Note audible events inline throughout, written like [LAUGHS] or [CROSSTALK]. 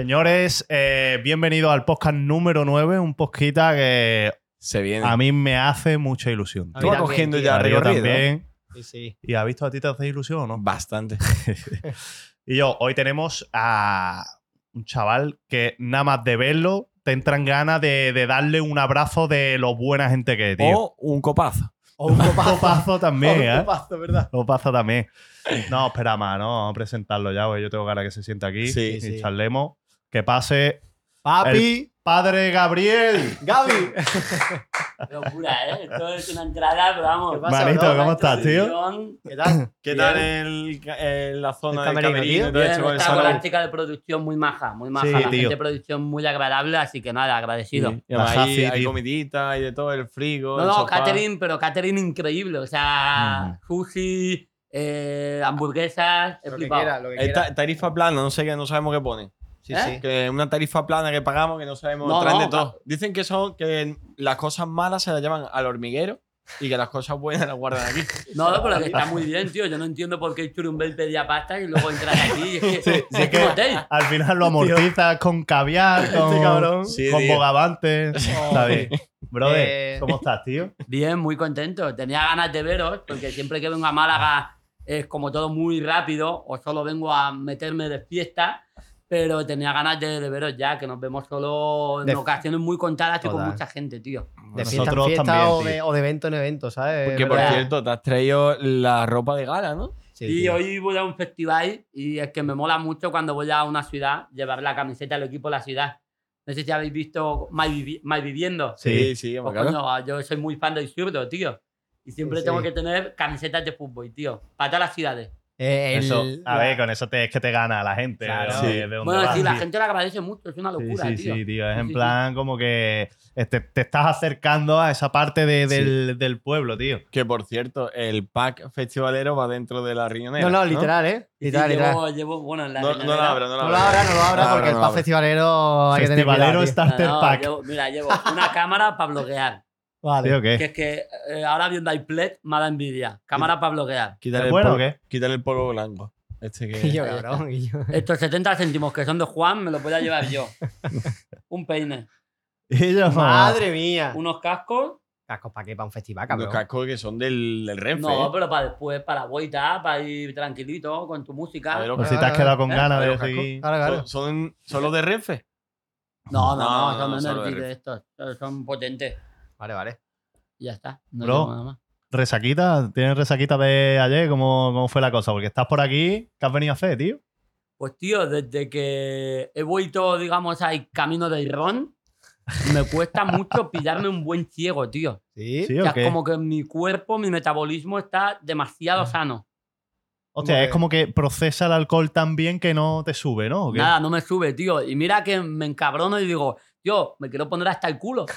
Señores, eh, bienvenidos al podcast número 9, un podcast que Se viene. a mí me hace mucha ilusión. Tú vas cogiendo ya A Río recorrido. también. Sí, sí. ¿Y has visto a ti te hace ilusión o no? Bastante. [LAUGHS] Y yo, hoy tenemos a un chaval que nada más de verlo te entran ganas de, de darle un abrazo de lo buena gente que es, tío. O un copazo. O un copazo. Copazo también, [LAUGHS] un ¿eh? copazo, ¿verdad? Copazo también. No, espera más, ¿no? Vamos a presentarlo ya, porque yo tengo ganas que se siente aquí Sí, y sí. charlemos. Que pase Papi. Padre Gabriel. [LAUGHS] Gaby. [LAUGHS] Locura, ¿eh? Esto es una entrada, pero vamos. ¿Qué pasa, Manito, bro? ¿cómo estás, tío? ¿Qué tal? [COUGHS] ¿Qué Bien. tal el, el- la zona El del camerino, Bien, está con la chica de producción muy maja, muy maja. Sí, la tío. gente de producción muy agradable, así que nada, agradecido. Sí. Y además hay tío. comidita y de todo, el frigo. No, el no, sofá. catering, pero catering increíble. O sea, Mm. sushi, eh, hamburguesas, Lo que flipado. quiera, lo que Esta quiera. tarifa plana, no sé qué, no sabemos qué pone. Sí, ¿Eh? sí. Que una tarifa plana que pagamos que no sabemos, No, traen no, de todo. Dicen que son que las cosas malas se las llevan al hormiguero y que las cosas buenas las guardan aquí. No, no, pero que está muy bien, tío. Yo no entiendo por qué Churumbel pedía pasta y luego entras aquí. y Es que, Sí, sí, es que- hotel. Al final lo amortizas con caviar, con, cabrón. Sí, con tío. bogavantes. Está bien. Brother, Eh, ¿cómo estás, tío? Bien, muy contento. Tenía ganas de veros, porque siempre que vengo a Málaga es como todo muy rápido, o solo vengo a meterme de fiesta, pero tenía ganas de, de veros ya, que nos vemos solo en De- ocasiones muy contadas y con mucha gente, tío. De fiesta en Nosotros fiesta también, o, de, o de evento en evento, ¿sabes? Porque, por verdad. cierto, te has traído la ropa de gala, ¿no? Sí, y tío. hoy voy a un festival y es que me mola mucho cuando voy a una ciudad llevar la camiseta del equipo de la ciudad. No sé si habéis visto My, Vivi- My Viviendo. Sí. sí, Pues, claro. coño, yo soy muy fan del zurdo, tío. Y siempre Sí, tengo sí. que tener camisetas de fútbol, tío. Para todas las ciudades. Eh, el- Eso, a ver, con eso te, es que te gana la gente. Claro. Sí. de dónde Bueno, vas, sí, la tío. gente lo agradece mucho, es una Sí, locura, sí, tío. sí, tío. Es Sí, en sí, plan como que este, te estás acercando a esa parte de- del, del pueblo, tío. Que por cierto, el pack festivalero va dentro de la riñonera. No, no, literal, ¿eh? Sí, sí, Literal, literal. llevo, llevo, bueno, en la No, no la abra, no lo abra, no lo abra No porque el no pa' abra. festivalero hay que tener Festivalero. Starter No, no, Pack. llevo- mira, llevo una [LAUGHS] cámara para bloquear. Vale. ¿Sí o qué? Que es que eh, ahora viendo iPled me da envidia. Cámara para bloquear. Quítale ¿Es el, bueno o polvo, qué? quítale el polvo blanco. Este que... [LAUGHS] Y yo, cabrón. y yo. [LAUGHS] Estos 70 céntimos que son de Juan me los voy a llevar yo. [LAUGHS] Un peine, Y yo, Madre mía. unos cascos. Cascos para qué, para un festival, Los cabrón. cascos que son del, del Renfe. No, ¿eh? pero para después, para la vuelta, para ir tranquilito con tu música. A ver, los Pues si te has quedado con ¿Eh? ganas de los seguir. Claro, claro. ¿Son, son, son los de Renfe? No, no, No, no, son no, de de estos. Son potentes. Vale, vale. Y ya está. No Bro. nada más. ¿Resaquita? ¿Tienes resaquita de ayer? ¿Cómo, ¿Cómo fue la cosa? Porque estás por aquí. ¿Qué has venido a hacer, tío? Pues tío, desde que he vuelto, digamos, al camino del ron, me cuesta mucho [LAUGHS] pillarme un buen ciego, tío. ¿Sí? ¿Sí O sea, como que mi cuerpo, mi metabolismo está demasiado sano. Hostia, como es que- como que procesa el alcohol tan bien que no te sube, ¿no? Nada, no me sube, tío. Y mira que me encabrono y digo, tío, me quiero poner hasta el culo. [LAUGHS]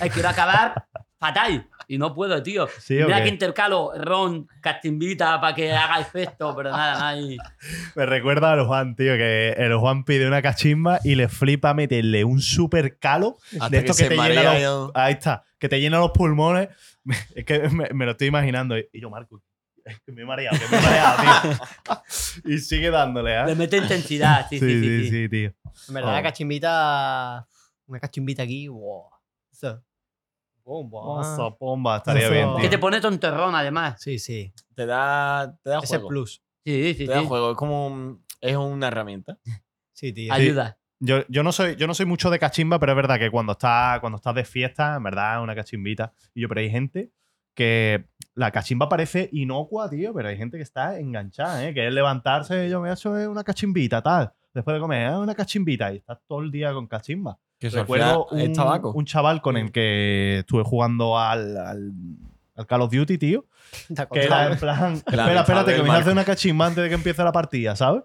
Eh, quiero acabar fatal. Y no puedo, tío. ¿Sí mira que intercalo ron, castimbita para que haga efecto, pero nada, nada. ahí. Me recuerda a los Juan, tío, que el Juan pide una cachimba y le flipa meterle un super calo Hasta de esto que, se te llena marea los, yo. Ahí está, que te llena los pulmones. [LAUGHS] Es que me, me lo estoy imaginando. Y yo, Marco, es que me he mareado, que me he mareado, tío. y sigue dándole, ¿eh? Le mete intensidad, sí, sí, sí. sí. tío. En verdad, la cachimbita. Una cachimbita aquí. Wow. Eso. Bomba. Oso, pomba, estaría Eso. bien, Que te pone tonterrón, además. Sí, sí. Te da, te da Ese juego. plus. Sí, sí, Te da sí. juego. Es como un- es una herramienta. [LAUGHS] Sí, tío. Ayuda. Yo, yo, no soy, yo no soy mucho de cachimba, pero es verdad que cuando estás, cuando estás de fiesta, en verdad, una cachimbita. Y yo, pero hay gente que la cachimba parece inocua, tío, pero hay gente que está enganchada, ¿eh? Que es levantarse, yo me he hecho una cachimbita, tal. Después de comer, "Ah, una cachimbita. Y estás todo el día con cachimba. Que Recuerdo un, tabaco. un chaval con el que estuve jugando al, al, al Call of Duty, tío. [LAUGHS] Que era en plan, espera, espérate, que me hacer una cachimba antes de que empiece la partida, ¿sabes?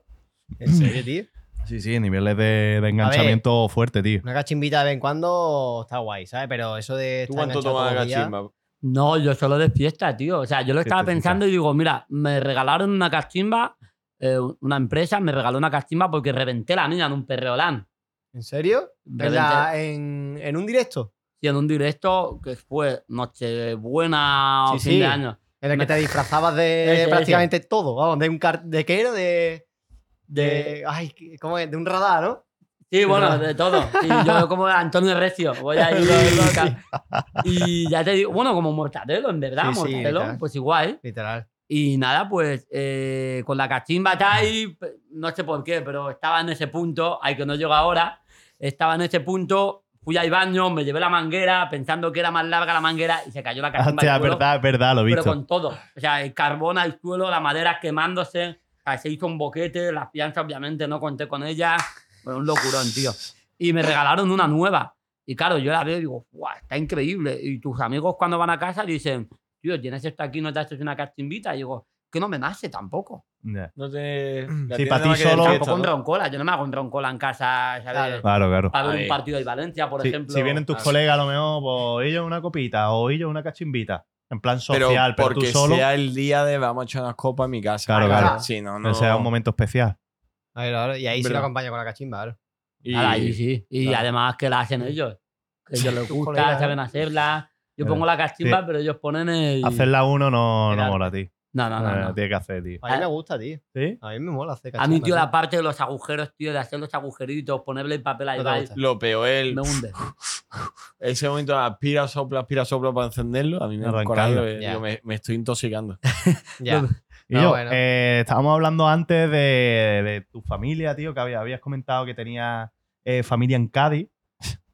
En serio, tío. [CLEARS THROAT] Sí, sí, niveles de, de enganchamiento fuerte, tío. Una cachimbita de vez en cuando está guay, ¿sabes? Pero eso de. ¿Tú cuánto tomas cachimba? No, yo solo de fiesta, tío. O sea, yo lo estaba pensando y digo, mira, me regalaron una cachimba, eh, una empresa me regaló una cachimba porque reventé la niña en un perreolán. ¿En serio? ¿En, la- en, en un directo? Y en un directo que fue Nochebuena o Sí, fin de sí. año. En el que te disfrazabas de [LAUGHS] prácticamente todo. Vamos, de un car ¿De qué era? De. De, de ay, ¿cómo es? De un radar, ¿no? Sí, bueno, de todo. Sí, yo [LAUGHS] como Antonio Recio, voy a ir [LAUGHS] y ya te digo, bueno, como Mortadelo, en verdad, Sí, sí, Mortadelo, pues igual. Literal. Y nada, pues eh, con la cachimba Tai, p- no sé por qué, pero estaba en ese punto, hay que no llega ahora, estaba en ese punto, fui al baño, me llevé la manguera pensando que era más larga la manguera y se cayó la cachimba. Hostia, al suelo, verdad, verdad, lo he pero visto. con todo. O sea, el carbón al suelo, la madera quemándose, o sea, se hizo un boquete, las fianzas obviamente no conté con ellas, bueno, un locurón, tío. Y me regalaron una nueva. Y claro, yo la veo y digo, ¡guau! Está increíble. Y tus amigos cuando van a casa dicen, tío, tienes esto aquí, no te haces una cachimbita. Y digo, que no me nace tampoco. Ya. No te. Sí, tienes pa' nada ti solo- Tampoco un roncola. Yo no me hago un roncola en casa, ¿sabes? Claro. Claro, claro. Para ver Ahí. un partido de Valencia, por Si, ejemplo. si vienen tus claro. colegas, a lo mejor, pues ellos una copita o ellos una cachimbita. En plan Pero social, pero, tú porque solo. sea el día de vamos a echar unas copas en mi casa. Claro, claro. Sí, no, que no. sea un momento especial. A ver, ahora- y ahí sí Verdad. lo acompaña con la cachimba, claro. Y- y sí. Y claro. además que la hacen ellos. Que ellos les gusta, colegas, saben ¿eh? hacerla. Yo pongo la cachimba, Sí. pero ellos ponen el. Hacerla uno no, no mola a ti. No, no, no. Eh, no. Tiene que hacer, tío. A mí me gusta, tío. ¿Sí? A mí me mola hacer A cachimba. mí, tío, tío. la parte de los agujeros, tío, de hacer los agujeritos, ponerle el papel ahí, No va. Lo peor es me hunde. [LAUGHS] ese momento aspira, sopla, aspira, sopla para encenderlo. A mí me Arrancarlo. eh, Ya. digo, me, me estoy intoxicando. [LAUGHS] Ya. Y No, yo, bueno. eh, estábamos hablando antes de, de tu familia, tío, que había- habías comentado que tenías eh, familia en Cádiz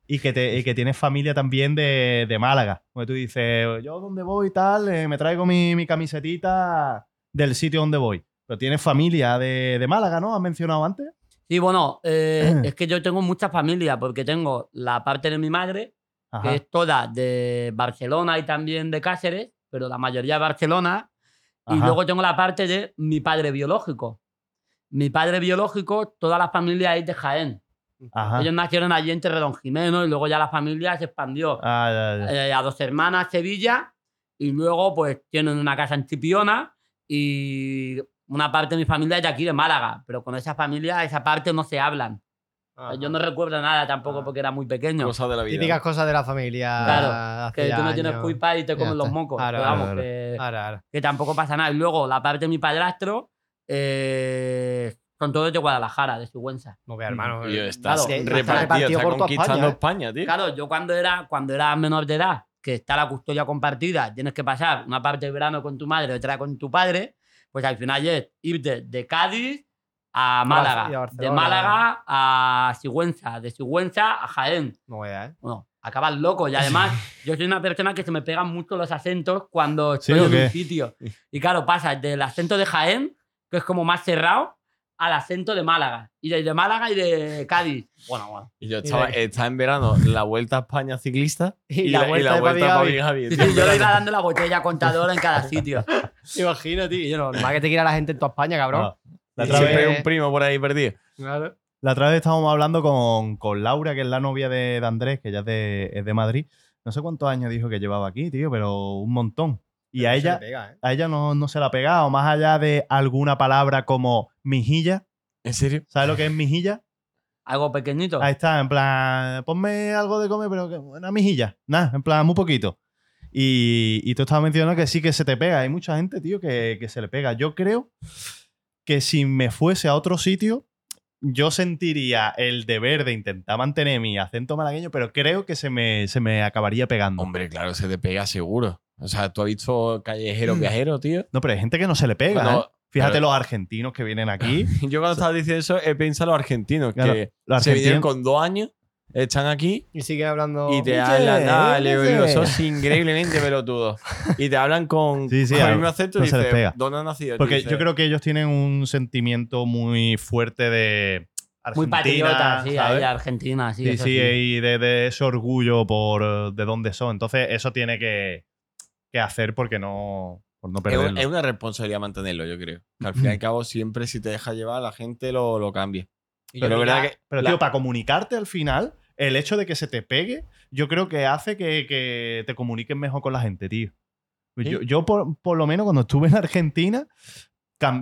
y que, te, y que tienes familia también de, de Málaga. Donde tú dices, yo donde voy y tal, eh, me traigo mi, mi camisetita del sitio donde voy. Pero tienes familia de, de Málaga, ¿no? ¿Has mencionado antes? Sí, bueno, eh, [CLEARS THROAT] es que yo tengo mucha familia porque tengo la parte de mi madre, Ajá. que es toda de Barcelona y también de Cáceres, pero la mayoría de Barcelona. Y Ajá. luego tengo la parte de mi padre biológico. Mi padre biológico, toda la familia es de Jaén. Ajá. Ellos nacieron allí en Terredonjimeno y luego ya la familia se expandió Ah, ya, ya. eh, a dos hermanas Sevilla y luego pues tienen una casa en Chipiona y una parte de mi familia es de aquí de Málaga, pero con esa familia, esa parte no se hablan. Ajá. Yo no recuerdo nada tampoco Ah. porque era muy pequeño. Cosas de la vida. Típicas cosas de la familia. Claro, que tú no tienes culpa y te comen los mocos. Claro, pero claro, vamos, que, Ahora, ahora. que tampoco pasa nada. Y luego la parte de mi padrastro eh, son todos de Guadalajara, de Sigüenza. No vea, hermano. Tío, eh, estás Claro, está repartido, estás por toda conquistando España, ¿eh? España, tío. Claro, yo cuando era, cuando era menor de edad, que está la custodia compartida, tienes que pasar una parte del verano con tu madre, otra con tu padre, pues al final es irte de Cádiz a Málaga, a de. Málaga a Sigüenza, de Sigüenza a Jaén. No vea, ¿eh? Bueno, acabas loco y además [LAUGHS] yo soy una persona que se me pegan mucho los acentos cuando ¿Sí estoy en un sitio. Y claro, pasas del acento de Jaén, que es como más cerrado, al acento de Málaga. Y de, de Málaga y de Cádiz. Bueno, bueno. Y yo estaba, estaba en verano la Vuelta a España ciclista [LAUGHS] Y y, la la, y vuelta la de Vuelta a. Papi Gaby, Sí, yo le iba dando la botella contadora en cada sitio. [LAUGHS] Imagino, tío. Yo no, más que te quiera la gente en toda España, cabrón. Ah, la otra vez- hay un primo por ahí perdido. Claro. La otra vez estábamos hablando con, con Laura, que es la novia de, de Andrés, que ya es de, es de Madrid. No sé cuántos años dijo que llevaba aquí, tío, pero un montón. Y a ella, pega, ¿eh? a ella no, no se la ha pegado, más allá de alguna palabra como mijilla. ¿En serio? ¿Sabes lo que es mijilla? Algo pequeñito. Ahí está, en plan, ponme algo de comer, pero que una mijilla. Nada, en plan, muy poquito. Y, y tú estabas mencionando que sí que se te pega. Hay mucha gente, tío, que, que se le pega. Yo creo que si me fuese a otro sitio, yo sentiría el deber de intentar mantener mi acento malagueño, pero creo que se me, se me acabaría pegando. Hombre, claro, se te pega seguro. O sea, tú has visto callejero Mm. viajero, tío. No, pero hay gente que no se le pega. Cuando- ¿eh? Fíjate pero- los argentinos que vienen aquí. [LAUGHS] Yo cuando estaba diciendo eso, he pensado en los argentinos, Claro, que los se vinieron argentinos- con dos años, están aquí Y sigue hablando. y te hablan, dale, boludo, sos increíblemente pelotudo. Y te hablan con, [LAUGHS] Sí, sí, con el mismo acento y no se les dices, pega. ¿dónde has nacido? Porque yo creo que ellos tienen un sentimiento muy fuerte de Muy Argentina, patriota, sí, ¿sabes? ahí Argentina, sí. Sí, eso sí, sí. y de, de ese orgullo por de dónde son. Entonces, eso tiene que, que hacer porque no, por no Es, perderlo. un- es una responsabilidad mantenerlo, yo creo. Que al fin y al cabo, siempre si te deja llevar, la gente lo, lo cambia. Y Pero verdad que. Pero, la- tío, para comunicarte al final, el hecho de que se te pegue, yo creo que hace que, que te comuniques mejor con la gente, tío. Pues ¿Sí? Yo, yo por, por lo menos, cuando estuve en Argentina,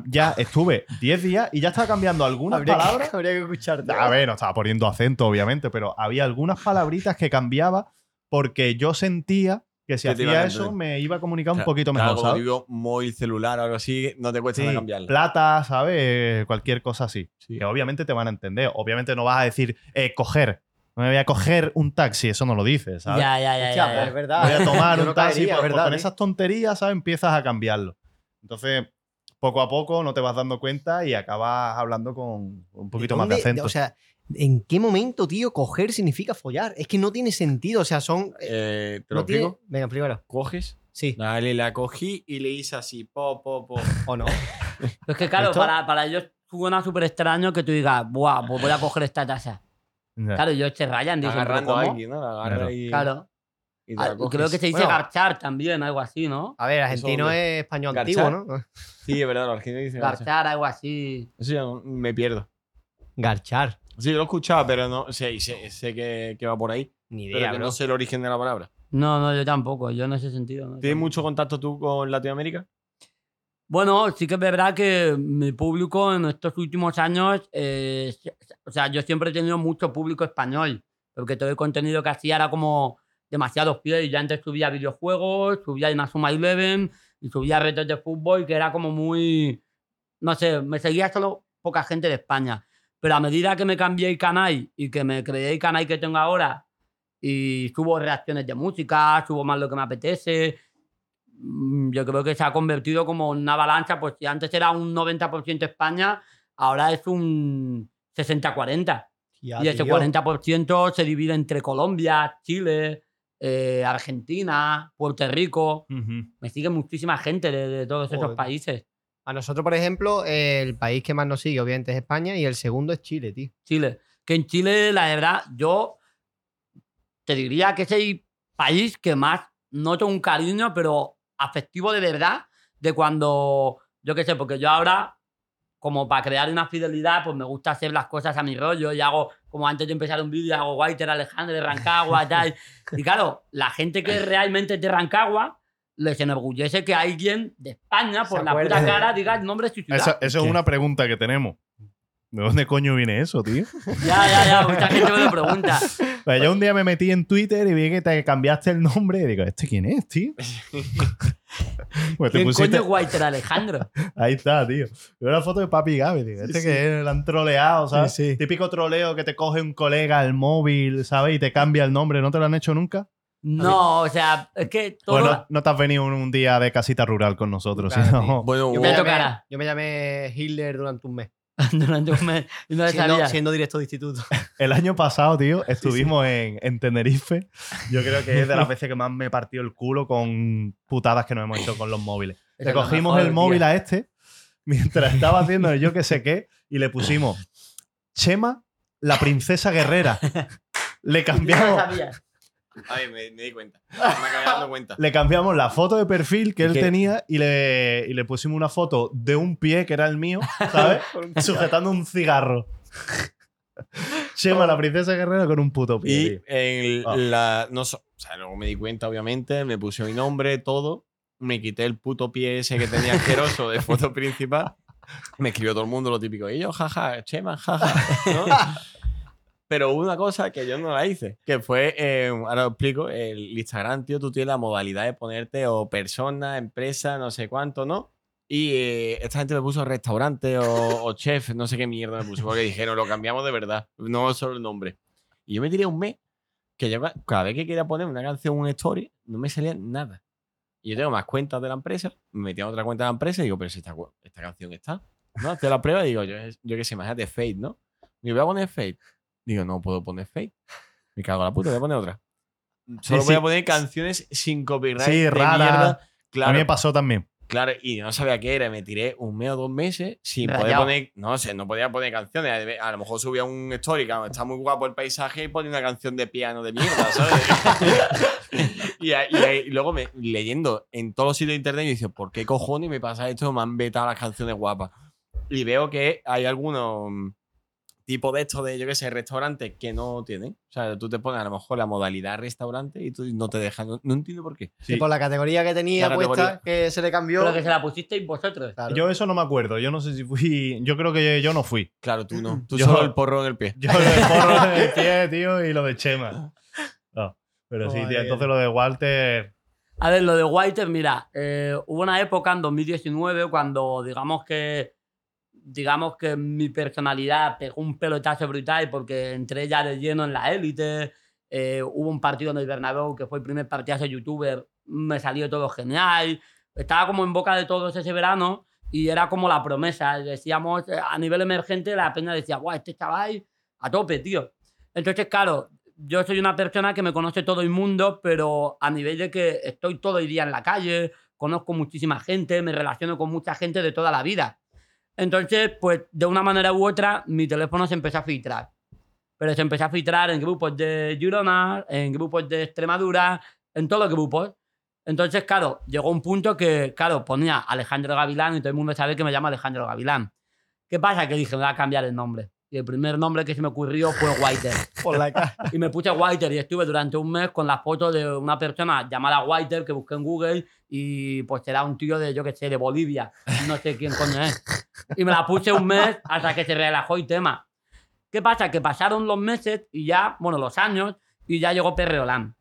ya [LAUGHS] estuve 10 días y ya estaba cambiando algunas habría, palabras. que, [LAUGHS] habría que escucharte. A ver, no estaba poniendo acento, obviamente, pero había algunas palabritas que cambiaba porque yo sentía que si hacía eso me iba a comunicar un Claro, poquito claro, mejor, ¿sabes? digo, móvil, celular o algo así, no te cuesta Sí, nada cambiarlo. plata, ¿sabes? Cualquier cosa así. Sí. Que obviamente te van a entender. Obviamente no vas a decir, eh, coger. No me voy a coger un taxi, eso no lo dices, ¿sabes? Ya, ya, ya. Hostia, ya, pues ya. es verdad. Voy a tomar [LAUGHS] un no taxi. caería, pues, ¿verdad, con tío? esas tonterías, ¿sabes? Empiezas a cambiarlo. Entonces, poco a poco no te vas dando cuenta y acabas hablando con un poquito más de ¿Dónde- acento. O sea, ¿en qué momento, tío, coger significa follar? Es que no tiene sentido. O sea, son. Eh, ¿Te no lo tiene- explico? Venga, primero. Coges, Sí. dale, la cogí y le hice así, po, po, po. [LAUGHS] ¿O no? Es que, claro, para, para ellos suena súper extraño que tú digas, buah, pues voy a coger esta taza. Claro, ellos se rayan, dicen, ¿pero Agarrando a alguien, ¿no? La agarra Claro. y, Claro. y te Ah, la coges. creo que se dice Bueno. garchar también, algo así, ¿no? A ver, argentino es español Garchar. antiguo, ¿no? Sí, es verdad, los argentinos dicen garchar. Garchar, algo así. Eso ya no- me pierdo. Garchar. Sí, lo he escuchado, pero no sé, sé, sé que, que va por ahí. Ni Pero idea, que bro. no sé el origen de la palabra. No, no, yo tampoco, yo en ese sentido. ¿no? ¿Tienes mucho contacto tú con Latinoamérica? Bueno, sí que es verdad que mi público en estos últimos años, eh, o sea, yo siempre he tenido mucho público español, porque todo el contenido que hacía era como demasiados pies. Yo antes subía videojuegos, subía Inazuma Eleven y subía retos de fútbol, que era como muy, no sé, me seguía solo poca gente de España. Pero a medida que me cambié el canal y que me creé el canal que tengo ahora y subo reacciones de música, subo más lo que me apetece, mm, yo creo que se ha convertido como una avalancha, pues si antes era un 90% España, ahora es un 60-40. Ya, y ese tío. 40% se divide entre Colombia, Chile, eh, Argentina, Puerto Rico. Ujú. Me sigue muchísima gente de, de todos esos Joder. países. A nosotros, por ejemplo, el país que más nos sigue, obviamente, es España y el segundo es Chile, tío. Chile. Que en Chile, la verdad, yo te diría que es el país que más noto un cariño, pero afectivo de verdad, de cuando, yo qué sé, porque yo ahora, como para crear una fidelidad, pues me gusta hacer las cosas a mi rollo y hago, como antes de empezar un vídeo, hago Whiter Alejandro de Rancagua, [LAUGHS] tal. Y claro, la gente que realmente es de Rancagua, les enorgullece que alguien de España, por la puta cara, diga el nombre de su ciudad. Esa, es ¿Qué? una pregunta que tenemos. ¿De dónde coño viene eso, tío? [LAUGHS] Ya, ya, ya, mucha gente me lo pregunta. Pues yo un día me metí en Twitter y vi que te cambiaste el nombre y digo, ¿este quién es, tío? [LAUGHS] pues te ¿Quién pusiste... coño es Whiter Alejandro? [LAUGHS] Ahí está, tío. Veo una foto de Papi Gaby, digo, este que lo han troleado, ¿sabes? Sí, sí. Típico troleo que te coge un colega el móvil, ¿sabes? Y te cambia el nombre. ¿No te lo han hecho nunca? No, o sea, es que todo. Bueno, no te has venido un, un día de casita rural con nosotros, Claro, sino-. Bueno, Yo me, llamé, tocará. yo me llamé Hitler durante un mes. [LAUGHS] durante un mes. Y no Siendo, siendo director de instituto. [LAUGHS] El año pasado, tío, estuvimos En, en Tenerife. Yo creo que es de las veces que más me partió el culo con putadas que nos hemos hecho con los móviles. Le cogimos mejor, el móvil a este mientras estaba haciendo el yo que sé qué y le pusimos Chema, la princesa guerrera. [LAUGHS] Le Yo no lo cambiamos, sabía. Ay, me, me di cuenta. [LAUGHS] Me acabé dando cuenta. le cambiamos la foto de perfil que él ¿Qué? tenía y le, y le pusimos una foto de un pie que era el mío, ¿sabes? [LAUGHS] Sujetando un cigarro. [LAUGHS] Chema, la princesa guerrera con un puto pie. Y tío. en Ah. la. No, o sea, luego me di cuenta, obviamente. Me puse mi nombre, todo. Me quité el puto pie ese que tenía asqueroso de foto principal. Me escribió todo el mundo lo típico. Y yo, jaja, Chema, jaja. ¿no? Pero hubo una cosa que yo no la hice, que fue, eh, ahora lo explico, el Instagram, tío, tú tienes la modalidad de ponerte o persona, empresa, no sé cuánto, ¿no? Y eh, esta gente me puso restaurante o, o chef, no sé qué mierda me puso, porque dijeron, lo cambiamos de verdad, no solo el nombre. Y yo me tiré un mes que yo ca- cada vez que quería poner una canción, un story, no me salía nada. Y yo tengo más cuentas de la empresa, me metí a otra cuenta de la empresa y digo, pero si esta, esta canción está. ¿No? Hacía la prueba y digo, yo, yo qué sé, imagínate Fate, ¿no? Digo, voy a poner Fate. Digo, no puedo poner Fate. Me cago en la puta, voy a poner otra. Solo Sí, voy sí. a poner canciones sin copyright. Sí, de rara. mierda. A mí me pasó también. Claro, y no sabía qué era. Me tiré un mes o dos meses sin poder poner. No sé, no podía poner canciones. A lo mejor subía un story, claro, está muy guapo el paisaje y ponía una canción de piano de mierda, ¿sabes? [LAUGHS] y, ahí- y ahí- y luego me, leyendo en todos los sitios de internet, y dice, ¿por qué cojones me pasa esto? Me han vetado las canciones guapas. Y veo que hay algunos tipos de estos de, yo qué sé, restaurantes que no tienen. O sea, tú te pones a lo mejor la modalidad restaurante y tú no te dejan. No, no entiendo por qué. Sí. Por la categoría que tenía La puesta, categoría. que se le cambió. Pero que se la pusisteis vosotros. Claro. Yo eso no me acuerdo. Yo no sé si fui. Yo creo que yo no fui. Claro, tú no. Tú Yo- solo el porro en el pie. Yo lo de porro en el [LAUGHS] pie, tío, y lo de Chema. No, pero sí, tío. Entonces lo de Walter. A ver, lo de Whiter, mira, eh, hubo una época en 2019 cuando, digamos que, digamos que mi personalidad pegó un pelotazo brutal porque entré ya de lleno en la élite. eh, hubo un partido en el Bernabéu que fue el primer partido de youtuber, me salió todo genial. Estaba como en boca de todos ese verano y era como la promesa. Decíamos, eh, a nivel emergente, la peña decía, guau, este chaval a tope, tío. Entonces, claro, yo soy una persona que me conoce todo el mundo, pero a nivel de que estoy todo el día en la calle, conozco muchísima gente, me relaciono con mucha gente de toda la vida. Entonces, pues de una manera u otra, mi teléfono se empezó a filtrar. Pero se empezó a filtrar en grupos de Girona, en grupos de Extremadura, en todos los grupos. Entonces, claro, llegó un punto que, claro, ponía Alejandro Gavilán y todo el mundo sabe que me llama Alejandro Gavilán. ¿Qué pasa? Que dije, me voy a cambiar el nombre. Y el primer nombre que se me ocurrió fue Whiter. [LAUGHS] Por la cara. Y me puse Whiter y estuve durante un mes con la foto de una persona llamada Whiter que busqué en Google y pues era un tío de, yo qué sé, de Bolivia. No sé quién coño es. Y me la puse un mes hasta que se relajó el tema. ¿Qué pasa? Que pasaron los meses y ya, bueno, los años y ya llegó Perreolán.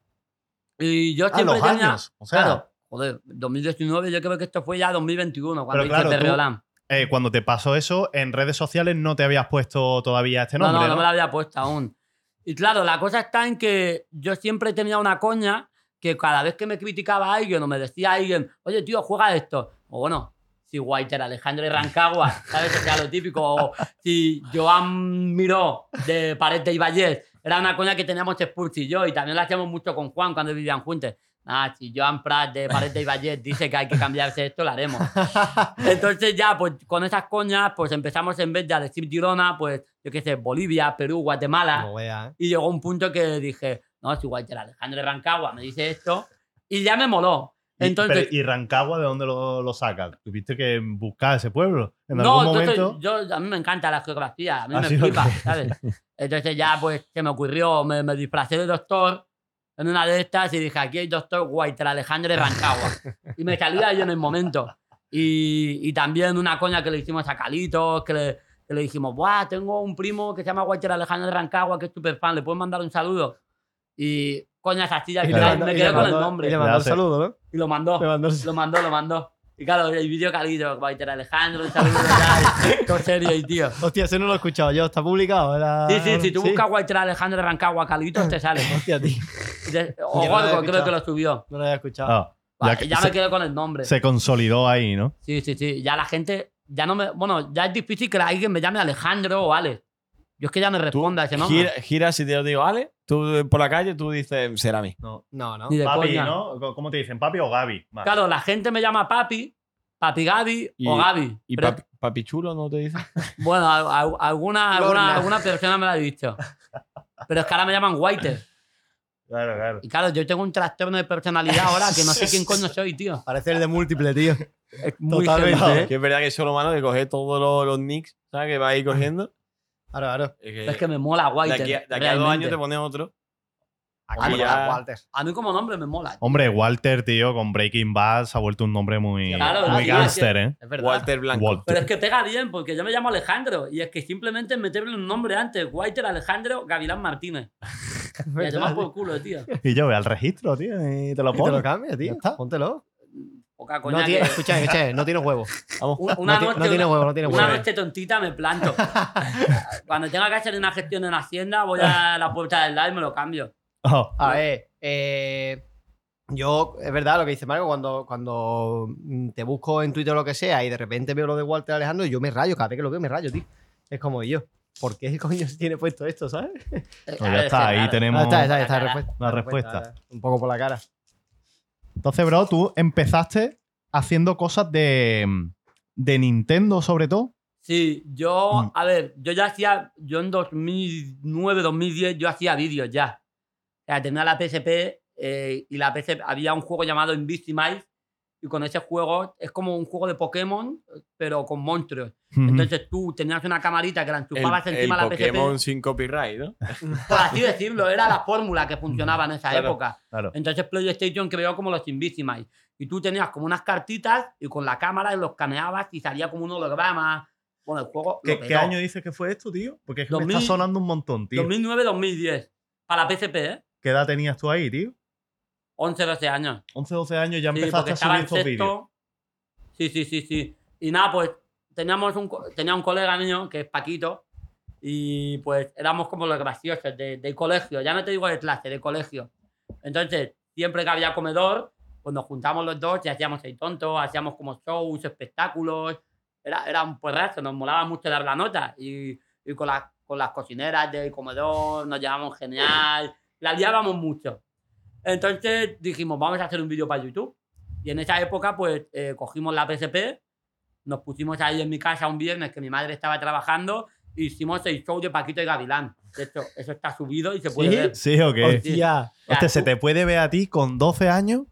Y yo Ah, siempre los tenía... años. O sea, Claro, joder, 2019 yo creo que esto fue ya 2021 cuando hice claro, tú- Perreolán. Eh, cuando te pasó eso, en redes sociales no te habías puesto todavía este No, nombre. no, ¿no? no me la había puesto aún. Y claro, la cosa está en que yo siempre tenía una coña que cada vez que me criticaba alguien o me decía alguien, oye, tío, juega esto. O bueno, si Whiter, Alejandro y Rancagua, ¿sabes? Que sea lo típico. O si Joan Miró de Pared de Ibáñez, era una coña que teníamos Spurs y yo, y también la hacíamos mucho con Juan cuando vivían juntos. Ah, si Joan Prat de Pared de Ibáñez dice que hay que cambiarse esto, lo haremos. [LAUGHS] Entonces ya, pues con esas coñas, pues empezamos en vez de decir Girona, pues yo qué sé, Bolivia, Perú, Guatemala. ¿eh? Y llegó un punto que dije, no, si Walter Alejandro de Rancagua me dice esto, y ya me moló. Y- Entonces, pero, ¿Y Rancagua de dónde lo, lo sacas? ¿Tuviste que buscar ese pueblo? En no, algún momento. yo, a mí me encanta la geografía, a mí ¿Ah, me flipa, qué? ¿sabes? [LAUGHS] Entonces ya pues se me ocurrió, me, me disfracé de doctor en una de estas y dije, aquí hay doctor Walter Alejandro de Rancagua. y me salía yo en el momento. Y, y también una coña que le hicimos a Calitos, que le, que le dijimos, Buah, tengo un primo que se llama Walter Alejandro de Rancagua, que es súper fan, ¿le puedes mandar un saludo? Y coñas así, al Y le final me y quedé con el nombre. Y le mandó sé. saludo, ¿no? Y lo mandó. Le mandó Lo mandó, lo mandó. Y claro, el vídeo Carlito, Walter Alejandro, un saludo [LAUGHS] tal. Todo serio y tío. Hostia, ese no lo he escuchado yo. ¿Está publicado? Era- Sí, sí, si tú buscas Walter Alejandro Rancagua Carlitos, te sale. [LAUGHS] Hostia, tío. O Gorgo, creo que lo subió. No lo había escuchado. Ah, Vale, ya que ya se, me quedé con el nombre. se consolidó ahí, ¿no? Sí, sí, sí. Ya la gente, ya no me. Bueno, ya es difícil que alguien me llame Alejandro o Ale. Yo es que ya Tú responda a ese nombre. gira, gira si te lo digo, Ale, tú eh, por la calle, tú dices, será mí. No. No, no. Ni de Papi, coña. ¿no? ¿Cómo te dicen? ¿Papi o Gaby? Vale. Claro, la gente me llama Papi, Papi Gaby Y- o Gaby. ¿Y Pero- papi, papi chulo no te dice? [LAUGHS] Bueno, a- a- alguna, Lorna. alguna, alguna persona me lo ha dicho. Pero es que ahora me llaman Whiter. Claro, claro. Y claro, yo tengo un trastorno de personalidad ahora que no sé [LAUGHS] quién coño soy, tío. Parece el de múltiple, tío. Es muy Totalmente, heavy. ¿eh? Que es verdad que solo mano de coger todos los, los nicks, ¿sabes? Que va a ir cogiendo. Claro, claro. Es que, Es que me mola de Whiter. aquí, a, de aquí a dos años te pones otro. Aquí ya- ya... Walter. A mí como nombre me mola. Hombre, Walter, tío, con Breaking Bad se ha vuelto un nombre muy, Claro, muy gángster, ¿eh? Es verdad. Walter Blanco. Walter. Pero es que pega bien, porque yo me llamo Alejandro. Y es que simplemente meterle un nombre antes. Whiter Alejandro Gavilán Martínez. [LAUGHS] Tomar tío. por culo, tío. Y yo voy al registro, tío, y te lo Y te pongo. lo cambia, tío. Póntelo. Poca coña No tiene, que- escucha, escucha, no tiene huevo. Vamos. Una no, noche, no tiene una- huevo, no tiene Una huevo. noche tontita me planto. [LAUGHS] Cuando tenga que hacer una gestión en Hacienda, voy a la puerta del live y me lo cambio. Oh, A ver, eh, yo, es verdad lo que dice Marco, cuando, cuando mm, te busco en Twitter o lo que sea y de repente veo lo de Walter Alejandro, yo me rayo, cada vez que lo veo me rayo, tío. Es como yo. ¿Por qué [LAUGHS] coño se tiene puesto esto, sabes? Eh, pues ya ver, está, ahí tenemos. Ah, está, está, la está, cara. respuesta. La respuesta. Un poco por la cara. Entonces, bro, tú empezaste haciendo cosas de, de Nintendo, sobre todo. Sí, yo, Mm. a ver, yo ya hacía, yo en 2009, 2010, yo hacía vídeos ya. O sea, tenía la PSP eh, y la PSP, había un juego llamado Invisimise y con ese juego es como un juego de Pokémon, pero con monstruos. Entonces tú tenías una camarita que la enchufabas el encima de la Pokémon PSP. sin copyright, ¿no? [LAUGHS] Por así decirlo, era la fórmula que funcionaba en esa Claro. época. Claro. Entonces PlayStation creó como los Invisimise. Y tú tenías como unas cartitas y con la cámara los escaneabas y salía como un holograma. Bueno, el juego. ¿Qué, año dices que fue esto, tío? Porque es que me 2000 está sonando un montón, tío. 2009-2010. Para la PSP, ¿eh? ¿Qué edad tenías tú ahí, tío? 11, 12 años. 11, 12 años ya Sí, empezaste a subir estos vídeos. Sí, sí, sí, sí. Y nada, pues teníamos un, tenía un colega mío que es Paquito y pues éramos como los graciosos de, del colegio. Ya no te digo de clase, de colegio. Entonces, siempre que había comedor, pues nos juntamos los dos y hacíamos el tonto, hacíamos como shows, espectáculos. Era, era un porrazo, nos molaba mucho dar la nota. Y, y con, las, con las cocineras del comedor nos llevábamos genial. La liábamos mucho. Entonces dijimos, vamos a hacer un vídeo para YouTube. Y en esa época, pues eh, cogimos la PSP, nos pusimos ahí en mi casa un viernes que mi madre estaba trabajando, e hicimos el show de Paquito y Gavilán. De hecho, eso está subido y se puede ¿Sí? ver. Sí, o qué. Hostia. Hostia, ¿se te puede ver a ti con 12 años?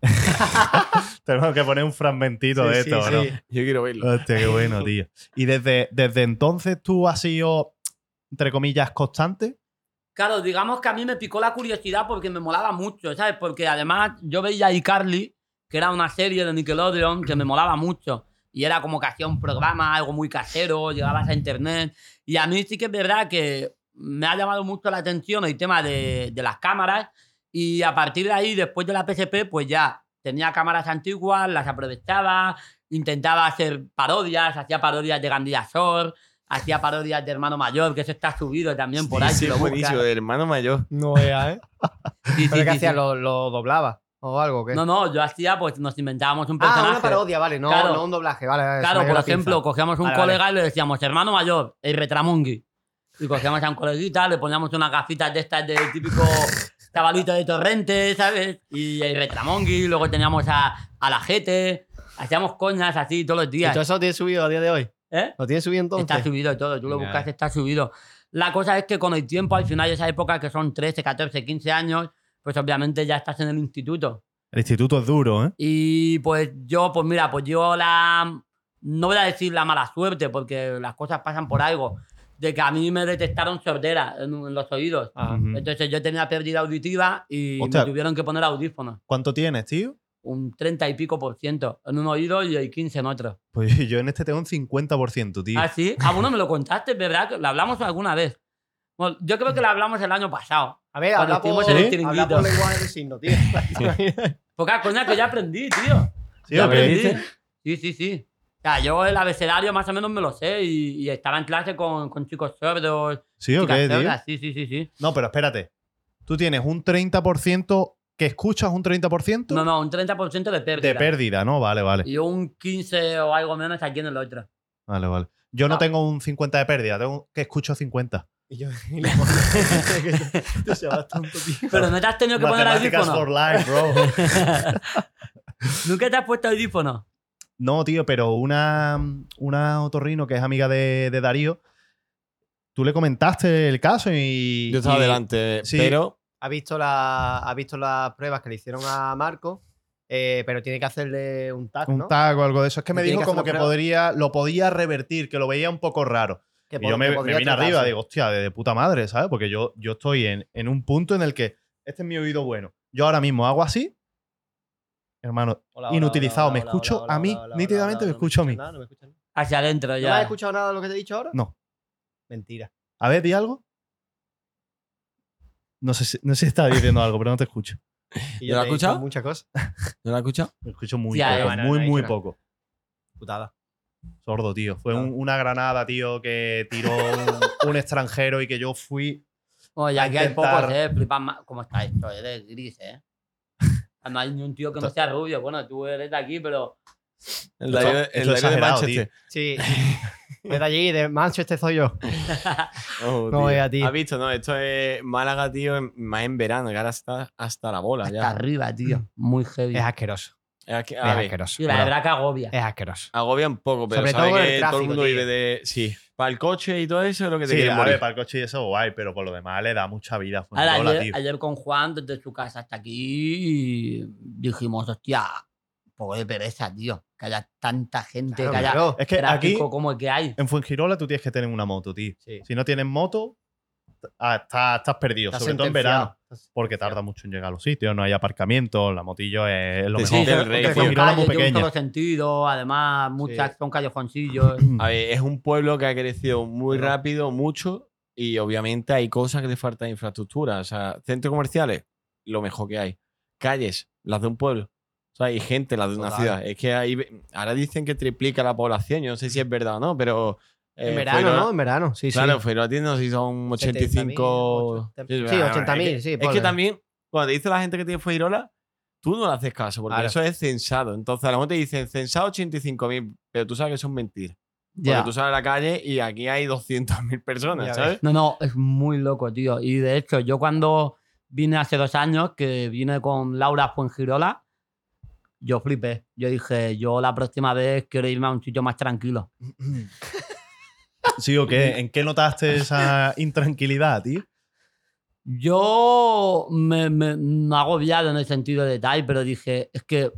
[LAUGHS] Tenemos que poner un fragmentito de esto, sí, ¿no? sí. Yo quiero verlo. Hostia, qué bueno, tío. Y desde, desde entonces tú has sido, entre comillas, constante. Claro, digamos que a mí me picó la curiosidad porque me molaba mucho, ¿sabes? Porque además yo veía a iCarly, que era una serie de Nickelodeon que me molaba mucho. Y era como que hacía un programa, algo muy casero, llegabas a internet. Y a mí sí que es verdad que me ha llamado mucho la atención el tema de, de las cámaras. Y a partir de ahí, después de la PSP, pues ya tenía cámaras antiguas, las aprovechaba, intentaba hacer parodias, hacía parodias de Gandía Shore, hacía parodias de Hermano Mayor, que eso está subido también por ahí. Sí, si lo buenísimo, de hermano mayor. No vea, ¿eh? Sí, [LAUGHS] sí, ¿Pero qué sí. ¿Lo, lo doblaba? ¿O algo? ¿qué? No, no, yo hacía, pues nos inventábamos un ah, personaje. una parodia, vale. No, Claro. no un doblaje, vale. vale, Claro, por la pinza. ejemplo, cogíamos un Vale, vale. colega y le decíamos, hermano mayor, el retramungui. Y cogíamos a un coleguita, le poníamos unas gafitas de estas de típico [LAUGHS] chavalito de torrente, ¿sabes? Y el retramungui, luego teníamos a, a la gente, hacíamos coñas así todos los ¿Y días. todo eso lo tienes subido a día de hoy? ¿Eh? ¿Lo tienes subido entonces? Está subido y todo, tú lo buscas, está subido. La cosa es que con el tiempo, al final de esa época, que son 13, 14, 15 años, pues obviamente ya estás en el instituto. El instituto es duro, ¿eh? Y pues yo, pues mira, pues yo la. No voy a decir la mala suerte, porque las cosas pasan por algo. De que a mí me detectaron sordera en, en los oídos. Ah. Entonces yo tenía pérdida auditiva y Hostia. me tuvieron que poner audífonos. ¿Cuánto tienes, tío? Un 30 y pico por ciento en un oído y el 15 en otro. Pues yo en este tengo un 50%, tío. ¿Ah, sí? Ah, bueno, me lo contaste, ¿verdad? ¿Lo hablamos alguna vez? Bueno, yo creo que lo hablamos el año pasado. A ver, Cuando habla por, el habla por lenguaje de signo, tío. Porque, ah, coña, que ya aprendí, tío. ¿Sí Ya aprendí. Sí, sí, sí. O sea, yo el abecedario más o menos me lo sé y, y estaba en clase con, con chicos sordos. ¿Sí o qué, tío? Sí, sí, sí, sí. No, pero espérate. Tú tienes un 30% que escuchas un 30% No, no, un 30% de pérdida. de pérdida, ¿no? Vale, vale. Y un 15 o algo menos aquí en el otro. Vale, vale. Yo no, No. tengo un 50 de pérdida, tengo que escucho 50. Y yo, y le tío. [LAUGHS] Pero no te has tenido que poner Matemáticas for audífono. life, bro. [LAUGHS] ¿Nunca te has puesto audífono? No, tío, pero una, una otorrino que es amiga de, de Darío, tú le comentaste el caso y. Yo estaba y- delante, sí. pero Ha visto, la, ha visto las pruebas que le hicieron a Marco, eh, pero tiene que hacerle un tag, Un ¿no? tag o algo de eso. Es que me dijo que como que prueba. podría, lo podía revertir, que lo veía un poco raro. Que Y yo me, vine arriba, digo, hostia, de, de puta madre, ¿sabes? Porque yo, yo estoy en, en un punto en el que este es mi oído bueno. Yo ahora mismo hago así, hermano, Hola, hola, inutilizado. hola, me hola, escucho hola, a mí, hola, hola, nítidamente hola, me escucho a no mí. escuchas nada, no me escuchas nada. Hacia adentro ¿No ya. me has escuchado nada de lo que te he dicho ahora? No. Mentira. A ver, di algo. No sé, si, no sé si estás diciendo algo, pero no te escucho. [LAUGHS] Y [LAUGHS] ¿Lo has te he dicho escuchado? Muchas cosas. ¿no lo has escuchado? Me escucho muy Ya, poco, no, muy, no muy poco. Putada. Sordo, tío. Fue No. un- una granada, tío, que tiró un, [LAUGHS] un extranjero y que yo fui. Oye, a aquí hay intentar- pocos, ¿eh? Flipas más. ¿Cómo está esto? Eres gris, ¿eh? No hay ni un tío que no sea rubio. Bueno, tú eres de aquí, pero. El Esto- Darío, esto el es Darío de exagerado, Manchester. Sí. Desde allí, de Manchester soy yo. [LAUGHS] Oh, No veas, tío. ¿Has visto? No, esto es Málaga, tío, más en verano, que ahora está hasta la bola Hasta ya. arriba, tío. Muy heavy. Es asqueroso. Es asqueroso. Sí, la Bueno, verdad que agobia. Es asqueroso. agobia un poco, pero Sobre sabe todo con el que todo el mundo tío. vive de... Sí, para el coche y todo eso es lo que te Sí, quieren a morir. ver, para el coche y eso, guay, pero por lo demás le da mucha vida. Ahora, ayer, tío. ayer con Juan, desde su casa hasta aquí, dijimos, hostia, poco de pereza, tío. Que haya tanta gente, Claro, que haya claro. Es que aquí, como el que hay. en Fuengirola, tú tienes que tener una moto, tío. Sí. Si no tienes moto, ah, estás, estás perdido, Está sobre todo en verano. Porque tarda mucho en llegar a los sitios, no hay aparcamiento, la motillo es, lo Te mejor. sientes el son- rey, es muy pequeña. sentido, además muchas Sí. son callejoncillos. [CLEARS THROAT] A ver, es un pueblo que ha crecido muy rápido, mucho, y obviamente hay cosas que le faltan de infraestructura. O sea, centros comerciales, lo mejor que hay. calles, las de un pueblo. Sea, y gente, de una Total. ciudad. Es que ahí, ahora dicen que triplica la población. Yo no sé si es verdad o no, pero. eh, En verano, Feiroa- ¿no? En verano, sí, sí. Claro, Feiroa tiene, no sé si son 85. 70.000, sí, 80.000, es que- sí, Es que también, cuando te dice la gente que tiene Feirola, tú no le haces caso, porque Claro. eso es censado. Entonces, a lo mejor te dicen censado 85.000, pero tú sabes que son mentiras. Porque Ya. tú sales a la calle y aquí hay 200.000 personas, Ya ¿sabes? No, no, es muy loco, tío. Y de hecho, yo cuando vine hace dos años, que vine con Laura Fuengirola, yo flipé. Yo dije, yo la próxima vez quiero irme a un sitio más tranquilo. [CLEARS THROAT] ¿Sí o qué? ¿En qué notaste esa intranquilidad, tío? Yo me, me no agobiado en el sentido de tal, pero dije, es que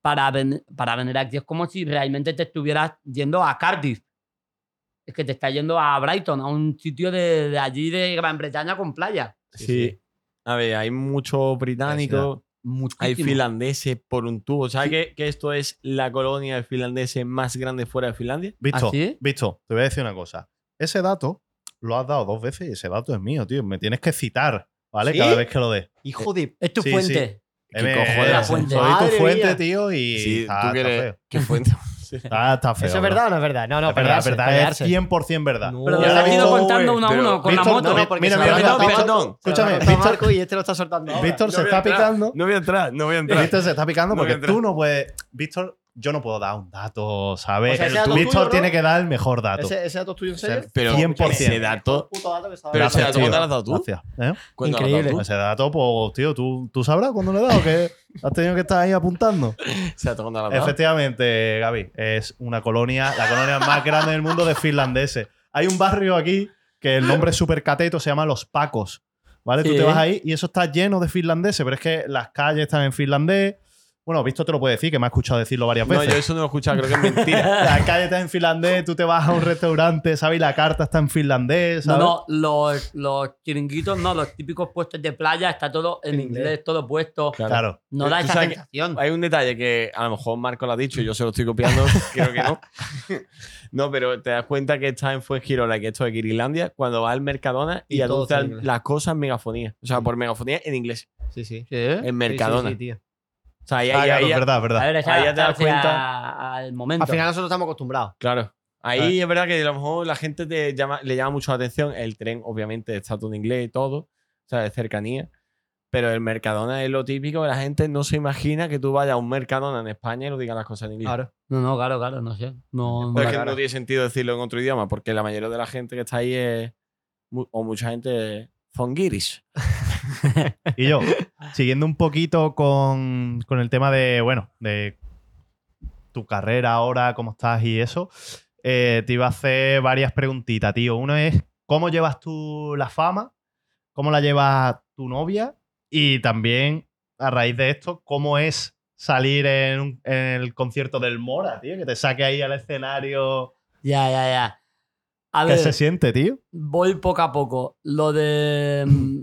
para, ven- para venir aquí es como si realmente te estuvieras yendo a Cardiff. Es que te estás yendo a Brighton, a un sitio de, de allí de Gran Bretaña con playa. Sí. A ver, hay muchos británicos, hay finlandeses por un tubo. ¿Sabes que, que esto es la colonia de finlandeses más grande fuera de Finlandia? Visto, ¿Ah, sí? visto, te voy a decir una cosa. Ese dato lo has dado dos veces y ese dato es mío, tío. Me tienes que citar, ¿vale? ¿Sí? Cada vez que lo des. Hijo de. Es tu Sí, fuente. ¿Qué Eh, cojones? eh, La fuente. Soy tu fuente, mía. tío, y Sí, está, tú está quieres. feo. ¿Qué fuente? [LAUGHS] Está, está feo. ¿Eso es verdad o no es verdad? No, no, Es verdad, pelearse, verdad, pelearse. es 100% verdad. No. Pero Ya lo has ido contando uno a uno con la moto. No, Mira, mira, mira, escúchame, Víctor- Marco y este lo está soltando. Víctor se está picando. No voy a entrar, no voy a entrar. Víctor se está picando porque tú no puedes. Víctor, yo no puedo dar un dato, ¿sabes? O sea, Víctor ¿no? tiene que dar el mejor dato. ¿Ese, ese dato es tuyo en serio? Pero 100%. ese dato. Puto dato que estaba- Pero ese dato, tío. ¿cuándo lo has dado tú? Gracias. ¿eh? ¿Cuándo lo has Increíble. tú? Ese dato, pues, tío, ¿tú, tú sabrás cuándo le he dado, que [LAUGHS] has tenido que estar ahí apuntando. Ese dato, ¿cuándo lo has dado? Efectivamente, Gaby, es una colonia, la colonia más grande del mundo de finlandeses. Hay un barrio aquí que el nombre es súper cateto, se llama Los Pacos. ¿Vale? Tú te vas ahí y eso está lleno de finlandeses, pero es que las calles están en finlandés. Bueno, Visto te lo puede decir, que me ha escuchado decirlo varias No, veces. yo eso no lo he escuchado, creo que es [LAUGHS] mentira. La calle está en finlandés, tú te vas a un restaurante, ¿sabes? Y la carta está en finlandés, No, ¿sabes? no, los, los chiringuitos, no, los típicos puestos de playa, está todo en, inglés, inglés. todo puesto. Claro. No da esa sensación. Hay un detalle que a lo mejor Marco lo ha dicho y yo se lo estoy copiando, [LAUGHS] creo que no. [LAUGHS] No, pero te das cuenta que está en Fuengirola que esto es Kirilandia cuando vas al Mercadona y, Y anuncian las cosas en megafonía. O sea, por megafonía en inglés. Sí, sí. Sí. En Mercadona. Sí, sí, sí, tío. O sea, ahí, Ah, ahí- claro, ahí- es verdad, es A verdad. ver, Ahí ya te das cuenta. al momento. Al final nosotros estamos acostumbrados. Claro. Ahí es verdad que a lo mejor la gente te llama, le llama mucho la atención. El tren, obviamente, está todo en inglés y todo. O sea, de cercanía. Pero el Mercadona es lo típico la gente no se imagina que tú vayas a un Mercadona en España y lo digas las cosas en inglés. Claro. No, no, claro, claro, no sé. No, no Pero es la que no tiene sentido decirlo en otro idioma, porque la mayoría de la gente que está ahí es. O mucha gente son guiris. [LAUGHS] [LAUGHS] Y yo, siguiendo un poquito con, con el tema de, bueno, de tu carrera ahora, cómo estás y eso, eh, te iba a hacer varias preguntitas, tío. Uno es, ¿cómo llevas tú la fama? ¿Cómo la lleva tu novia? Y también, a raíz de esto, ¿cómo es salir en, un- en el concierto del Mora, tío? Que te saque ahí al escenario. Ya, ya, ya. A ¿Qué ver, se siente, tío? voy poco a poco. Lo de mm,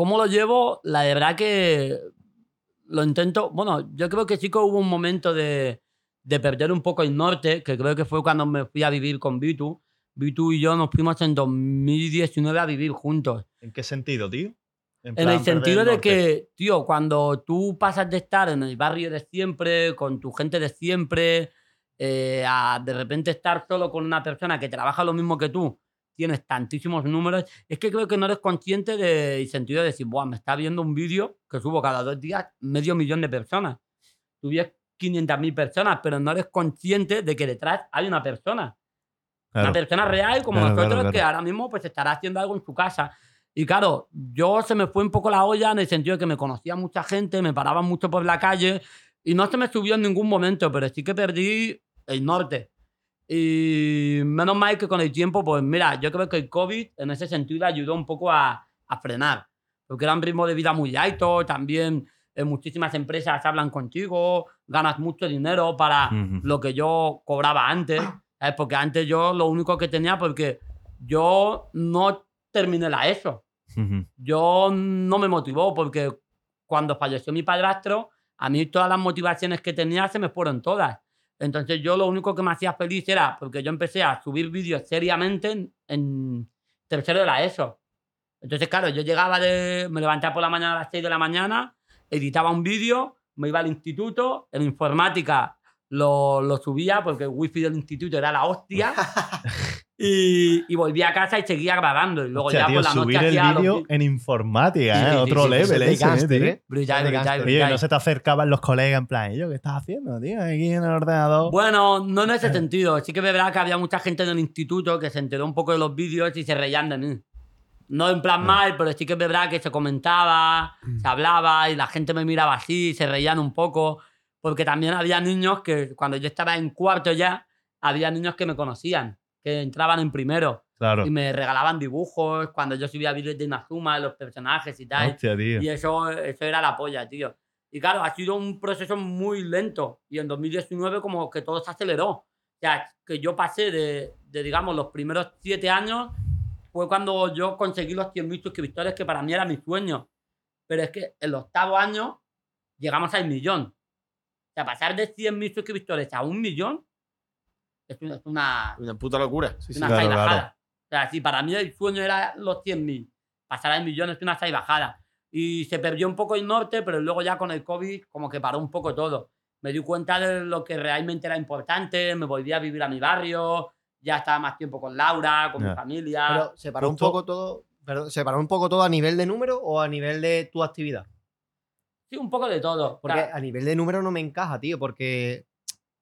cómo lo llevo, la verdad que lo intento. Bueno, yo creo que sí que hubo un momento de, de perder un poco el norte, que creo que fue cuando me fui a vivir con Vitu. Vitu y yo nos fuimos en 2019 a vivir juntos. ¿En qué sentido, tío? En plan, el sentido de que, tío, cuando tú pasas de estar en el barrio de siempre, con tu gente de siempre, eh, a de repente estar solo con una persona que trabaja lo mismo que tú, tienes tantísimos números, es que creo que no eres consciente del sentido de decir, Buah, me está viendo un vídeo que subo cada dos días medio millón de personas. Tú ves 500.000 personas, pero no eres consciente de que detrás hay una persona. Claro. Una persona real como Claro, nosotros claro, que ahora mismo pues estará haciendo algo en su casa. Y claro, yo se me fue un poco la olla en el sentido de que me conocía mucha gente, me paraban mucho por la calle y no se me subió en ningún momento, pero sí que perdí el norte. Y menos mal que con el tiempo, pues mira, yo creo que el COVID en ese sentido ayudó un poco a, a frenar, porque era un ritmo de vida muy alto, también eh, muchísimas empresas hablan contigo, ganas mucho dinero para Ujú. lo que yo cobraba antes, ¿sabes? porque antes yo lo único que tenía, porque yo no terminé la ESO, Ujú. yo no me motivó, porque cuando falleció mi padrastro, a mí todas las motivaciones que tenía se me fueron todas. Entonces yo lo único que me hacía feliz era porque yo empecé a subir vídeos seriamente en, tercero de la ESO. Entonces, claro, yo llegaba de... Me levantaba por la mañana a las 6 de la mañana, editaba un vídeo, me iba al instituto, en informática lo, lo subía porque el wifi del instituto era la hostia. [LAUGHS] y, y volvía a casa y seguía grabando. Y luego Hostia, ya tío, por la noche subir el hacía los vídeo en informática, Sí, ¿eh? sí, Otro sí, level, ese, ¿eh, tío? ¿eh? Brutal, brutal. Oye, no se te acercaban los colegas en plan, "¿Y yo qué estás haciendo, tío? Aquí en el ordenador. Bueno, no en ese sentido. Sí que es verdad que había mucha gente en el instituto que se enteró un poco de los vídeos y se reían de mí. No en plan mal, pero sí que es verdad que se comentaba, se hablaba y la gente me miraba así, se reían un poco. Porque también había niños que cuando yo estaba en cuarto ya, había niños que me conocían, que entraban en primero Claro. y me regalaban dibujos cuando yo subía vídeos de Inazuma, los personajes y tal. Hostia, tío. Y eso, eso era la polla, tío. Y claro, ha sido un proceso muy lento. Y en 2019 como que todo se aceleró. O sea, que yo pasé de, de, digamos, los primeros siete años, fue cuando yo conseguí los 100.000 suscriptores, que para mí era mi sueño. Pero es que el octavo año llegamos al millón. O sea, pasar de 100.000 suscriptores a un millón es una, es una, Una puta locura. Sí, es sí. una claro, claro. O sea, si para mí el sueño era los 100.000, pasar al millón es una salvajada. Y se perdió un poco el norte, pero luego ya con el COVID como que paró un poco todo. Me di cuenta de lo que realmente era importante, me volví a vivir a mi barrio, ya estaba más tiempo con Laura, con mi Ya. familia. Pero se paró un poco todo. Perdón, ¿se paró un poco todo a nivel de número o a nivel de tu actividad? sí, un poco de todo. Porque sea, a nivel de número no me encaja, tío, porque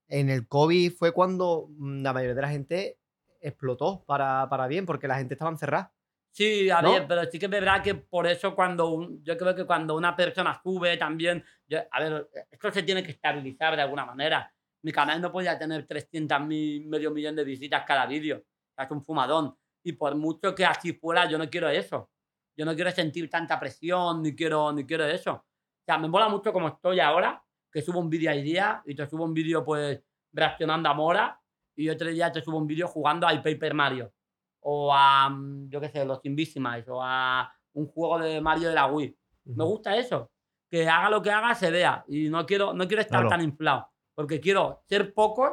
en el COVID fue cuando mm, la mayoría de la gente explotó para, para bien, porque la gente estaba encerrada. Sí, a ¿No? ver, pero sí que es verdad que por eso cuando un- yo creo que cuando una persona sube también, yo- a ver, esto se tiene que estabilizar de alguna manera. Mi canal no podía tener 300 mil, medio millón de visitas cada vídeo. O sea, es un fumadón. Y por mucho que así fuera, yo no quiero eso. Yo no quiero sentir tanta presión, ni quiero, ni quiero eso. O sea, me mola mucho como estoy ahora, que subo un vídeo al día y te subo un vídeo pues reaccionando a Mora y otro día te subo un vídeo jugando al Paper Mario o a, mm, yo qué sé, los Invisimals o a un juego de Mario de la Wii. Me gusta eso. Que haga lo que haga, se vea. Y no quiero, no quiero estar Claro. tan inflado. Porque quiero ser pocos,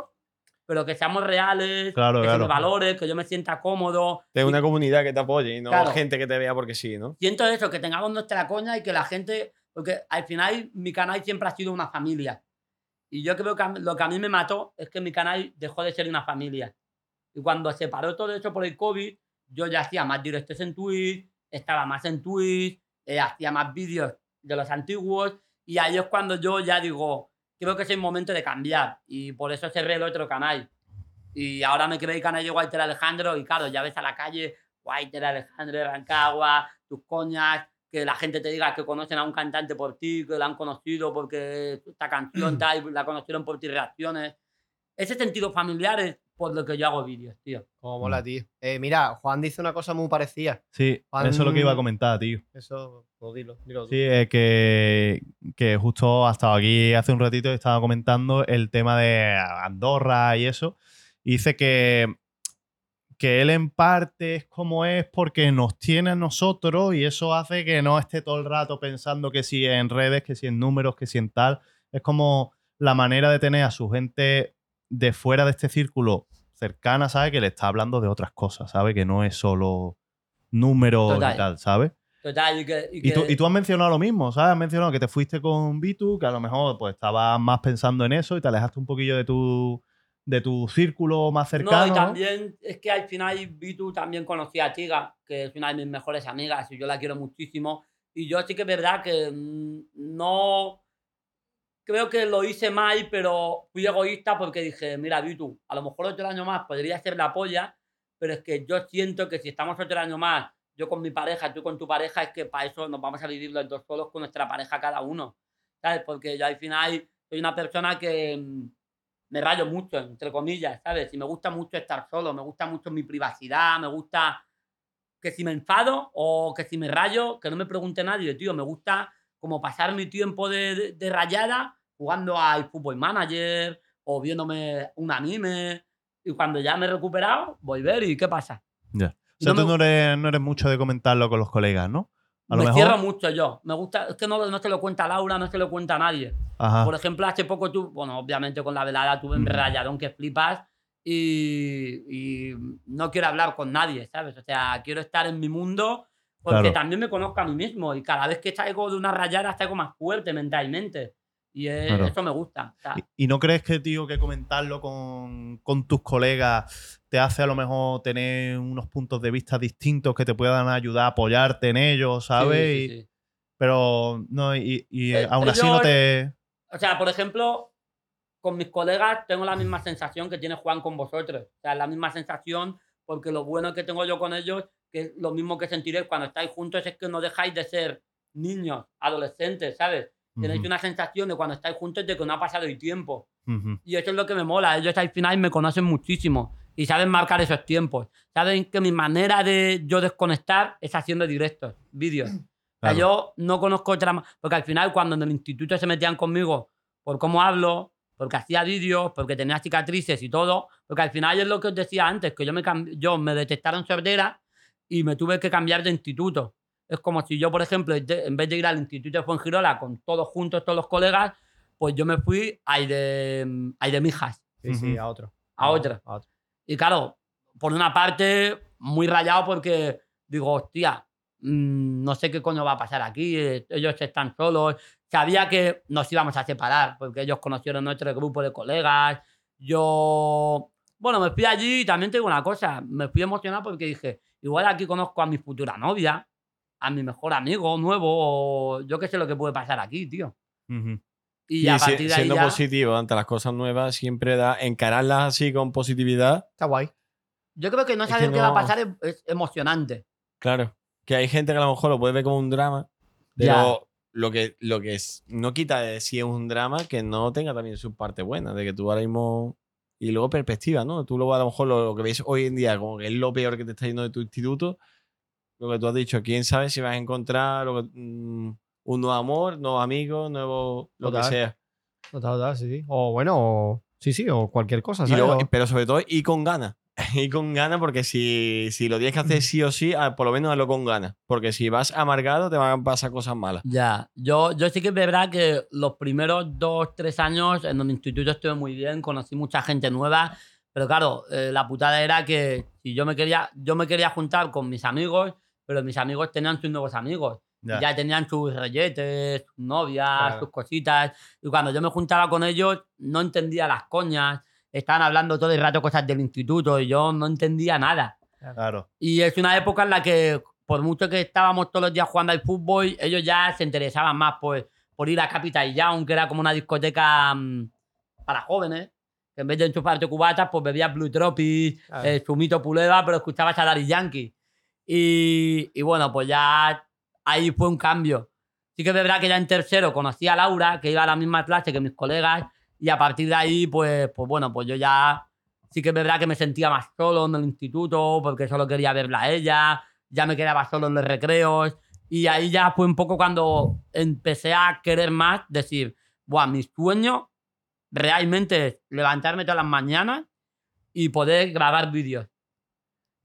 pero que seamos reales, Claro, que se me claro. valore, que yo me sienta cómodo. De Y una comunidad que te apoye y no Claro. gente que te vea porque sí, ¿no? siento eso, que tengamos nuestra coña y que la gente. Porque al final mi canal siempre ha sido una familia. Y yo creo que lo que a mí me mató es que mi canal dejó de ser una familia. Y cuando se paró todo eso por el COVID, yo ya hacía más directos en Twitch, estaba más en Twitch, eh, hacía más vídeos de los antiguos. Y ahí es cuando yo ya digo, creo que es el momento de cambiar. Y por eso cerré el otro canal. Y ahora me creé el canal de Walter Alejandro y claro, ya ves a la calle Walter Alejandro de Rancagua, tus coñas, que la gente te diga que conocen a un cantante por ti, que la han conocido porque esta canción tal, la conocieron por tus reacciones. Ese sentido familiar es por lo que yo hago vídeos, tío. Como mola, tío. Eh, mira, Juan dice una cosa muy parecida. Sí, Juan- eso es lo que iba a comentar, tío. Eso, pues dilo, dilo tú. Sí, es que, que justo ha estado aquí hace un ratito y estaba comentando el tema de Andorra y eso. Y dice que, que él en parte es como es porque nos tiene a nosotros y eso hace que no esté todo el rato pensando que si en redes, que si en números, que si en tal. Es como la manera de tener a su gente de fuera de este círculo cercana, ¿sabe? Que le está hablando de otras cosas, ¿sabe? Que no es solo números Total. y tal, ¿sabes? Total, y que... y Y tú, y tú has mencionado lo mismo, ¿sabes? Has mencionado que te fuiste con Bitu, que a lo mejor pues estabas más pensando en eso y te alejaste un poquillo de tu, de tu círculo más cercano. No, y también es que al final Vitu también conocí a Tiga, que es una de mis mejores amigas y yo la quiero muchísimo. Y yo sí que es verdad que mm, no. Creo que lo hice mal, pero fui egoísta porque dije: Mira, Vitu, a lo mejor otro año más podría ser la polla, pero es que yo siento que si estamos otro año más, yo con mi pareja, tú con tu pareja, es que para eso nos vamos a vivir los dos solos con nuestra pareja cada uno. ¿Sabes? Porque yo al final soy una persona que. Me rayo mucho, entre comillas, ¿sabes? Y me gusta mucho estar solo, me gusta mucho mi privacidad, me gusta que si me enfado o que si me rayo, que no me pregunte nadie, tío. Me gusta como pasar mi tiempo de, de- de rayada jugando al Football Manager o viéndome un anime. Y cuando ya me he recuperado, volver y ¿qué pasa? Ya. O sea, No tú me- no eres, no eres mucho de comentarlo con los colegas, ¿no? A lo me mejor. cierro mucho yo. Me gusta, es que no, no se lo cuenta Laura, no se lo cuenta nadie. Ajá. Por ejemplo, hace poco tú, bueno, obviamente con la velada tuve un Mm. rayadón que flipas y, y no quiero hablar con nadie, ¿sabes? O sea, quiero estar en mi mundo Porque Claro. también me conozco a mí mismo y cada vez que salgo de una rayada salgo más fuerte mentalmente. Y es- Claro. eso me gusta. O sea, ¿Y, y no crees que, tío, que comentarlo con, con tus colegas te hace a lo mejor tener unos puntos de vista distintos que te puedan ayudar a apoyarte en ellos, ¿sabes? sí, sí, sí. Pero no, y, y Eh, aún así no ellos- te. O sea, por ejemplo, con mis colegas tengo la misma sensación que tiene Juan con vosotros. O sea, la misma sensación porque lo bueno que tengo yo con ellos, que es lo mismo que sentiréis cuando estáis juntos, es que no dejáis de ser niños, adolescentes, ¿sabes? Tenéis una sensación de cuando estáis juntos de que no ha pasado el tiempo. Y eso es lo que me mola. Ellos al final me conocen muchísimo y saben marcar esos tiempos. Saben que mi manera de yo desconectar es haciendo directos, vídeos. O sea, Claro. yo no conozco otra Porque al final, cuando en el instituto se metían conmigo por cómo hablo, porque hacía vídeos, porque tenía cicatrices y todo, porque al final es lo que os decía antes, que yo me, yo me detectaron sordera y me tuve que cambiar de instituto. Es como si yo, por ejemplo, en vez de ir al instituto de Fuengirola con todos juntos, todos los colegas, pues yo me fui a ir de, a ir de Mijas, Sí, sí, Ujú. a otro. a otra. A otro. Y claro, por una parte, muy rayado porque digo, hostia, mm, no sé qué coño va a pasar aquí, eh, ellos están solos. Sabía que nos íbamos a separar porque ellos conocieron nuestro grupo de colegas. Yo, bueno, me fui allí y también te digo una cosa, me fui emocionado porque dije, igual aquí conozco a mi futura novia, a mi mejor amigo nuevo, o yo qué sé lo que puede pasar aquí, tío. Ujú. Y, Y a si- partir de ahí siendo ya- positivo ante las cosas nuevas, siempre da encararlas así con positividad. Está guay. yo creo que no Es saber que qué va a no- pasar es, es emocionante. Claro. Que hay gente que a lo mejor lo puede ver como un drama, pero lo que, lo que es, no quita de si es un drama que no tenga también su parte buena, de que tú ahora mismo. Y luego perspectiva, ¿no? Tú luego a lo mejor lo, lo que ves hoy en día como que es lo peor que te está yendo de tu instituto. Lo que tú has dicho, quién sabe si vas a encontrar lo que- mm, un nuevo amor, nuevos amigos, nuevo lo que sea. Total, total, sí, sí. O bueno, o- sí, sí, o cualquier cosa, pero sobre todo, y con ganas. [LAUGHS] Y con ganas, porque si, si lo tienes que hacer sí o sí, ah, por lo menos hazlo con ganas. Porque si vas amargado, te van a pasar cosas malas. Ya, yo, yo sí que es verdad que los primeros dos, tres años en el instituto estuve muy bien, conocí mucha gente nueva, pero claro, eh, la putada era que si yo me quería, yo me quería juntar con mis amigos, pero mis amigos tenían sus nuevos amigos. Ya. Ya, tenían sus reyetes, sus novias, Claro. sus cositas. Y cuando yo me juntaba con ellos, no entendía las coñas. Estaban hablando todo el rato cosas del instituto y yo no entendía nada. Claro. Y es una época en la que, por mucho que estábamos todos los días jugando al fútbol, ellos ya se interesaban más por, por ir a Capital Young, que era como una discoteca mm, para jóvenes. Que en vez de enchufarte cubatas, pues bebías Blue Tropics, Claro. eh, zumito puleva, pero escuchabas a Daddy Yankee. Y, y bueno, pues ya ahí fue un cambio. Sí que es verdad que ya en tercero conocí a Laura, que iba a la misma clase que mis colegas, y a partir de ahí, pues, pues bueno, pues yo ya sí que es verdad que me sentía más solo en el instituto, porque solo quería verla a ella, ya me quedaba solo en los recreos, y ahí ya fue un poco cuando empecé a querer más, decir, Buah, mi sueño realmente es levantarme todas las mañanas y poder grabar vídeos.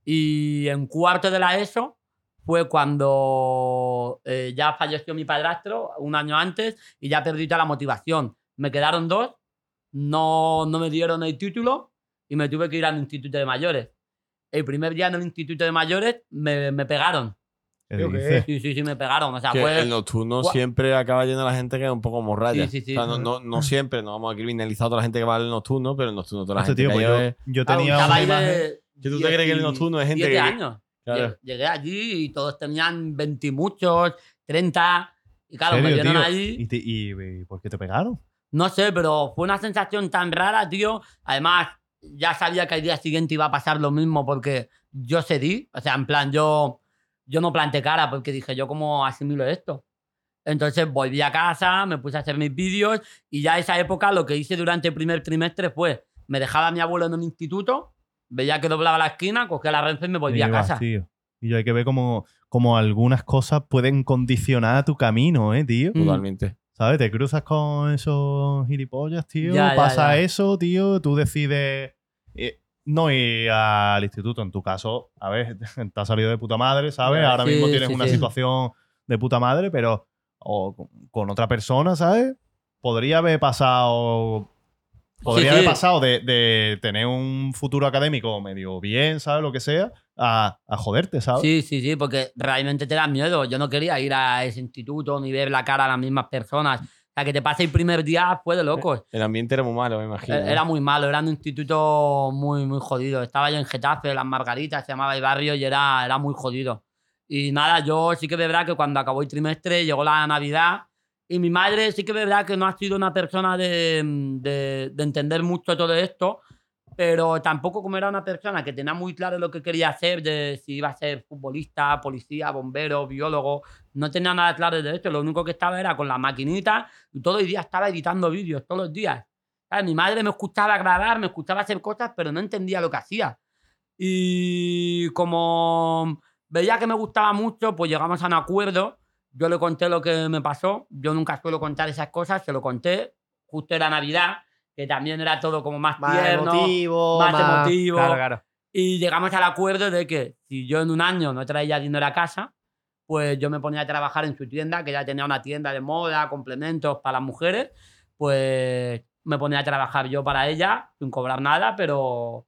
Y en cuarto de la ESO fue cuando eh, ya falleció mi padrastro un año antes y ya perdí toda la motivación. Me quedaron dos, no, no me dieron el título y me tuve que ir al instituto de mayores. El primer día en el instituto de mayores me, me pegaron. Sí, sí, sí, me pegaron. O sea, Que fue... el nocturno Gua- siempre acaba yendo la gente que es un poco morralla. Sí, sí, sí. O sea, no, no, no siempre, no vamos a criminalizar a toda la gente que va al nocturno, pero el nocturno toda la gente tío, que pues yo, es- yo Claro, tenía estaba una imagen. de ¿Que tú te crees que el nocturno es gente 17 que- años. Claro. Lleg- Llegué allí y todos tenían 20 y muchos, 30. Y claro, ¿Serio, me vieron tío? ahí. ¿Y, te- y- y por qué te pegaron? No sé, pero fue una sensación tan rara, tío. Además, ya sabía que al día siguiente iba a pasar lo mismo porque yo cedí. O sea, en plan, yo, yo no planté cara porque dije, yo cómo asimilo esto. Entonces volví a casa, me puse a hacer mis vídeos y ya esa época lo que hice durante el primer trimestre fue, me dejaba a mi abuelo en un instituto, veía que doblaba la esquina, cogía la renfe y me volvía a casa. tío. Y yo hay que ver cómo, cómo algunas cosas pueden condicionar tu camino, ¿eh, tío? Mm. Totalmente. ¿Sabes? Te cruzas con esos gilipollas, tío. Ya, pasa ya. eso, tío. Tú decides eh, no ir al instituto. En tu caso, a ver, [LAUGHS] te has salido de puta madre, ¿sabes? Ahora sí, mismo tienes sí, una sí. situación de puta madre, pero o con- con otra persona, ¿sabes? Podría haber pasado. Podría Sí, haber sí. pasado de, de tener un futuro académico medio bien, ¿sabes? Lo que sea, a, a joderte, ¿sabes? Sí, sí, sí, porque realmente te da miedo. Yo no quería ir a ese instituto ni ver la cara a las mismas personas. O sea, que te pase el primer día fue de locos. El ambiente era muy malo, me imagino. Era muy malo, era un instituto muy, muy jodido. Estaba yo en Getafe, Las Margaritas, se llamaba el barrio, y era, era muy jodido. Y nada, yo sí que es verdad que cuando acabó el trimestre llegó la Navidad y mi madre sí que es verdad que no ha sido una persona de, de- de entender mucho todo esto, pero tampoco como era una persona que tenía muy claro lo que quería hacer, de si iba a ser futbolista, policía, bombero, biólogo, no tenía nada claro de esto. Lo único que estaba era con la maquinita y todo el día estaba editando vídeos, todos los días. ¿Sabes? Mi madre me escuchaba grabar, me escuchaba hacer cosas, pero no entendía lo que hacía. Y como veía que me gustaba mucho, pues llegamos a un acuerdo. Yo le conté lo que me pasó. Yo nunca suelo contar esas cosas, se lo conté. Justo era Navidad, que también era todo como más, Más tierno. emotivo. más emotivo. Claro, claro. Y llegamos al acuerdo de que si yo en un año no traía dinero a casa, pues yo me ponía a trabajar en su tienda, que ya tenía una tienda de moda, complementos para las mujeres, pues me ponía a trabajar yo para ella sin cobrar nada, pero...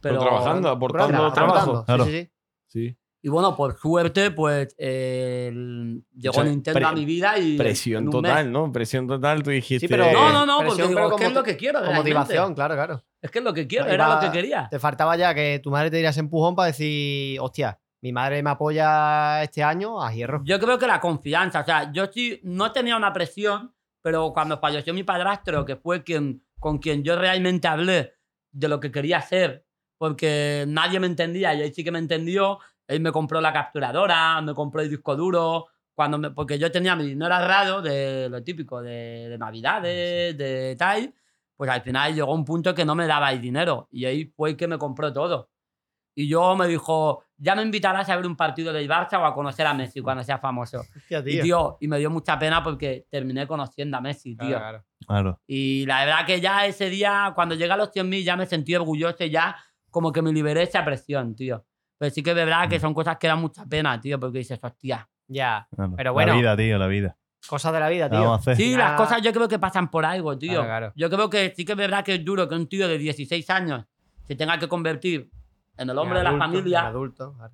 pero trabajando, aportando trabajo. Claro. Sí, sí, sí. Sí. Y bueno, por suerte, pues eh, llegó O sea, Nintendo pre- a mi vida y... Presión total, mes- ¿no? Presión total, tú dijiste. pero- No, no, no, porque digo, es que es lo que quiero. Con realmente. motivación, claro, claro. Es que es lo que quiero, Iba- era lo que quería. Te faltaba ya que tu madre te diera ese empujón para decir, hostia, mi madre me apoya este año a hierro. Yo creo que la confianza, o sea, yo sí no tenía una presión, pero cuando falleció mi padrastro, que fue quien, con quien yo realmente hablé de lo que quería hacer, porque nadie me entendía y él sí que me entendió, él me compró la capturadora, me compró el disco duro, cuando me- porque yo tenía mi dinero ahorrado de lo típico, de, de navidades, de tal, pues al final llegó un punto que no me daba el dinero y ahí fue el que me compró todo. Y yo me dijo, ya me invitarás a ver un partido del Barça o a conocer a Messi cuando sea famoso. [LAUGHS] Hostia, Y, tío. tío, y me dio mucha pena porque terminé conociendo a Messi, tío. Claro, claro. Y la verdad que ya ese día, cuando llegué a los 100.000, ya me sentí orgulloso y ya como que me liberé esa presión, tío. Pero sí que es verdad que son cosas que dan mucha pena, tío, porque dices, hostia. Ya. Pero bueno. La vida, tío, la vida. cosas de la vida, ¿Qué vamos a tío. hacer? Sí, las cosas yo creo que pasan por algo, tío. Claro, claro. Yo creo que sí que es verdad que es duro que un tío de 16 años se tenga que convertir en el hombre de la Adulto, familia. Adulto, claro.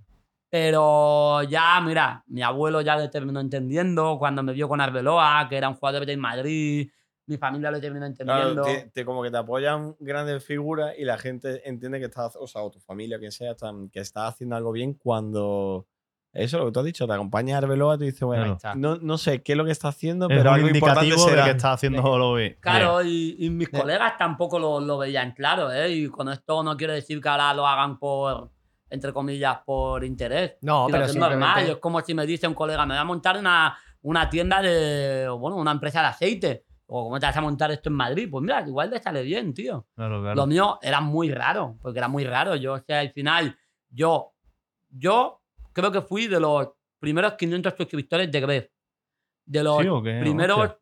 Pero ya, mira, mi abuelo ya lo terminó entendiendo cuando me vio con Arbeloa, que era un jugador del Madrid. Mi familia lo terminó Claro, entendiendo. te, te- como que te apoyan grandes figuras y la gente entiende que estás, o sea, o tu familia, quien sea, están- que estás haciendo algo bien cuando. Eso, lo que tú has dicho, te acompaña Arbeloa, tú dices, bueno, Claro. está. no, no sé qué es lo que está haciendo, Es pero algo importante indicativo de que está haciéndolo bien. Claro, y, y mis Eh. colegas tampoco lo, lo veían claro, ¿eh? Y con esto no quiero decir que ahora lo hagan por, entre comillas, por interés. No, pero es normal. Es como si me dice un colega, me voy a montar una, una tienda de, bueno, una empresa de aceite. O cómo te vas a montar esto en Madrid. Pues mira, igual te sale bien, tío. Claro, claro. Lo mío era muy raro, porque era muy raro. Yo, o sea, al final, yo, yo creo que fui de los primeros 500 suscriptores de Gref. De los primeros Hostia.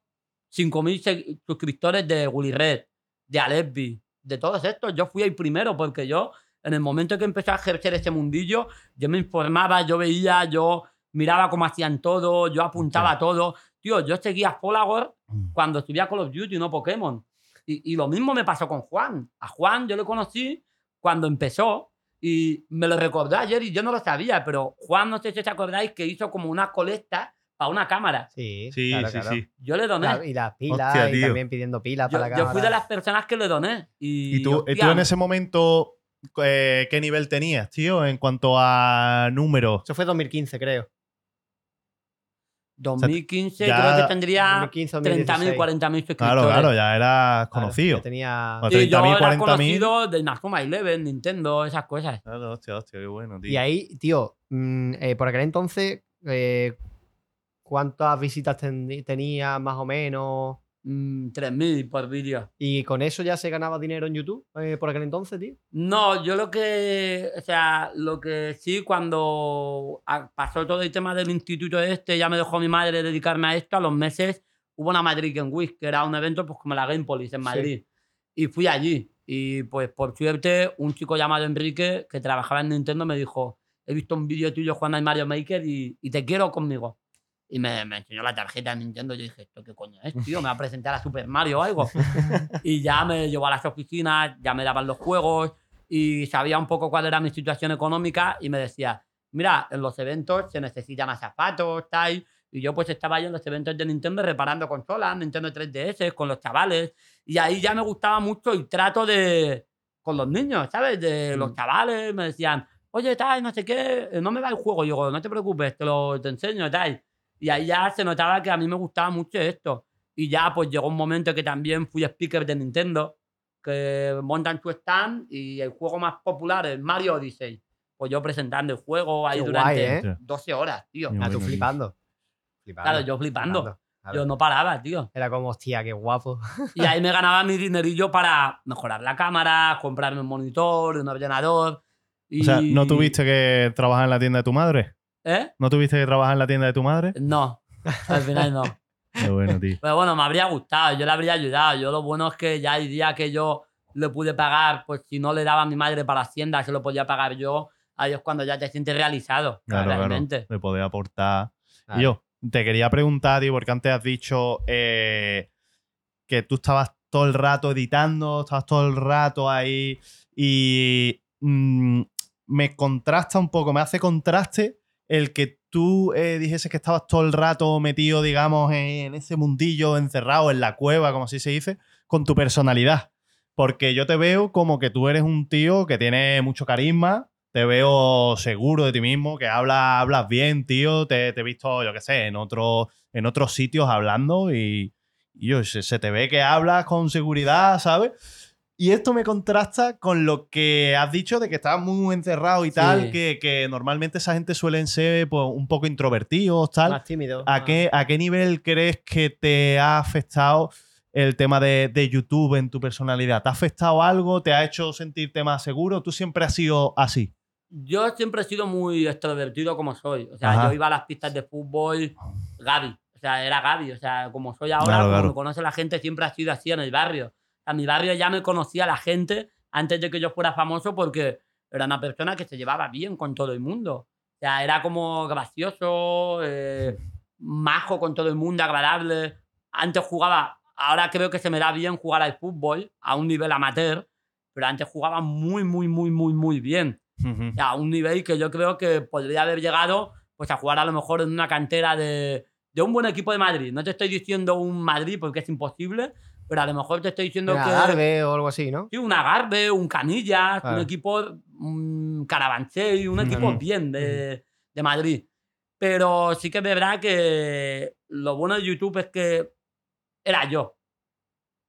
5.000 se- suscriptores de Willy Red, de Alesbi, de todos estos. Yo fui el primero, porque yo, en el momento que empecé a ejercer ese mundillo, yo me informaba, yo veía, yo miraba cómo hacían todo, yo apuntaba todo. Tío, yo seguía Folagor Mm. cuando estudiaba Call of Duty, no Pokémon. Y, y lo mismo me pasó con Juan. A Juan yo lo conocí cuando empezó y me lo recordó ayer y yo no lo sabía, pero Juan, no sé si os acordáis, que hizo como una colecta para una cámara. Sí, Sí, claro, sí, claro. sí. Yo le doné. La- y las pilas, Hostia, y tío. también pidiendo pilas Yo, para la yo cámara. fui de las personas que le doné. Y, ¿Y tú, hostia, y tú en ese momento eh, qué nivel tenías, tío, en cuanto a números? Eso fue 2015, creo. 2015 ya- creo que tendría 2015, 30.000, 2016. 40.000 suscriptores. Claro, claro, ya eras Claro, conocido. que tenía... Vale. Sí, yo 30.000, era 40.000. conocido de Nazuma Eleven, Nintendo, esas cosas. Claro, hostia, hostia, qué bueno, tío. Y ahí, tío, mm, eh, por aquel entonces, eh, ¿cuántas visitas ten- tenía más o menos? Mm, 3.000 por vídeo. ¿Y con eso ya se ganaba dinero en YouTube eh, por aquel entonces, tío? No, yo lo que, o sea, lo que sí, cuando a- pasó todo el tema del instituto este, ya me dejó mi madre dedicarme a esto, a los meses hubo una Madrid Game Week, que era un evento pues como la Game Police en Sí. Madrid. Y fui allí. Y pues por suerte, un chico llamado Enrique, que trabajaba en Nintendo, me dijo, he visto un vídeo tuyo jugando al Mario Maker y, y te quiero conmigo. Y me, me enseñó la tarjeta de Nintendo. Yo dije, ¿esto qué coño es, tío? ¿Me va a presentar a Super Mario o algo? [LAUGHS] y ya me llevó a las oficinas, ya me daban los juegos. y sabía un poco cuál era mi situación económica y me decía, mira, en los eventos se necesitan más zapatos, tal. Y yo pues estaba ahí en los eventos de Nintendo reparando consolas, Nintendo 3DS, con los chavales. Y ahí ya me gustaba mucho el trato de con los niños, ¿sabes? De los Mm. chavales, me decían, oye, tal, no sé qué, no me va el juego. Y yo, no te preocupes, te lo te enseño, tal. Y ahí ya se notaba que a mí me gustaba mucho esto. Y ya pues llegó un momento que también fui speaker de Nintendo, que montan su stand y el juego más popular es Mario Odyssey. Pues yo presentando el juego ahí Qué durante guay, ¿eh? 12 horas, tío. Ah, tú flipando. Flipando, Claro, yo flipando. claro. Yo no paraba, tío. Era como, hostia, qué guapo. Y ahí me [LAUGHS] ganaba mi dinerillo para mejorar la cámara, comprarme un monitor, un ordenador. Y... O sea, ¿no tuviste que trabajar en la tienda de tu madre? ¿Eh? ¿No tuviste que trabajar en la tienda de tu madre? No, al final no. [LAUGHS] Qué bueno, tío. Pero bueno, me habría gustado, yo le habría ayudado. Yo lo bueno es que ya hay días que yo le pude pagar, pues si no le daba a mi madre para Hacienda, se lo podía pagar yo. Ahí es cuando ya te sientes realizado, Claro, realmente. claro. De poder aportar. Claro. Y yo te quería preguntar, tío, porque antes has dicho eh, que tú estabas todo el rato editando, estabas todo el rato ahí y mm, me contrasta un poco, me hace contraste el que tú eh, dijeses que estabas todo el rato metido, digamos, en ese mundillo, encerrado en la cueva, como así se dice, con tu personalidad. Porque yo te veo como que tú eres un tío que tiene mucho carisma, te veo seguro de ti mismo, que hablas, hablas bien, tío. Te, te he visto, yo qué sé, en, otro, en otros sitios hablando y, y yo, se, se te ve que hablas con seguridad, ¿sabes? Y esto me contrasta con lo que has dicho de que estás muy encerrado y Sí. tal, que, que normalmente esa gente suelen ser pues, un poco introvertidos, tal. Más tímido. ¿A qué, ¿A qué nivel crees que te ha afectado el tema de, de YouTube en tu personalidad? ¿Te ha afectado algo? ¿Te ha hecho sentirte más seguro? ¿Tú siempre has sido así? Yo siempre he sido muy extrovertido como soy. O sea, Ajá. yo iba a las pistas de fútbol, Gaby. O sea, era Gaby. O sea, como soy ahora, Claro, como claro. me conoce la gente, siempre ha sido así en el barrio. A mi barrio ya me conocía la gente antes de que yo fuera famoso porque era una persona que se llevaba bien con todo el mundo. O sea, era como gracioso, eh, majo con todo el mundo, agradable. Antes jugaba, ahora creo que se me da bien jugar al fútbol a un nivel amateur, pero antes jugaba muy, muy, muy, muy, muy bien a un nivel que yo creo que podría haber llegado pues a jugar a lo mejor en una cantera de, de un buen equipo de Madrid. No te estoy diciendo un Madrid porque es imposible, pero a lo mejor te estoy diciendo Una que Garbe o algo así, ¿no? sí, un Agarbe, un Canillas, Claro. un equipo un Carabanchel, un equipo Ujú. bien de, de Madrid. Pero sí que es verdad que lo bueno de YouTube es que era yo.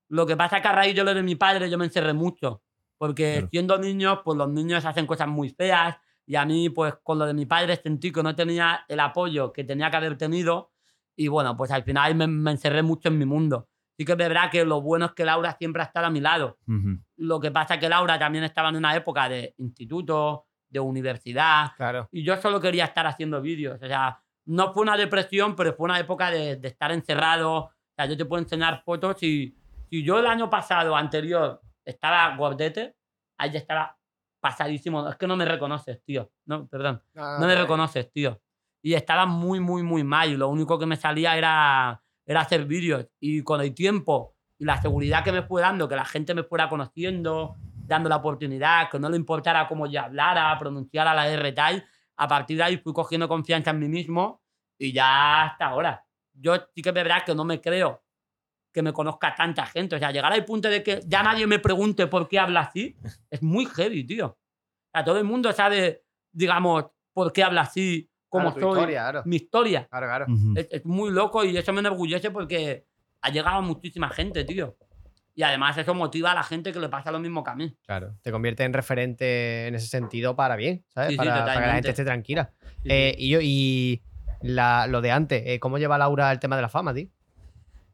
Lo que pasa es que a raíz de lo de mi padre yo me encerré mucho. Porque Claro. siendo niños, pues los niños hacen cosas muy feas. Y a mí, pues con lo de mi padre sentí que no tenía el apoyo que tenía que haber tenido. Y bueno, pues al final me, me encerré mucho en mi mundo. Sí que es verdad que lo bueno es que Laura siempre ha estado a mi lado. Ujú. Lo que pasa es que Laura también estaba en una época de instituto, de universidad, Claro. y yo solo quería estar haciendo vídeos. O sea, no fue una depresión, pero fue una época de, de estar encerrado. O sea, yo te puedo enseñar fotos y si yo el año pasado, anterior, estaba gordete, ahí ya estaba pasadísimo. Es que no me reconoces, tío. No, perdón. Ah, No me reconoces, tío. Y estaba muy, muy, muy mal. Y lo único que me salía era, era hacer vídeos. Y con el tiempo y la seguridad que me fue dando, que la gente me fuera conociendo, dando la oportunidad, que no le importara cómo yo hablara, pronunciara la R tal, a partir de ahí fui cogiendo confianza en mí mismo y ya hasta ahora. Yo sí que es verdad que no me creo que me conozca tanta gente. O sea, llegar al punto de que ya nadie me pregunte por qué habla así, [LAUGHS] es muy heavy, tío. O sea, todo el mundo sabe, digamos, por qué habla así, cómo Claro, tu soy, historia, claro. mi historia. Claro, claro. Es, es muy loco y eso me enorgullece porque ha llegado muchísima gente, tío. Y además eso motiva a la gente que le pasa lo mismo que a mí. Claro. Te convierte en referente en ese sentido para bien, ¿sabes? Sí, sí, para, que la gente esté tranquila. Sí, Eh, sí. y yo, y la- lo de antes, eh, ¿cómo lleva Laura el tema de la fama, tío?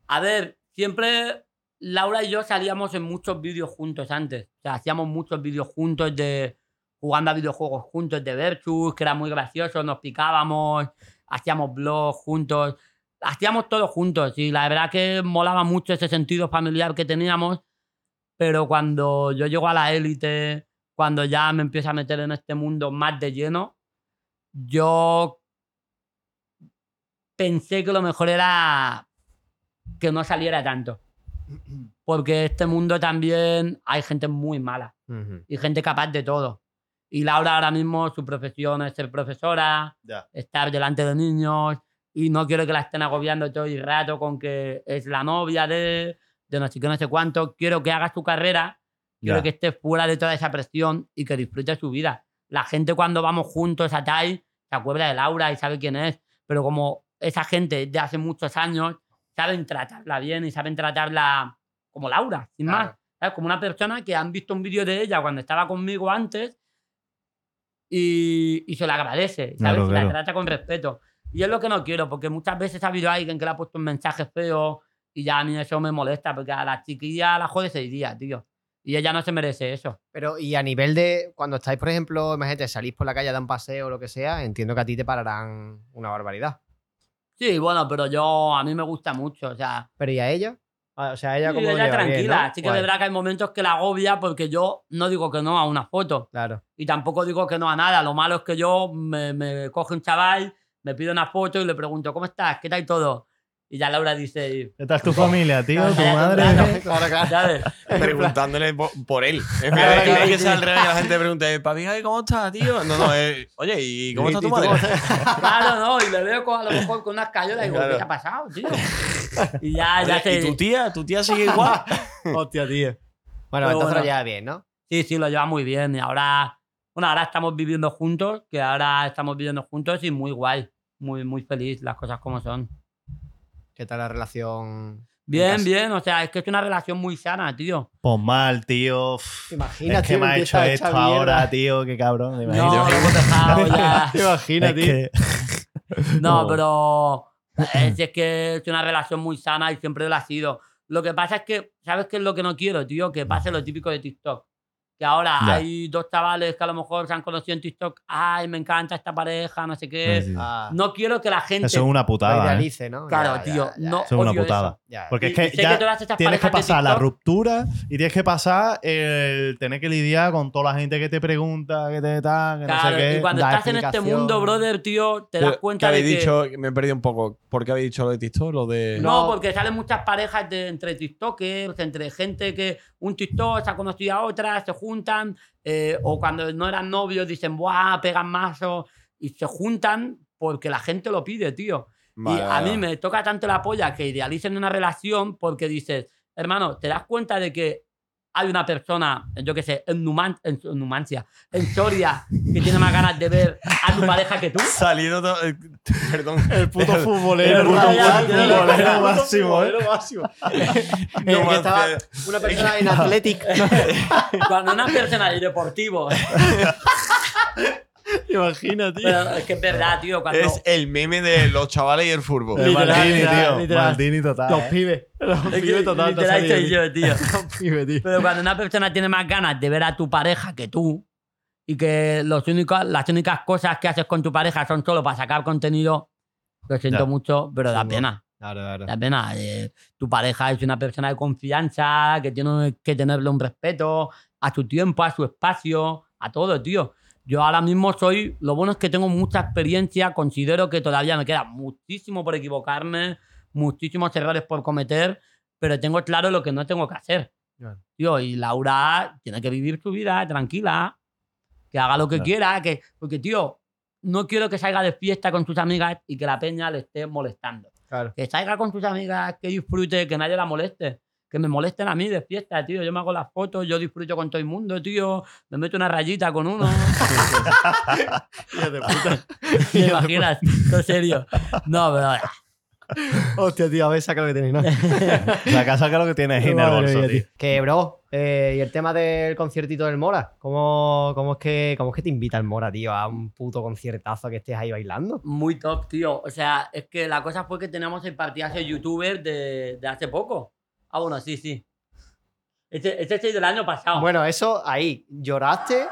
A ver, siempre Laura y yo salíamos en muchos vídeos juntos antes. O sea, hacíamos muchos vídeos juntos de jugando a videojuegos juntos de Versus, que era muy gracioso, nos picábamos, hacíamos vlogs juntos, hacíamos todo juntos y la verdad que molaba mucho ese sentido familiar que teníamos, pero cuando yo llego a la élite, cuando ya me empiezo a meter en este mundo más de lleno, yo pensé que lo mejor era que no saliera tanto. [CLEARS THROAT] Porque este mundo también hay gente muy mala Ujú. y gente capaz de todo. Y Laura ahora mismo su profesión es ser profesora, estar delante de niños y no quiero que la estén agobiando todo el rato con que es la novia de, de no sé qué, no sé cuánto. Quiero que haga su carrera, quiero que esté fuera de toda esa presión y que disfrute su vida. La gente cuando vamos juntos a Tai se acuerda de Laura y sabe quién es, pero como esa gente de hace muchos años saben tratarla bien y saben tratarla como Laura, sin Claro. más. ¿Sabes? Como una persona que han visto un vídeo de ella cuando estaba conmigo antes y, y se la agradece, ¿sabes? Claro, Y la trata con respeto. Y es lo que no quiero, porque muchas veces ha habido alguien que le ha puesto un mensaje feo y ya a mí eso me molesta, porque a la chiquilla la jode seis días, tío. Y ella no se merece eso. Pero, y a nivel de cuando estáis, por ejemplo, imagínate, salís por la calle a dar un paseo o lo que sea, entiendo que a ti te pararán una barbaridad. Sí, bueno, pero yo, a mí me gusta mucho, o sea, Pero ¿y a ella? Ah, O sea, ella como ella bien, tranquila. ¿no? Sí que es verdad que hay momentos que la agobia porque yo no digo que no a una foto. Claro. Y tampoco digo que no a nada. Lo malo es que yo me, me coge un chaval, me pide una foto y le pregunto, ¿cómo estás? ¿Qué tal todo? Y ya Laura dice, ¿Qué tal tu familia, tío? ¿Tu madre? claro. Claro. Preguntándole por, por él. Claro, que sí. sea al revés, que la gente pregunte, papi, ¿cómo estás, tío? No, no, oye, ¿y [LAUGHS] cómo ¿Y- está tu madre? Claro, no, y le veo con, a lo mejor con unas cayolas y digo. ¿qué te ha pasado, tío? [LAUGHS] Y ya, ya se... ¿Y tu tía? ¿Tu tía sigue igual? [LAUGHS] Hostia, tío. Bueno, Pero entonces bueno. lo lleva bien, ¿no? Sí, sí, lo lleva muy bien. Y ahora, bueno, ahora estamos viviendo juntos, que ahora estamos viviendo juntos y muy guay. Muy, muy feliz, las cosas como son. ¿Qué tal la relación? Bien, bien, o sea, es que es una relación muy sana, tío. Pues mal, tío. Uf, ¿Te imaginas, es que tío, me ha hecho esto ahora, tío. Qué cabrón. [LAUGHS] ¿te No, tío? que- No, No. pero es, es que es una relación muy sana y siempre lo ha sido. Lo que pasa es que, ¿sabes qué es lo que no quiero, tío? Que pase lo típico de TikTok. Que ahora hay dos chavales que a lo mejor se han conocido en TikTok. Ay, me encanta esta pareja, no sé qué. Sí, sí. Ah, No quiero que la gente. Eso es una putada. idealice, ¿no? Claro, Ya, tío, ya, ya, no- Eso es una putada. eso. Porque es que ya todas estas tienes que pasar la ruptura y tienes que pasar el tener que lidiar con toda la gente que te pregunta, que te tal, que Claro, no sé qué. y cuando da estás en este mundo, brother, tío, te das cuenta ¿Qué de habéis que. dicho? Me he perdido un poco. ¿Por qué habéis dicho lo de TikTok? Lo de... No, No. porque salen muchas parejas de, entre TikTokers, entre gente que un TikTok se ha conocido a otra, se juntan, eh, o cuando no eran novios dicen, ¡buah! pegan más, o- y se juntan porque la gente lo pide, tío. Vale, y a mí me toca tanto la polla que idealicen una relación porque dices, hermano, ¿te das cuenta de que hay una persona, yo qué sé, en, Numan- en, en Numancia, en Soria, que tiene más ganas de ver a tu [LAUGHS] pareja que tú? Eh, Perdón. [LAUGHS] El puto futbolero, el el puto futbolero máximo, ¿eh? máximo. No que más estaba una persona en Athletic. [LAUGHS] Cuando una persona es deportivo, [LAUGHS] Imagina, tío. pero es que es verdad, tío, cuando... Es el meme de los chavales y el fútbol. El Maldini, literal, tío. literal. Maldini total. Los ¿eh? pibes. Los Es pibes total. literal soy yo, tío. Los pibes, tío. Pero cuando una persona tiene más ganas de ver a tu pareja que tú y que los únicos, las únicas cosas que haces con tu pareja son solo para sacar contenido, lo siento Ya. mucho, pero da pena. Claro, claro. Da pena. Eh, tu pareja es una persona de confianza, que tiene que tenerle un respeto a su tiempo, a su espacio, a todo, tío. Yo ahora mismo soy, lo bueno es que tengo mucha experiencia, considero que todavía me queda muchísimo por equivocarme, muchísimos errores por cometer, pero tengo claro lo que no tengo que hacer. Claro. Tío, y Laura tiene que vivir su vida tranquila, que haga lo que Claro. quiera, que, porque, tío, no quiero que salga de fiesta con sus amigas y que la peña le esté molestando Claro. que salga con sus amigas, que disfrute, que nadie la moleste. Que me molesten a mí de fiesta, tío. Yo me hago las fotos, yo disfruto con todo el mundo, tío. Me meto una rayita con uno. [LAUGHS] Hijo de puta. [LAUGHS] ¿Te imaginas? En serio. No, pero. Hostia, tío, a ver, saca lo que tenéis, ¿no? [LAUGHS] La casa que lo que tienes en el bolso, tío. Que, bro, eh, y el tema del conciertito del Mora, ¿cómo, cómo, es que, ¿cómo es que te invita el Mora, tío, a un puto conciertazo que estés ahí bailando? Muy top, tío. O sea, es que la cosa fue que teníamos el partidazo de youtuber de, de hace poco. Ah, bueno, sí, sí. Este, este es del año pasado. Bueno, eso ahí, lloraste,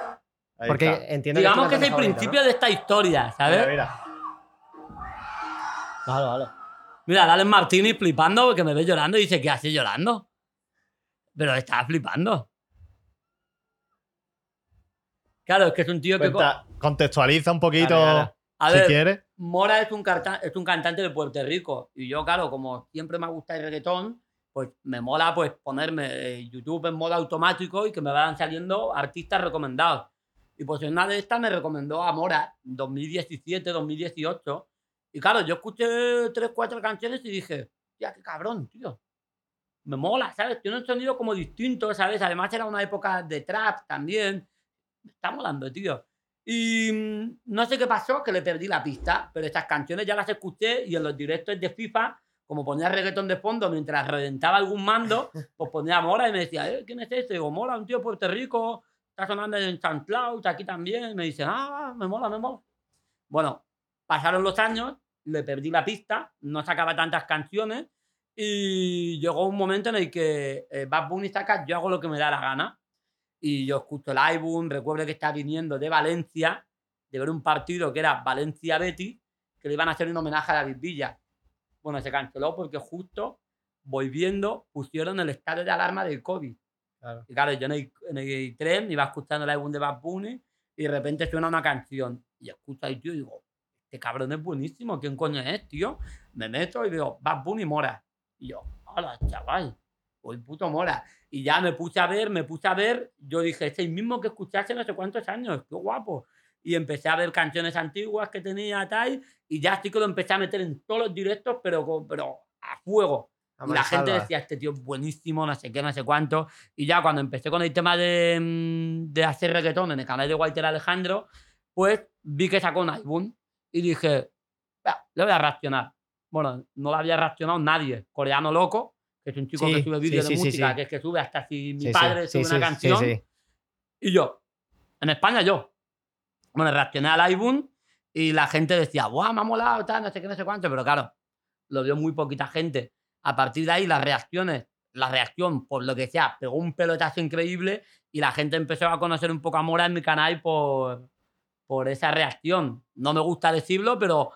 Ahí porque está. entiendo Digamos que que es el principio de esta historia, ¿sabes? Mira, mira. Vale, vale. Mira, Alex Martini flipando porque me ve llorando y dice, ¿qué haces llorando? Pero estaba flipando. Claro, es que es un tío que... contextualiza un poquito, Dale, dale. A si ver, quieres. Mora es un, es un cantante de Puerto Rico. Y yo, claro, como siempre me gusta el reggaetón, pues me mola pues ponerme eh, YouTube en modo automático y que me vayan saliendo artistas recomendados. Y pues en una de estas me recomendó a Mora, 2017, 2018. Y claro, yo escuché tres, cuatro canciones y dije, ya qué cabrón, tío. Me mola, ¿sabes? Tiene un sonido como distinto, ¿sabes? Además era una época de trap también. Me está molando, tío. Y mm, no sé qué pasó, que le perdí la pista, pero estas canciones ya las escuché y en los directos de FIFA, como ponía reggaetón de fondo mientras reventaba algún mando, pues ponía Mora y me decía, ¿eh? ¿quién es este? Digo, Mora, un tío de Puerto Rico, está sonando en SoundCloud, aquí también. Me dice, ah, me mola, me mola. Bueno, pasaron los años, le perdí la pista, no sacaba tantas canciones y llegó un momento en el que eh, Bad Bunny está acá, yo hago lo que me da la gana y yo escucho el álbum, recuerdo que estaba viniendo de Valencia, de ver un partido que era Valencia-Betty, que le iban a hacer un homenaje a David Villa. Bueno, se canceló porque justo volviendo pusieron el estado de alarma del COVID. Claro. Y claro, yo en el, en el tren iba escuchando el álbum de Bad Bunny y de repente suena una canción y escucho ahí, tío, y digo, este cabrón es buenísimo, ¿quién coño es, tío? Me meto y digo, Bad Bunny Mora. Y yo, hola, chaval, hoy puto Mora. Y ya me puse a ver, me puse a ver, yo dije, este es el mismo que escuché hace no sé cuántos años, qué guapo. Y empecé a ver canciones antiguas que tenía tal, y ya sí que lo empecé a meter en todos los directos, pero, pero a fuego. Y la gente decía, este tío es buenísimo, no sé qué, no sé cuánto. Y ya cuando empecé con el tema de, mm, de hacer reggaetón en el canal de Walter Alejandro, pues vi que sacó un álbum y dije, "Va, le voy a reaccionar. Bueno, no lo había reaccionado nadie. Coreano Loco, que es un chico Sí, que sube vídeos sí, de sí, música, que es que sube hasta si mi padre sube una canción. Y yo, en España yo. Bueno, reaccioné al álbum y la gente decía, ¡guau, me ha molado, tal, no sé qué, no sé cuánto! Pero claro, lo vio muy poquita gente. A partir de ahí, las reacciones, la reacción, por lo que sea, pegó un pelotazo increíble y la gente empezó a conocer un poco a Mora en mi canal por, por esa reacción. No me gusta decirlo, pero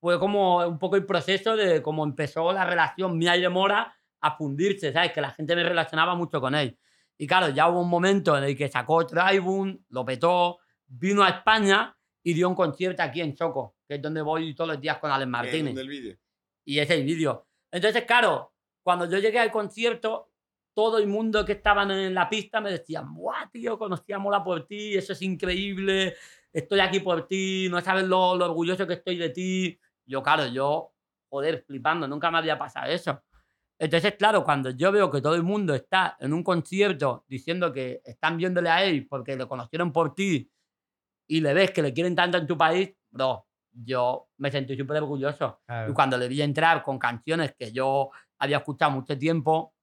fue como un poco el proceso de cómo empezó la relación mía y de Mora a fundirse, ¿sabes? Que la gente me relacionaba mucho con él. Y claro, ya hubo un momento en el que sacó otro álbum, lo petó, vino a España y dio un concierto aquí en Choco, que es donde voy todos los días con Alex Martínez. Y ese es el vídeo. Entonces, claro, cuando yo llegué al concierto, todo el mundo que estaban en la pista me decían, ¡buah, tío! Conocí a Mola por ti, eso es increíble, estoy aquí por ti, no sabes lo, lo orgulloso que estoy de ti. Yo, claro, yo, joder, flipando, nunca me había pasado eso. Entonces, claro, cuando yo veo que todo el mundo está en un concierto diciendo que están viéndole a él porque lo conocieron por ti y le ves que le quieren tanto en tu país, bro, yo me sentí súper orgulloso. Claro. Y cuando le vi entrar con canciones que yo había escuchado mucho tiempo,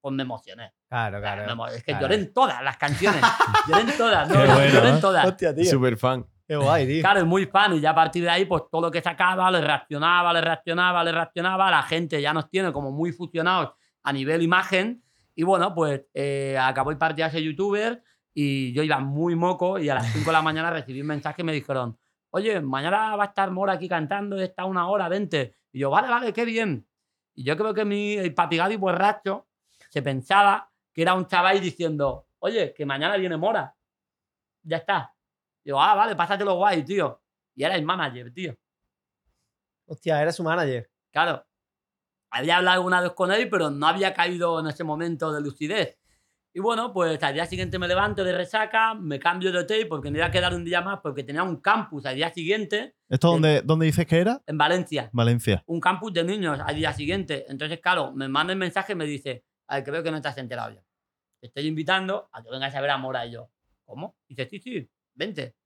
pues me emocioné. Claro, claro. Emo- es que claro. lloré en todas las canciones. [LAUGHS] lloré en todas, no, Qué bueno, lloré ¿eh? en todas. Hostia, tío. Super fan. Qué guay, tío. Claro, es muy fan y ya a partir de ahí, pues todo lo que sacaba, le reaccionaba, le reaccionaba, le reaccionaba. La gente ya nos tiene como muy fusionados a nivel imagen. Y bueno, pues eh, acabó el partido a ser youtuber y yo iba muy moco y a las 5 de la mañana recibí un mensaje y me dijeron, oye, mañana va a estar Mora aquí cantando, está una hora, vente. Y yo, vale, vale, qué bien. Y yo creo que mi el papigadi borracho se pensaba que era un chaval diciendo, oye, que mañana viene Mora. Ya está. Digo, ah, vale, pásatelo guay, tío. Y era el manager, tío. Hostia, era su manager. Claro. Había hablado alguna vez con él, pero no había caído en ese momento de lucidez. Y bueno, pues al día siguiente me levanto de resaca, me cambio de hotel porque me iba a quedar un día más porque tenía un campus al día siguiente ¿Esto dónde, dónde dices que era? en Valencia. Valencia. Un campus de niños al día siguiente. Entonces, claro, me manda el mensaje y me dice, a ver, creo que no has enterado ya. Te estoy invitando a que vengas a ver a Mora. Y yo, ¿cómo? Y dice, sí, sí, vente.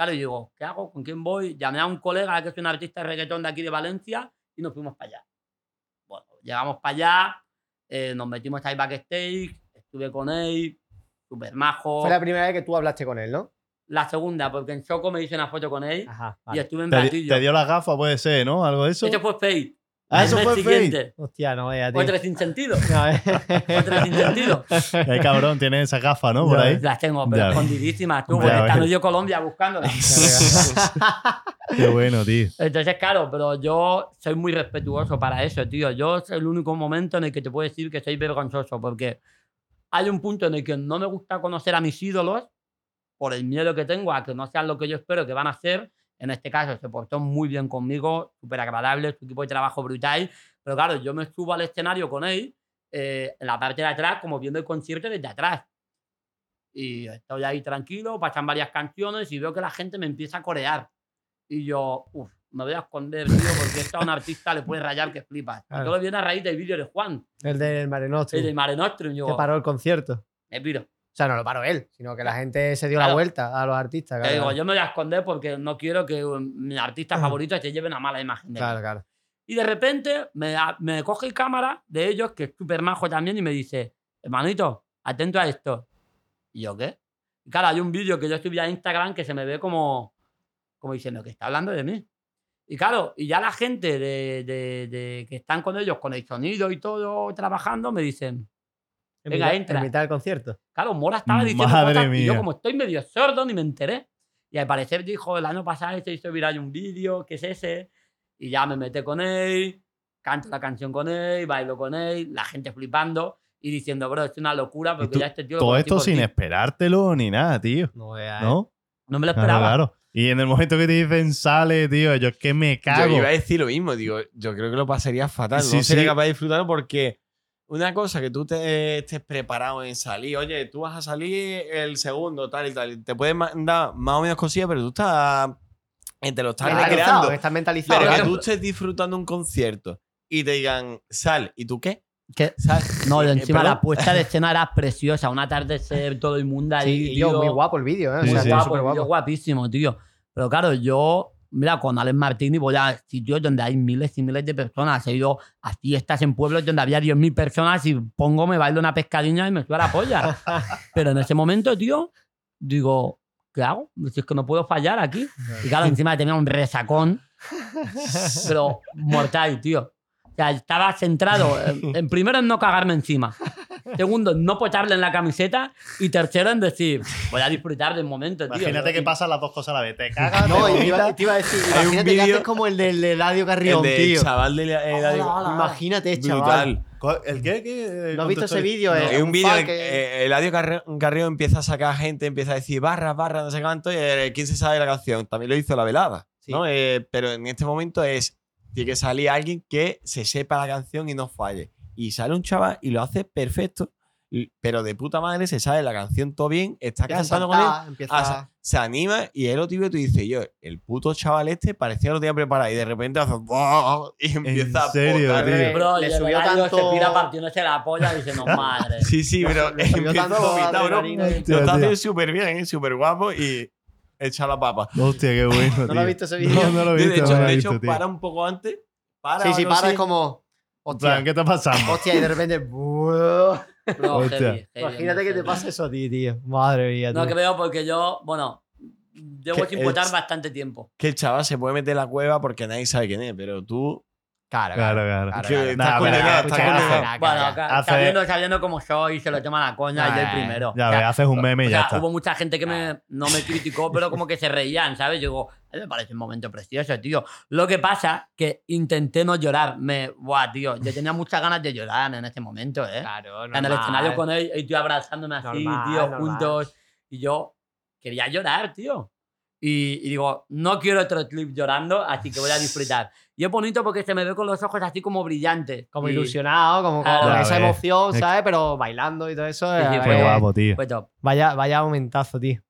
Claro, y digo, ¿qué hago? ¿Con quién voy? Llamé a un colega que es un artista de reggaetón de aquí de Valencia y nos fuimos para allá. Bueno, llegamos para allá, eh, nos metimos ahí backstage, estuve con él, súper majo. Fue la primera vez que tú hablaste con él, ¿no? La segunda, porque en Choco me hice una foto con él Ajá. y vale. estuve en Te, platillo. te dio las gafas, puede ser, ¿no? Algo de eso. Ese fue Fate. Ah, eso fue Fate. siguiente. Hostia, no tío. Otra sin sentido. [LAUGHS] No, eh. [LAUGHS] Otra sin sentido. Qué cabrón, tienes esas gafas, ¿no? Por ahí. Las tengo, pero Ya escondidísimas. Tú, porque ves. medio Colombia buscándolas. [LAUGHS] Qué bueno, tío. Entonces, claro, pero yo soy muy respetuoso para eso, tío. Yo es el único momento en el que te puedo decir que soy vergonzoso, porque hay un punto en el que no me gusta conocer a mis ídolos por el miedo que tengo a que no sean lo que yo espero que van a ser. En este caso, se portó muy bien conmigo, súper agradable, su equipo de trabajo brutal. Pero claro, yo me subo al escenario con él eh, en la parte de atrás, como viendo el concierto desde atrás. Y estoy ahí tranquilo, pasan varias canciones y veo que la gente me empieza a corear. Y yo, uff, me voy a esconder, tío, porque esto a un artista le puede rayar que flipas. Claro. Y todo viene a raíz del vídeo de Juan, El del Mare Nostrum, el de Mare Nostrum. Yo, que paró el concierto. me piro. Sea, no lo paró él, sino que la gente se dio Claro. la vuelta a los artistas. Te Claro, digo, claro. yo me voy a esconder porque no quiero que um, mi artista favorito te lleve una mala imagen de mí. claro, claro. Y de repente me, me coge el cámara de ellos, que es súper majo también, y me dice, hermanito, atento a esto. ¿Y yo qué? Y claro, hay un vídeo que yo subí a Instagram que se me ve como, como diciendo que está hablando de mí. Y claro, y ya la gente de, de- de que están con ellos, con el sonido y todo, trabajando, me dicen, En Venga, mitad- entra. En mitad del concierto. Claro, Mora estaba diciendo Madre cosas y yo mía. como estoy medio sordo ni me enteré. Y al parecer dijo, el año pasado se hizo viral un vídeo, ¿qué es ese? Y ya me meté con él, canto la canción con él, bailo con él, la gente flipando y diciendo, bro, es una locura porque tú- ya este tío lo Todo esto sin ti". esperártelo ni nada, tío. No veas. ¿No? No me lo Claro, esperaba. claro. Y en el momento que te dicen sale, tío, yo es que me Yo cago. iba a decir lo mismo, digo, yo creo que lo pasaría fatal. Sí, no sería sí. capaz de disfrutarlo porque una cosa que tú te estés preparado en salir, oye, tú vas a salir el segundo, tal y tal, te puedes mandar más o menos cosillas, pero tú estás. Te lo estás recreando. Estás mentalizado. Pero que tú estés disfrutando un concierto y te digan, sal, ¿y tú qué? Que- Sal. No, y Eh, encima perdón. la puesta de [LAUGHS] escena era preciosa, un atardecer todo el mundo ahí. Sí, yo, tío. muy guapo el vídeo, ¿eh? O sea, sí. vídeo guapo. guapísimo, tío. Pero claro, yo, mira, con Alex Martini voy a sitios donde hay miles y miles de personas. He ido a fiestas en pueblos donde había 10.000 personas y pongo, me bailo una pescadilla y me suena la polla. [LAUGHS] Pero en ese momento, tío, digo, ¿qué hago? Si es que no puedo fallar aquí. Y claro, [LAUGHS] encima tenía un resacón, [LAUGHS] pero mortal, tío. O sea, estaba centrado en, en primero en no cagarme encima. Segundo, no pocharle en la camiseta. Y tercero, en decir, voy a disfrutar del momento, tío. Imagínate que pasan las dos cosas a la vez. Te cagas, No, te iba, te iba a decir, Hay un imagínate que vídeo- haces como el del Eladio El Carrión, de tío. chaval de la- eh, la- Hola, hola. Imagínate, chaval. brutal. Co- ¿El qué? ¿Qué? ¿No has visto ese vídeo? No. eh? Es un vídeo en que- que Eladio Carre- Carrión empieza a sacar gente, empieza a decir barras, barras, no sé cuánto, y eh, quién se sabe la canción. También lo hizo la velada, Sí. ¿no? Eh, pero en este momento es, tiene que salir alguien que se sepa la canción y no falle. Y sale un chaval y lo hace perfecto, pero de puta madre se sabe la canción todo bien, está cantando con él, empieza ah, se- se anima y es lo típico tú dices, yo, el puto chaval este parecía que lo tenía preparado y de repente hace y empieza serio, a potar. tío? Bro, Le el subió tanto- se tira partiéndose la polla y dice, no, madre. [LAUGHS] Sí, sí, pero le subió empieza a tanto vomitar, bro. Lo está tío. haciendo súper bien, ¿eh? súper guapo y echa la papa. Hostia, qué bueno, [LAUGHS] ¿No lo tío. has visto ese No, vídeo? no lo he de visto, hecho, no lo he de visto, hecho tío. para un poco antes. Para, Sí, sí, o algo para, así. es como. Hostia, ¿qué está pasando? hostia, y de repente. Imagínate que te pase eso a ti, tío. Madre mía, No, tío. que veo porque yo, bueno, llevo Que sin votar bastante tiempo. Que el chaval se puede meter en la cueva porque nadie sabe quién es, pero tú. Claro, Claro, claro. claro, claro. está Nah, condenado, está condenado. Bueno, ya. ca- Hace- sabiendo, sabiendo cómo soy, se lo toman a coña y yo el primero. Ya O sea, ves, haces un meme y o ya sea, está. hubo mucha gente que me, no me criticó, pero como que se reían, ¿sabes? Yo digo, me parece un momento precioso, tío. Lo que pasa que intenté no llorar. Me, buah, tío, yo tenía muchas ganas de llorar en ese momento, ¿eh? Claro, en el escenario con él, y tío abrazándome así, Normal, tío, normal. juntos. Y yo quería llorar, tío. Y, y digo, no quiero otro clip llorando, así que voy a disfrutar. Y es bonito porque se me ve con los ojos así como brillantes. Como Y ilusionado, como con esa emoción, Es- ¿sabes? Pero bailando y todo eso. Sí, sí, eh, fue eh, guapo, tío. Fue top. Vaya, vaya momentazo, tío.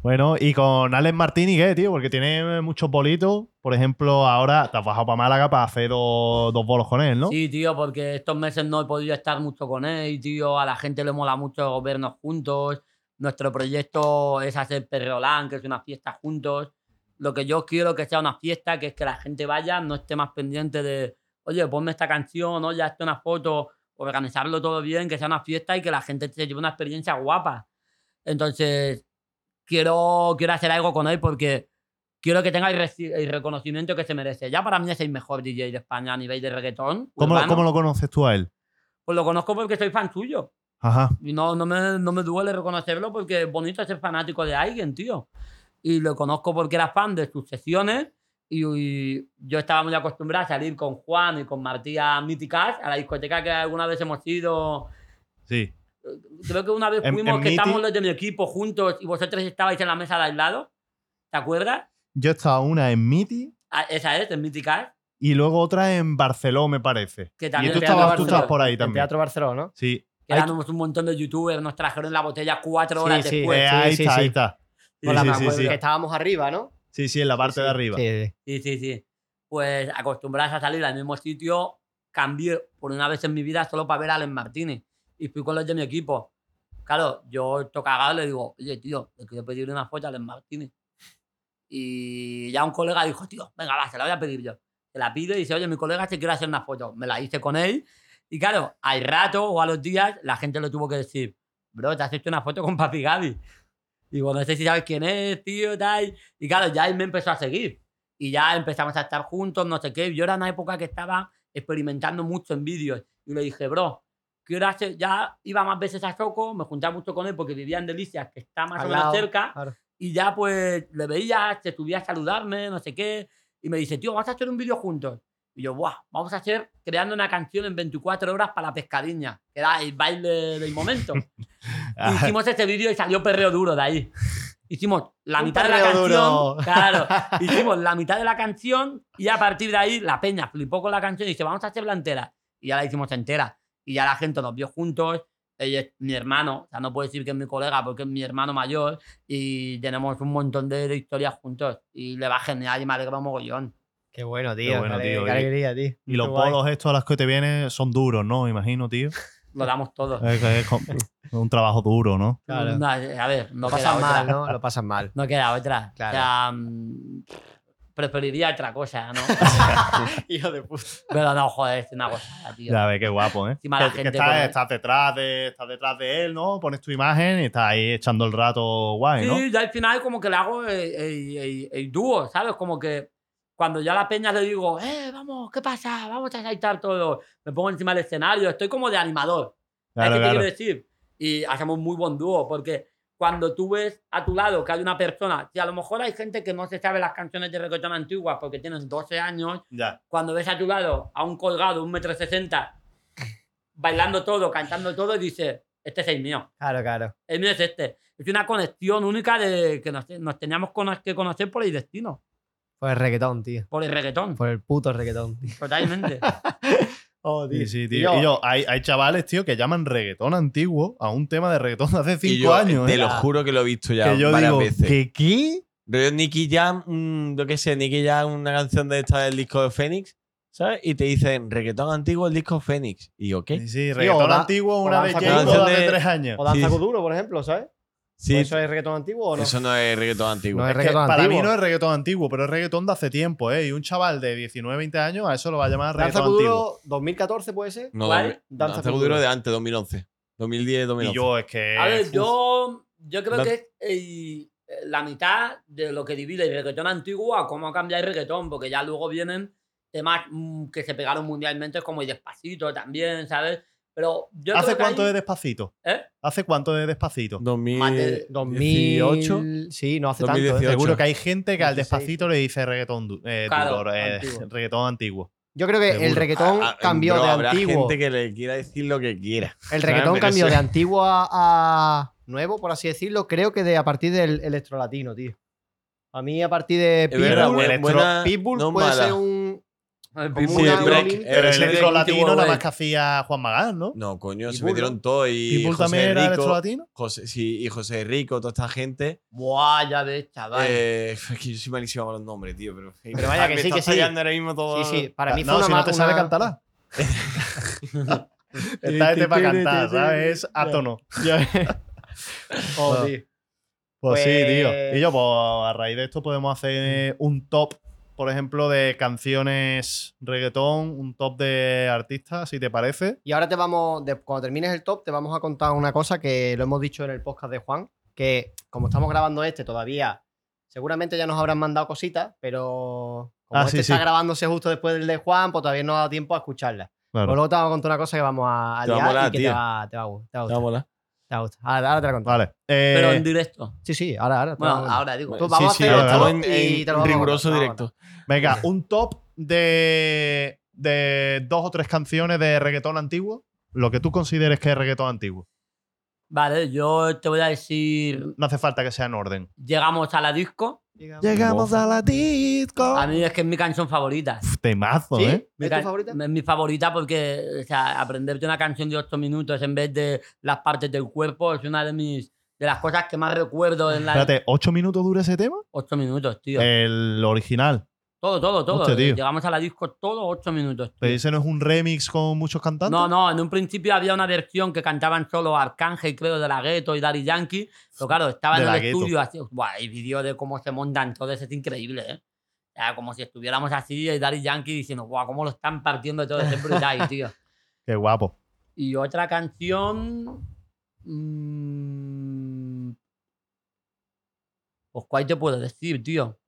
Bueno, y con Alex Martini, ¿qué, tío? Porque tiene muchos bolitos. Por ejemplo, ahora te has bajado para Málaga para hacer dos, dos bolos con él, ¿no? Sí, tío, porque estos meses no he podido estar mucho con él, tío. A la gente le mola mucho vernos juntos. Nuestro proyecto es hacer Perrolán, que es una fiesta juntos. Lo que yo quiero que sea una fiesta, que es que la gente vaya, no esté más pendiente de, oye, ponme esta canción, oye, hazte una foto, organizarlo todo bien, que sea una fiesta y que la gente se lleve una experiencia guapa. Entonces, quiero, quiero hacer algo con él porque quiero que tenga el, el reconocimiento que se merece. Ya para mí es el mejor DJ de España a nivel de reggaetón. ¿Cómo, urbano. cómo lo conoces tú a él? Pues lo conozco porque soy fan suyo. Ajá. Y no, no, me, no me duele reconocerlo porque es bonito ser fanático de alguien, tío. Y lo conozco porque era fan de sus sesiones y, y yo estaba muy acostumbrado a salir con Juan y con Martí a Míticas, a la discoteca que alguna vez hemos ido. Sí. Creo que una vez En- fuimos en que estábamos los de mi equipo juntos y vosotros estabais en la mesa de al lado. ¿Te acuerdas? Yo he estado una en Miti Ah, esa es, en Míticas. y luego otra en Barcelona, me parece. Que y también tú Teatro estabas, tú estabas por ahí En también. Teatro Barcelona, ¿no? Sí, Que éramos un montón de youtubers, nos trajeron la botella cuatro horas Sí, sí. después. Eh, sí, ahí sí, está, sí. ahí está. Sí, Con la sí, sí. Que estábamos arriba, ¿no? Sí, sí, en la parte de arriba. Sí, sí. Sí. Pues acostumbrados a salir al mismo sitio, cambié por una vez en mi vida solo para ver a Alex Martínez. Y fui con los de mi equipo. Claro, yo tocagado le digo, oye, tío, le quiero pedir una foto a Alex Martínez. Y ya un colega dijo, tío, venga, va, se la voy a pedir yo. Se la pide y dice, oye, mi colega se quiere hacer una foto. Me la hice con él. Y claro, al rato o a los días, la gente le tuvo que decir, bro, te has hecho una foto con Papi Gaby. Digo, no sé si sabes quién es, tío, tal. Y claro, ya él me empezó a seguir. Y ya empezamos a estar juntos, no sé qué. Yo era una época que estaba experimentando mucho en vídeos. Y le dije, bro, quiero hacer. Ya iba más veces a Soco, me juntaba mucho con él porque vivía en Delicias, que está más Al o menos lado, cerca. claro. Y ya pues le veía, se subía a saludarme, no sé qué. Y me dice, tío, vamos a hacer un vídeo juntos. Y yo, Buah, vamos a hacer creando una canción en 24 horas para la pescadilla, que era el baile del momento. [LAUGHS] Ah, Hicimos ese vídeo y salió perreo duro de ahí. Hicimos la mitad de la canción. duro. Claro, [LAUGHS] hicimos la mitad de la canción y a partir de ahí la peña flipó con la canción y dice, vamos a hacerla entera. Y ya la hicimos entera. Y ya la gente nos vio juntos. Ella es mi hermano, o sea, no puedo decir que es mi colega porque es mi hermano mayor. Y tenemos un montón de, de historias juntos. Y le va genial y me alegra un mogollón. Qué bueno, tío. bueno, qué, tío, qué y- alegría, tío. y los guay. polos estos a los que te vienen son duros, ¿no? Imagino, tío. [LAUGHS] Lo damos todo. Es, un trabajo duro, ¿no? Claro. No, a ver, no Lo otra. mal, ¿no? Lo pasan mal. No queda otra. Claro. O sea, mm, preferiría otra cosa, ¿no? [LAUGHS] Hijo de puta. Pero no, joder, es una cosa, tío. Ya ves, qué guapo, ¿eh? Encima la que estás, detrás de, estás detrás de él, ¿no? Pones tu imagen y estás ahí echando el rato guay, ¿no? Sí, yo al final como que le hago el, el- el- el dúo, ¿sabes? Como que cuando ya a la peña le digo, eh, vamos, ¿qué pasa? Vamos a saltar todo. Me pongo encima del escenario, estoy como de animador. ¿Sabes Claro, qué te claro. quiero decir? Y hacemos muy buen dúo, porque cuando tú ves a tu lado que hay una persona, si a lo mejor hay gente que no se sabe las canciones de reggaetón antiguas porque tienen 12 años, Ya. cuando ves a tu lado a un colgado, un metro sesenta, bailando todo, cantando todo, y dices, este es el mío. Claro, claro. El mío es este. Es una conexión única de que nos, nos teníamos que conocer por el destino, Por el reggaetón, tío. por el reggaetón. Por el puto reggaetón, tío. Totalmente. [LAUGHS] Oh, Sí, sí, Y tío. yo- Y yo, hay, hay chavales, tío, que llaman reggaetón antiguo a un tema de reggaetón de hace Y cinco yo años, te ¿eh? lo juro que lo he visto ya que yo varias digo, veces. ¿que qué? Rollo Nicky Jam, mm, yo qué sé, Nicky Jam, una canción de esta del disco de Fénix, ¿sabes? Y te dicen, reggaetón antiguo, el disco Fénix. Y yo, ¿qué? Sí, sí, reggaetón da- antiguo, una de de tres años. O Danza Sí. Kuduro, por ejemplo, ¿sabes? Sí, ¿Eso es reggaetón antiguo o no? eso no es reggaetón antiguo. No es Es que reggaetón para antiguo. mí no es reggaetón antiguo, pero es reggaetón de hace tiempo, ¿eh? Y un chaval de 19, 20 años a eso lo va a llamar Danza reggaetón antiguo. Kuduro, 2014 puede ser. No, ¿Cuál? Danza Danza Kuduro. De antes, 2011. 2010, 2011. Y yo es que... A ver, uf, yo, yo creo que es el- la mitad de lo que divide el reggaetón antiguo a cómo ha cambiado el reggaetón, porque ya luego vienen temas mm, que se pegaron mundialmente como el Despacito también, ¿sabes? Pero yo ¿Hace creo que cuánto de Despacito? ¿Eh? ¿Hace cuánto de Despacito? 2018. 2000... Sí, no hace 2018. tanto. ¿eh? Seguro que hay gente que al 16. Despacito le dice reggaetón, du- eh, Claro, duro, eh, antiguo. reggaetón antiguo. Yo creo que el Seguro. reggaetón Ah, ah, cambió bro, de habrá antiguo. gente que le quiera decir lo que quiera. El reggaetón Pero cambió eso- de antiguo a, a nuevo, por así decirlo. Creo que de a partir del electrolatino, tío. A mí, a partir de Es verdad, Pitbull, buena- electro- buena- Pitbull no puede mala. ser un. El Como una- break, Pero latino nada más que hacía Juan Magán, ¿no? No, coño, se metieron ¿no? todos. Y Pitbull José también era Rico, electro latino. José, sí, y José Rico, toda esta gente. Buah, ya ves, chaval. Eh, [LAUGHS] es que yo soy malísimo con los nombres, tío. Pero, Pero vaya que me sí, que sí. ahora mismo todo. Sí, sí. Para mí fue No, una. si no te sabe una- cantarla. Está este para cantar, [LAUGHS] ¿sabes? Es a tono. Oh, tío. Pues, sí, Pues- tío. Y yo, pues a raíz de esto podemos hacer un top, por ejemplo, de canciones reggaetón, un top de artistas, si te parece. Y ahora te vamos, de- cuando termines el top, te vamos a contar una cosa que lo hemos dicho en el podcast de Juan, que como estamos grabando este todavía, seguramente ya nos habrán mandado cositas, pero como Ah, este sí, está sí. grabándose justo después del de Juan, pues todavía no ha dado tiempo a escucharla. Pues luego te vamos a contar una cosa que vamos a, a Te va a molar, y que te tío. va, te va a gu- te va a Te va a gustar. molar. Ahora, ahora te la conto. Vale. Eh, Pero en directo. Sí, sí, ahora, ahora. Bueno, ahora digo. Pues Sí, vamos sí, a hacer el estamos top en, y en te lo vamos a riguroso contar. directo. venga, un top de, de dos o tres canciones de reggaetón antiguo. Lo que tú consideres que es reggaetón antiguo. Vale, yo te voy a decir. No hace falta que sea en orden. Llegamos a la disco. Llegamos a la disco. A mí es que es mi canción favorita. Uf, Temazo, ¿Sí? ¿eh? Mi ¿Es tu favorita? Es mi favorita porque, o sea, aprenderte una canción de 8 minutos en vez de las partes del cuerpo es una de mis de las cosas que más recuerdo en la Espérate, ¿ocho minutos dura ese tema? 8 minutos, tío. El original. Todo, todo, todo. hostia, tío. Llegamos a la disco todo 8 minutos. ¿Pero ese no es un remix con muchos cantantes? No, no, en un principio había una versión que cantaban solo Arcángel, creo, de la Ghetto y Daddy Yankee. Pero claro, estaba De en el Ghetto. estudio así. Buah, hay vídeo de cómo se montan todos, es increíble, ¿eh? O sea, como si estuviéramos así y Daddy Yankee diciendo, guau, cómo lo están partiendo todo, es brutal, [LAUGHS] tío. Qué guapo. Y otra canción. mm, Pues, ¿cuál te puedo decir, tío?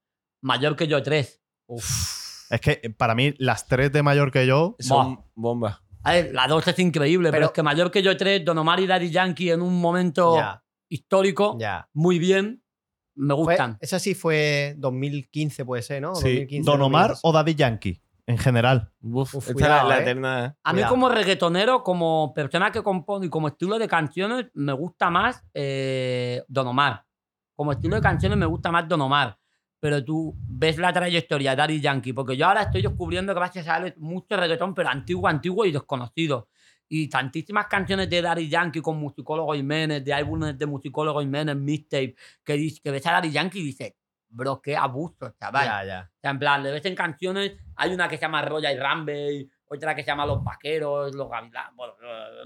Mayor que yo, tres. Es que eh, para mí, las tres de mayor que yo. Son bombas. A ver, la dos es increíble, pero, Pero- es que Mayor que yo, tres, Don Omar y Daddy Yankee en un momento histórico, muy bien, me Fue- gustan. esa sí fue 2015, puede ser, ¿no? Sí. 2015, ¿Don Omar 2016. o Daddy Yankee? En general. Uf, Uf, esta cuidado, es la, la eh. eterna. A mí Cuidado. como reggaetonero, como persona que compone y como estilo de canciones, me gusta más eh, Don Omar. Como estilo de canciones me gusta más Don Omar. Pero tú ves la trayectoria de Daddy Yankee, porque yo ahora estoy descubriendo gracias a él mucho reggaetón, pero antiguo, antiguo y desconocido. Y tantísimas canciones de Daddy Yankee con Musicólogo Jiménez, de álbumes de Musicólogo Jiménez, mixtape, que, dices- que ves a Daddy Yankee y dices, bro, qué abuso, chaval. Ya, ya. O sea, en plan, le ves en canciones, hay una que se llama Roya y Rambe, otra que se llama Los Vaqueros, Los Gavilanes, bueno,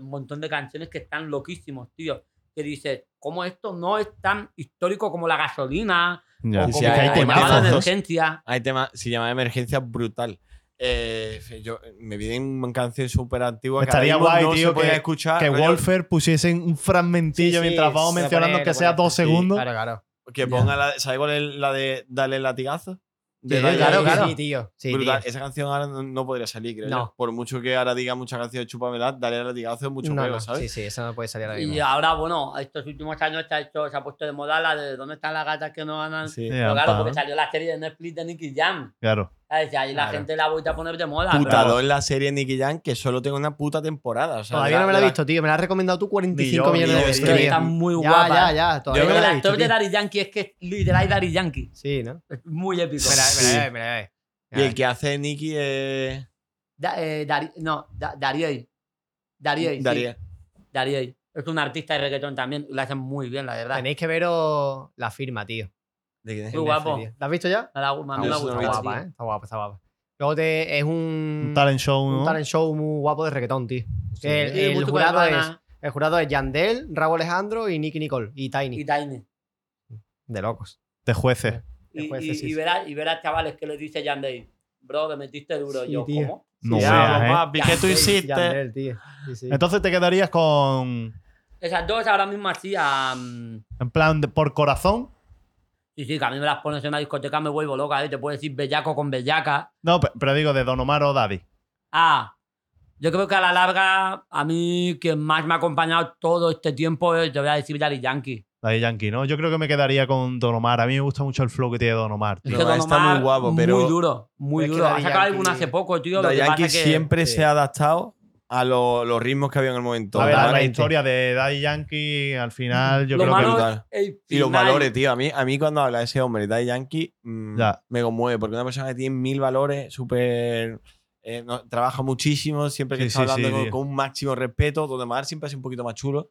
un montón de canciones que están loquísimos, tío. Que dices, ¿cómo esto no es tan histórico como la gasolina? Ya. o sí, hay- temazos, de emergencia. Hay se llama Emergencia Brutal. Eh, yo, me vienen una canción súper antigua. que Estaría mismo guay, no tío, se que- escuchar. Que Wolfer pusiesen un fragmentillo Sí, sí, mientras vamos mencionando que sea dos Sí, segundos. Claro, claro. Que ponga la. ¿Sabes cuál es la de Dale latigazo? De Sí, Daddy claro, claro. Sí, tío. Sí, Brutal. tío. Esa canción ahora no, no podría salir, creo. No. yo. Por mucho que ahora diga muchas canciones de Chupamedad, Dale latigazo es mucho No, juego, no, ¿sabes? Sí, sí, esa no puede salir ahora Y mismo. ahora, bueno, estos últimos años se ha, hecho, se ha puesto de moda la de ¿Dónde están las gatas que no ganan? Sí. Pero claro, porque salió la serie de Netflix de Nicky Jam. Claro. ¿Sabes? Y la Claro. gente la ha vuelto a poner de moda. Putado pero- en la serie Nicky Jam que solo tengo una puta temporada. o sea, Todavía no me la he visto, tío. Me la has recomendado tú 45 Ni yo, millones de veces. Está muy ya, guapa. Ya, ya, Todavía Pero no me el la he visto, actor de tío. Daddy Yankee es que literal Daddy Yankee. Sí, ¿no? Es muy épico. La, la ve, me la ve. Y el que hace Nicky es. Da- eh, Dari- no, da, sí. Daría. Dariey. Es un artista de reggaetón también. Lo hacen muy bien, la verdad. Tenéis que veros la firma, tío. ¿De quién es? Muy guapo. ¿La has visto ya? A la- me no Está guapa. ¿eh? Está guapa, está guapa. Luego te, es un, Un talent show, un ¿no? talent show muy guapo de reggaetón, tío. Sí. el, jurado es, el jurado es Yandel, Raúl Alejandro y Nicky Nicole. Y Tiny. Y Tiny. De locos. De jueces. Y, y, de sí, y sí. verás, y verás chavales que le dice Yandel, bro, que metiste duro. Sí, yo, tío. ¿cómo? No Ya, veas, ¿eh? papi, ¿qué tú hiciste? Yandel, tío. Sí, sí. Entonces te quedarías con. Esas dos ahora mismo así a... En plan, de- por corazón. Sí, sí, que a mí me las pones en una discoteca me vuelvo loca, ¿eh? Te puedo decir bellaco con bellaca. No, pe- pero digo de Don Omar o Daddy. Ah, yo creo que a la larga, a mí quien más me ha acompañado todo este tiempo es, te voy a decir, Daddy Yankee. Daddy Yankee, ¿no? Yo creo que me quedaría con Don Omar. A mí me gusta mucho el flow que tiene Don Omar. Es tío. No, que Don está muy guapo, pero- Muy duro, muy duro. Ha sacado alguna hace poco, tío. Daddy Yankee que siempre sí. se ha adaptado a lo- los ritmos que había en el momento. A ver, la historia de Daddy Yankee, al final, yo lo creo malo que. es Y los valores, tío. A mí, a mí cuando habla de ese hombre, Daddy Yankee, mm, Ya. me conmueve. Porque una persona que tiene mil valores, súper. eh, no- trabaja muchísimo, siempre que Sí, está sí, hablando sí, con, un máximo respeto. Donde Mar siempre ha sido un poquito más chulo.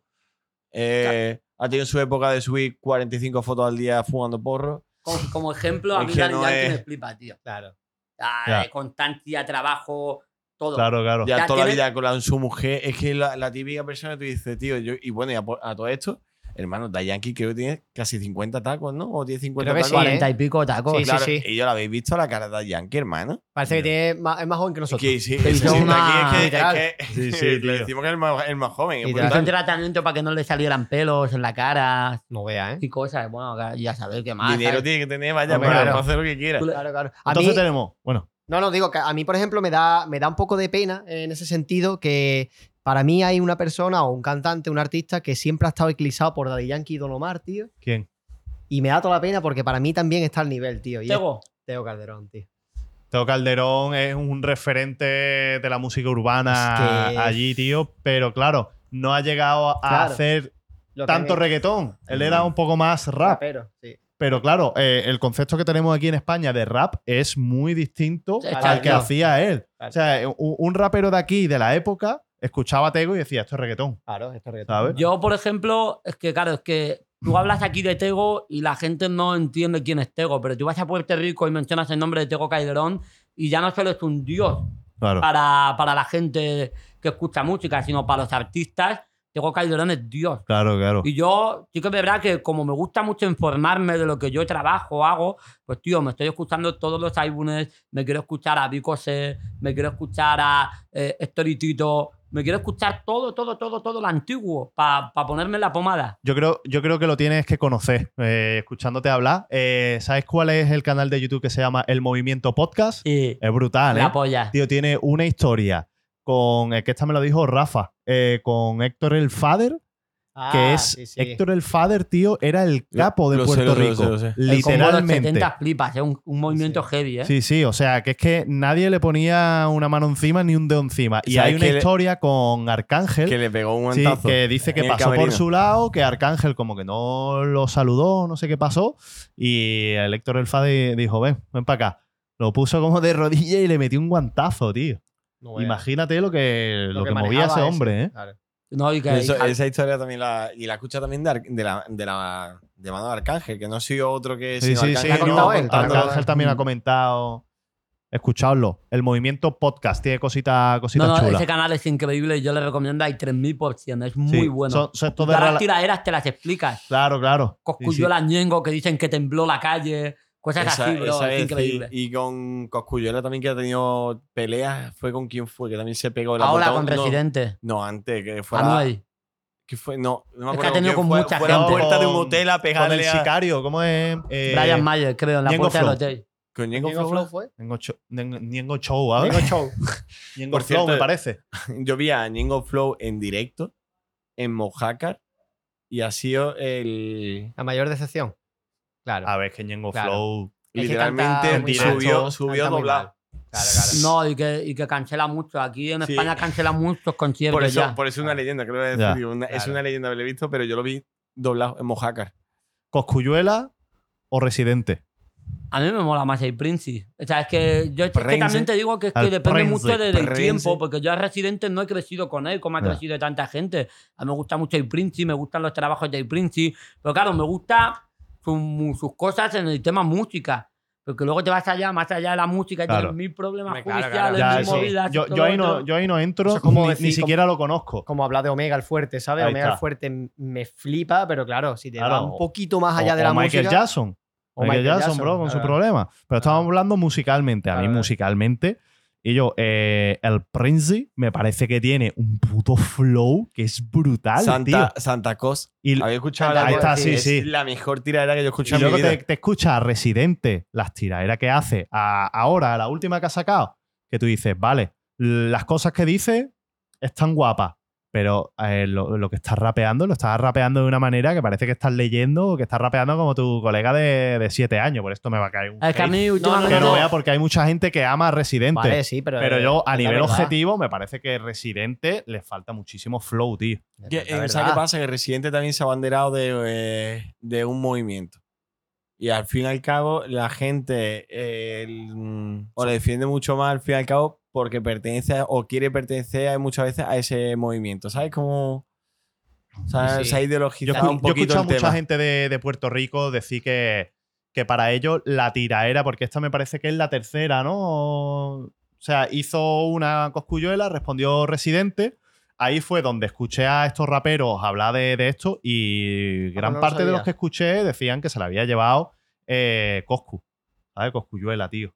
Eh, Ha tenido su época de subir 45 fotos al día fumando porro. Como, como ejemplo, a Es mí Daddy no Yankee es- me flipa, tío. Claro. Ah, Ya. eh, Constancia, trabajo, todo. Claro, claro. Ya, Ya toda la vida con la, su mujer. Es que la, la típica persona que tú dices, tío, yo, y bueno, y a, a todo esto, hermano, Daddy Yankee creo que tiene casi 50 tacos, ¿no? O tiene 50 Creo que tacos. sí, ¿eh? 40 y pico tacos. Sí, Claro, sí. Y yo la habéis visto la cara de Daddy Yankee, hermano. Parece que tiene más, es más joven que nosotros. que sí, Que sí, una- aquí es que, Literal. es que Sí, [LAUGHS] sí, le decimos que es el más, el más joven. un brutal. tratamiento para que no le salieran pelos en la cara No vea, ¿eh? y cosas. Bueno, ya sabes qué más. Dinero ¿sabes? tiene que tener, vaya, para, claro. hacer lo que quiera. Claro, claro. A Entonces mí, tenemos. Bueno, No, no, digo que a mí, por ejemplo, me da, me da un poco de pena en ese sentido que para mí hay una persona o un cantante, un artista que siempre ha estado eclipsado por Daddy Yankee y Don Omar, tío. ¿quién? Y me da toda la pena porque para mí también está al nivel, tío. Y es Tego, Teo Calderón, tío. Teo Calderón es un referente de la música urbana Es que- allí, tío. Pero claro, no ha llegado a Claro. hacer tanto reggaetón. Él era un poco más rap. Rapero, sí. Pero claro, eh, el concepto que tenemos aquí en España de rap es muy distinto Sí, al claro. que hacía él. Claro. O sea, un, un rapero de aquí, de la época, escuchaba a Tego y decía, esto es reggaetón. Claro, esto es reggaetón. ¿Sabes? Yo, por ejemplo, es que, claro, es que tú hablas aquí de Tego y la gente no entiende quién es Tego, pero tú vas a Puerto Rico y mencionas el nombre de Tego Calderón y ya no solo es un dios Claro. para, para la gente que escucha música, sino para los artistas. Tego Calderón es dios. Claro, claro. Y yo sí que es verdad que como me gusta mucho informarme de lo que yo trabajo, hago, pues tío, me estoy escuchando todos los álbumes, me quiero escuchar a Vico C, me quiero escuchar a eh, Storytito, me quiero escuchar todo, todo, todo, todo lo antiguo para ponerme en la pomada. Yo creo, yo creo que lo tienes que conocer, eh, escuchándote hablar. Eh, ¿Sabes cuál es el canal de YouTube que se llama El Movimiento Podcast? Sí, Es brutal, ¿eh? la polla. Tío, tiene una historia con, es que esta me lo dijo Rafa, eh, con Héctor el Fader, Ah, que es sí, sí. Héctor el Fader, tío, era el capo de Lo sé, Puerto lo sé, lo Rico. sé, lo sé. El combo de los Literalmente. 70 flipas, es un, un movimiento Sí. heavy, ¿eh? Sí, sí, o sea, que es que nadie le ponía una mano encima ni un dedo encima. Y ¿Sabes hay una le- historia con Arcángel. Que le pegó un Sí, guantazo. que dice que pasó por su lado, que Arcángel como que no lo saludó, no sé qué pasó. Y el Héctor el Fader dijo, ven, ven para acá. Lo puso como de rodilla y le metió un guantazo, tío. No. Imagínate lo que, lo que, movía ese hombre, ¿eh? Claro. No, y que, Eso- y- esa historia también la. Y la escucha también de, Ar- de la, de la de mano de Arcángel, que no ha sido otro que. Sí, sino sí, sí. Arcángel ha no, él, Arcángel también ha Mm. comentado. Escuchadlo. El movimiento podcast tiene cositas cositas no, no, chulas. ese canal es increíble y yo le recomiendo hay 3000%, es Sí, muy bueno. Son, de las rela- tiraderas te las explicas. Claro, claro. Sí, sí. Coscuyuela Ñengo que dicen que tembló la calle, cosas Esa, así, bro. esa es increíble. y, y con Coscuyuela también que ha tenido peleas. ¿Fue con quién fue? Que también se pegó el Ahora con No, Residente. No, antes, que fue. Anuel. ¿Qué fue? No, no me Es que acuerdo ha tenido con fue. mucha Fue a la gente. puerta de un hotel a Con el pegarle a. sicario, ¿cómo es? Eh, Brian Mayer, creo, en la Ñengo puerta del Flow. hotel. Con Ñengo Ñengo Flow. Flow fue. Ñengo Cho- Ñengo- Show, ¿ah? Ñengo Show. [LAUGHS] Ñengo Por Flow, cierto, me parece. [LAUGHS] Yo vi a Ñengo Flow en directo en Mojácar y ha sido el. La mayor decepción. Claro. A ver, que Ñengo Claro. Flow. Es que Literalmente subió, subió doblado. mal. Claro, claro. No, y que, y que cancela mucho. Aquí en Sí. España cancela muchos conciertos Por eso, ya. por eso es una leyenda, creo que Ya. decir, una- es Claro. una leyenda haberle visto, pero yo lo vi doblado en Mojácar. ¿Coscuyuela o Residente? A mí me mola más el Prince. O sea, es que yo es que también te digo que, es que depende Prince, mucho de- del Prince. tiempo, porque yo a Residente no he crecido con él como ha Ya. crecido tanta gente. A mí me gusta mucho el Prince, me gustan los trabajos de Prince, pero claro, me gusta su- sus cosas en el tema música. Porque luego te vas allá, más allá de la música, y Claro. tienes mil problemas claro, judiciales, claro. Ya, mil eso- movidas. yo, ahí no, yo ahí no entro, como ni, decir, ni como- siquiera lo conozco. Como hablar de Omega el Fuerte, ¿sabes? Ahí Omega está. el Fuerte me flipa, pero claro, si te Claro, va un poquito más allá o, de la o Michael música. Jackson. o Michael, Michael Jackson, Jackson, bro, con su problema. Pero estamos hablando musicalmente. A mí, musicalmente. Y yo, eh, el Prince me parece que tiene un puto flow que es brutal, Santa, tío. Santa Cos. Y, ¿Habéis escuchado Santa la ahí está, sí, es sí. la mejor tiradera que yo he Y escuchado en mi luego vida. te, te escuchas a Residente, las tiraderas que hace, a- ahora, a la última que ha sacado, que tú dices, vale, las cosas que dice están guapas, pero eh, lo, lo que estás rapeando, lo estás rapeando de una manera que parece que estás leyendo o que estás rapeando como tu colega de, de siete años. Por esto me va a caer un Es que a mí que no vea porque hay mucha gente que ama a Residente. Vale, sí, pero. pero yo, a nivel verdad. objetivo, me parece que Residente le falta muchísimo flow, tío. Que, ¿Sabes qué pasa? Que Residente también se ha abanderado de, eh, de un movimiento. Y al fin y al cabo, la gente eh, el, mm, o le defiende mucho más al fin y al cabo porque pertenece a- o quiere pertenecer muchas veces a ese movimiento. ¿Sabes cómo o sea, Sí, se ha Yo, ideologizado escu- un yo he poquito escuchado a el mucha tema? gente de, de Puerto Rico decir que, que para ellos la tiraera, porque esta me parece que es la tercera, ¿no? O sea, hizo una coscuyuela, respondió Residente. Ahí fue donde escuché a estos raperos hablar de, de esto y gran no lo parte de los que escuché decían que se la había llevado eh, Coscu, ¿sabes? Coscuyuela, tío.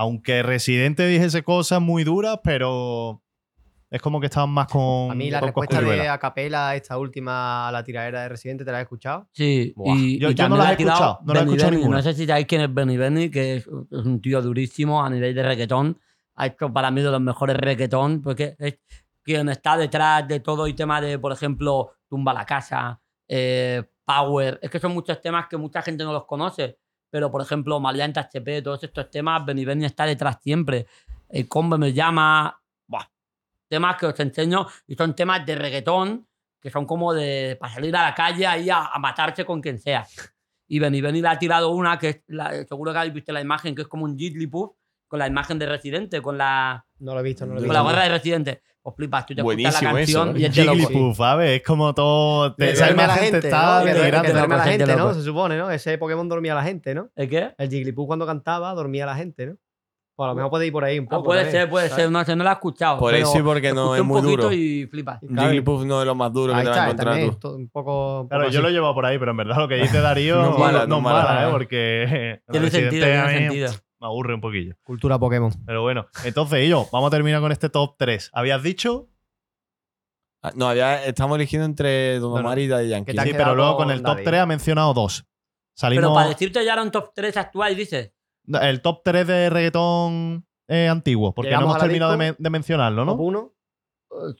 Aunque Residente dijese cosas muy duras, pero es como que estaban más con. A mí la con respuesta de Acapela, esta última a la tiradera de Residente, ¿te la has escuchado? Sí, Buah. y, Yo- y yo no la he escuchado, no las he escuchado ninguna. No sé si sabéis quién es Benny Benny, que es, es un tío durísimo a nivel de reggaetón. Ha hecho para mí de los mejores reggaetón, porque es quien está detrás de todo el tema de, por ejemplo, Tumba la Casa, eh, Power. Es que son muchos temas que mucha gente no los conoce. Pero, por ejemplo, Maleante HP, todos estos temas, Benny Benny está detrás siempre. El combo me llama. Buah. Temas que os enseño y son temas de reggaetón que son como de para salir a la calle ahí a, a matarse con quien sea. Y Benny Benny le ha tirado una que es la- seguro que habéis visto la imagen, que es como un Jigglypuff con la imagen de Residente, con la, No lo he visto, no lo he con visto. la gorra de Residente. Pues flipas, tú te escuchas la Buenísimo canción eso, y es de loco. ¿sabes? Es como todo. Te, esa duerme a la gente, está ¿no? Que, que duerme a la Gente. ¿no? Se supone, ¿no? Ese Pokémon dormía a la gente, ¿no? ¿El qué? El Jigglypuff cuando cantaba dormía a la gente, ¿no? Pues a lo mejor puede ir por ahí un Ah, poco. puede también, ser, puede ¿sabes? ser. No no la he escuchado. Por eso y porque no es muy duro. y flipas. Jigglypuff no es lo más duro Ahí que te vas a está, encontrar también, tú. to- un poco. Claro, poco yo así. lo he llevado por ahí, pero en verdad lo que dice Darío [LAUGHS] No no, es mala, no no mala, mala, ¿eh? ¿eh? Porque. [LAUGHS] Tiene sentido, tiene sentido. Me aburre un poquillo. Cultura Pokémon. Pero bueno, entonces, yo, vamos a terminar con este top 3. ¿Habías dicho? Ah, No, había, estamos eligiendo entre Don No, no. Omar y Daddy Yankee. ¿Qué te has Sí, quedado pero luego con el top David? 3 ha mencionado dos. Salimos. Pero para decirte ya era un top 3 actual, dices. El top 3 de reggaetón eh, antiguo, porque no Llegamos hemos a la terminado de, disco. men- de mencionarlo, ¿no? Top 1. Eh,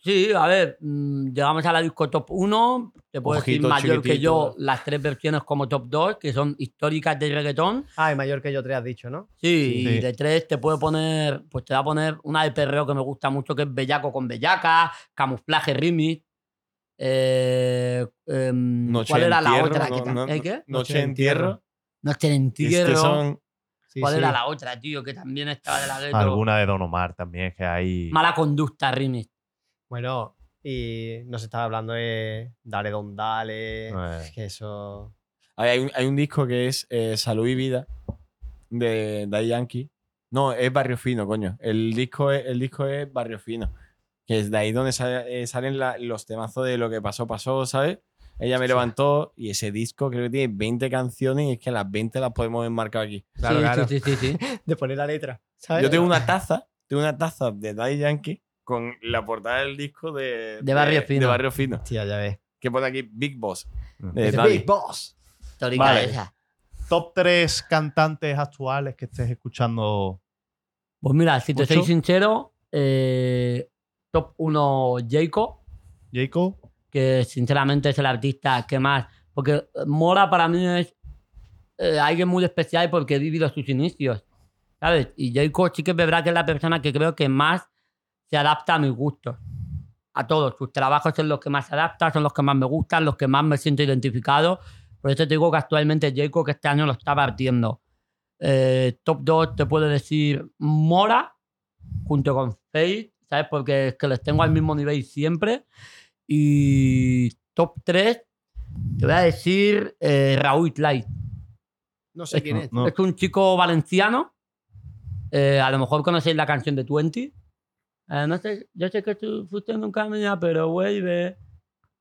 Sí, a ver, mm, llegamos a la disco top 1. Te puedo decir mayor que yo las tres versiones como top 2, que son históricas de reggaetón. Ah, y mayor que yo te has dicho, ¿no? Sí, Sí. y de tres te puedo poner, pues te voy a poner una de perreo que me gusta mucho, que es Bellaco con Bellaca, Camuflaje Remix. Eh, ¿Cuál era la otra? no, que ta- no, ¿Eh, qué? Noche de entierro. Noche de Es entierro. que son. Sí, ¿Cuál sí. era la otra, tío? Que también estaba de la gueto. Alguna de Don Omar también, que hay. Mala conducta Remix. Bueno, y nos estaba hablando de Dale Don Dale. Es que eso. Hay un, hay un disco que es eh, Salud y Vida de Daddy Yankee. No, es Barrio Fino, coño. El disco es, el disco es Barrio Fino. Que es de ahí donde eh, salen la- los temazos de lo que pasó, pasó, ¿sabes? Ella me levantó y ese disco creo que tiene 20 canciones y es que las 20 las podemos enmarcar aquí. Claro, sí, claro. sí, sí, sí, sí. [LAUGHS] De poner la letra. ¿sabes? Yo tengo una taza, tengo una taza de Daddy Yankee con la portada del disco de, De Barrio Fino. De Barrio Fino. Tía, ya ves. Que pone aquí Big Boss. Mm. Daddy. Big Boss. Histórica Vale. esa. Top 3 cantantes actuales que estés escuchando. Pues mira, si te ¿Ocho? soy sincero, eh, top 1 Jacob, Jacob. que sinceramente es el artista que más. Porque Mora para mí es eh, alguien muy especial porque he vivido sus inicios. ¿Sabes? Y Jacob sí que es verdad que es la persona que creo que más se adapta a mis gustos. A todos. Sus trabajos son los que más se adaptan, son los que más me gustan, los que más me siento identificado. Por eso te digo que actualmente Jacob, que este año lo está partiendo. Eh, top 2 te puedo decir Mora, junto con Faith, ¿sabes? Porque es que les tengo al mismo nivel siempre. Y top 3, te voy a decir eh, Raúl Light. No sé quién es. No. Es un chico valenciano. Eh, a lo mejor conocéis la canción de Twenty. No sé, yo sé que tú fuiste nunca mía, pero vuelve.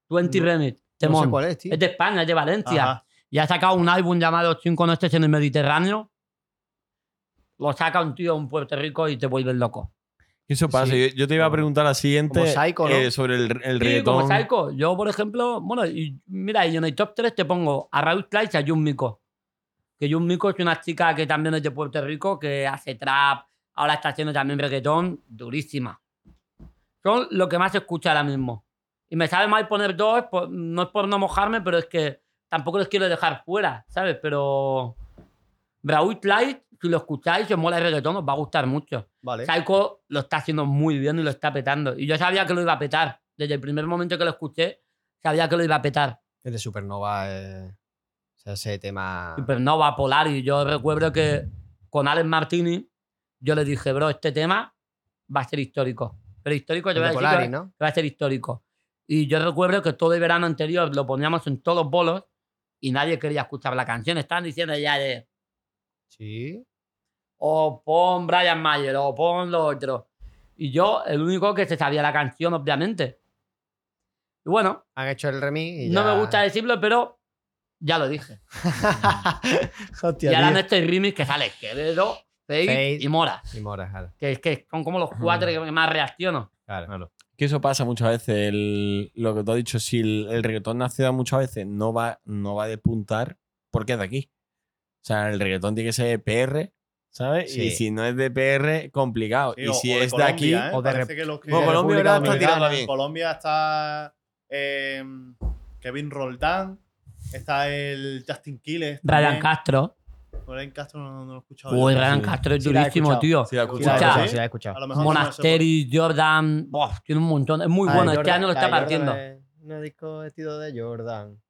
Twenty No- Remix. No Temón. sé cuál es, tío. es de España, es de Valencia. Ajá. Y ha sacado un álbum llamado Cinco Noches en el Mediterráneo. Lo saca un tío en Puerto Rico y te vuelves loco. Eso pasa. Sí. Yo, yo te iba a preguntar la siguiente Como Psycho, ¿no? eh, sobre el, el Sí, reggaetón. como Psycho. Yo, por ejemplo, bueno, y mira, y en el top 3 te pongo a Raúl Clay y a Jun Miko. Que Jun Miko es una chica que también es de Puerto Rico, que hace trap, ahora está haciendo también reggaetón, durísima. Son lo que más se escucha ahora mismo. Y me sabe mal poner dos, no es por no mojarme, pero es que tampoco les quiero dejar fuera, ¿sabes? Pero Raúl Clay, si lo escucháis y os mola el reggaetón, os va a gustar mucho. Vale. Psycho lo está haciendo muy bien y lo está petando. Y yo sabía que lo iba a petar. Desde el primer momento que lo escuché, sabía que lo iba a petar. Es de Supernova. eh, o sea, ese tema. Supernova, Polar. Y yo recuerdo que con Alex Martini, yo le dije, bro, este tema va a ser histórico. Pero histórico, yo voy a de decir Polari, que ¿no? va a ser histórico. Y yo recuerdo que todo el verano anterior lo poníamos en todos los bolos y nadie quería escuchar la canción. Estaban diciendo ya de, Sí. o pon Brian Mayer, o pon lo otro. Y yo, el único que se sabía la canción, obviamente. Y bueno, Han hecho el remix y no me gusta decirlo, pero ya lo dije. [LAUGHS] Hostia, y ahora en este remix que sale Quevedo, Faith. y Mora. Y Mora, claro. Que es que son como los cuatro que más reacciono. claro. Claro. Que eso pasa muchas veces. el- lo que tú has dicho, si el, el reggaetón nacional muchas veces no va, no va a despuntar porque es de aquí. O sea, el reggaetón tiene que ser de PR, ¿sabes? Sí. Y si no es de PR, complicado. Sí, y o- si o es de aquí, Colombia, ¿eh? o de Parece que los que- Bueno, Colombia ahora está Dominicana. tirando en bien. Colombia está eh, Kevin Roldán, está el Justin Quiles. Ryan también. Castro. Ryan Castro no, no lo he escuchado. Uy, yo. Castro es Sí la he durísimo, escuchado. tío. Sí, la he escuchado. Escucha, escuchado, ¿sí? sí, la he A escuchado. lo mejor no me sé por- Monasteri, Jordan. Buah, tiene un montón. Es muy Ah, de bueno. Este Jordan, año lo la está de Jordan partiendo. es Un disco vestido de Jordan.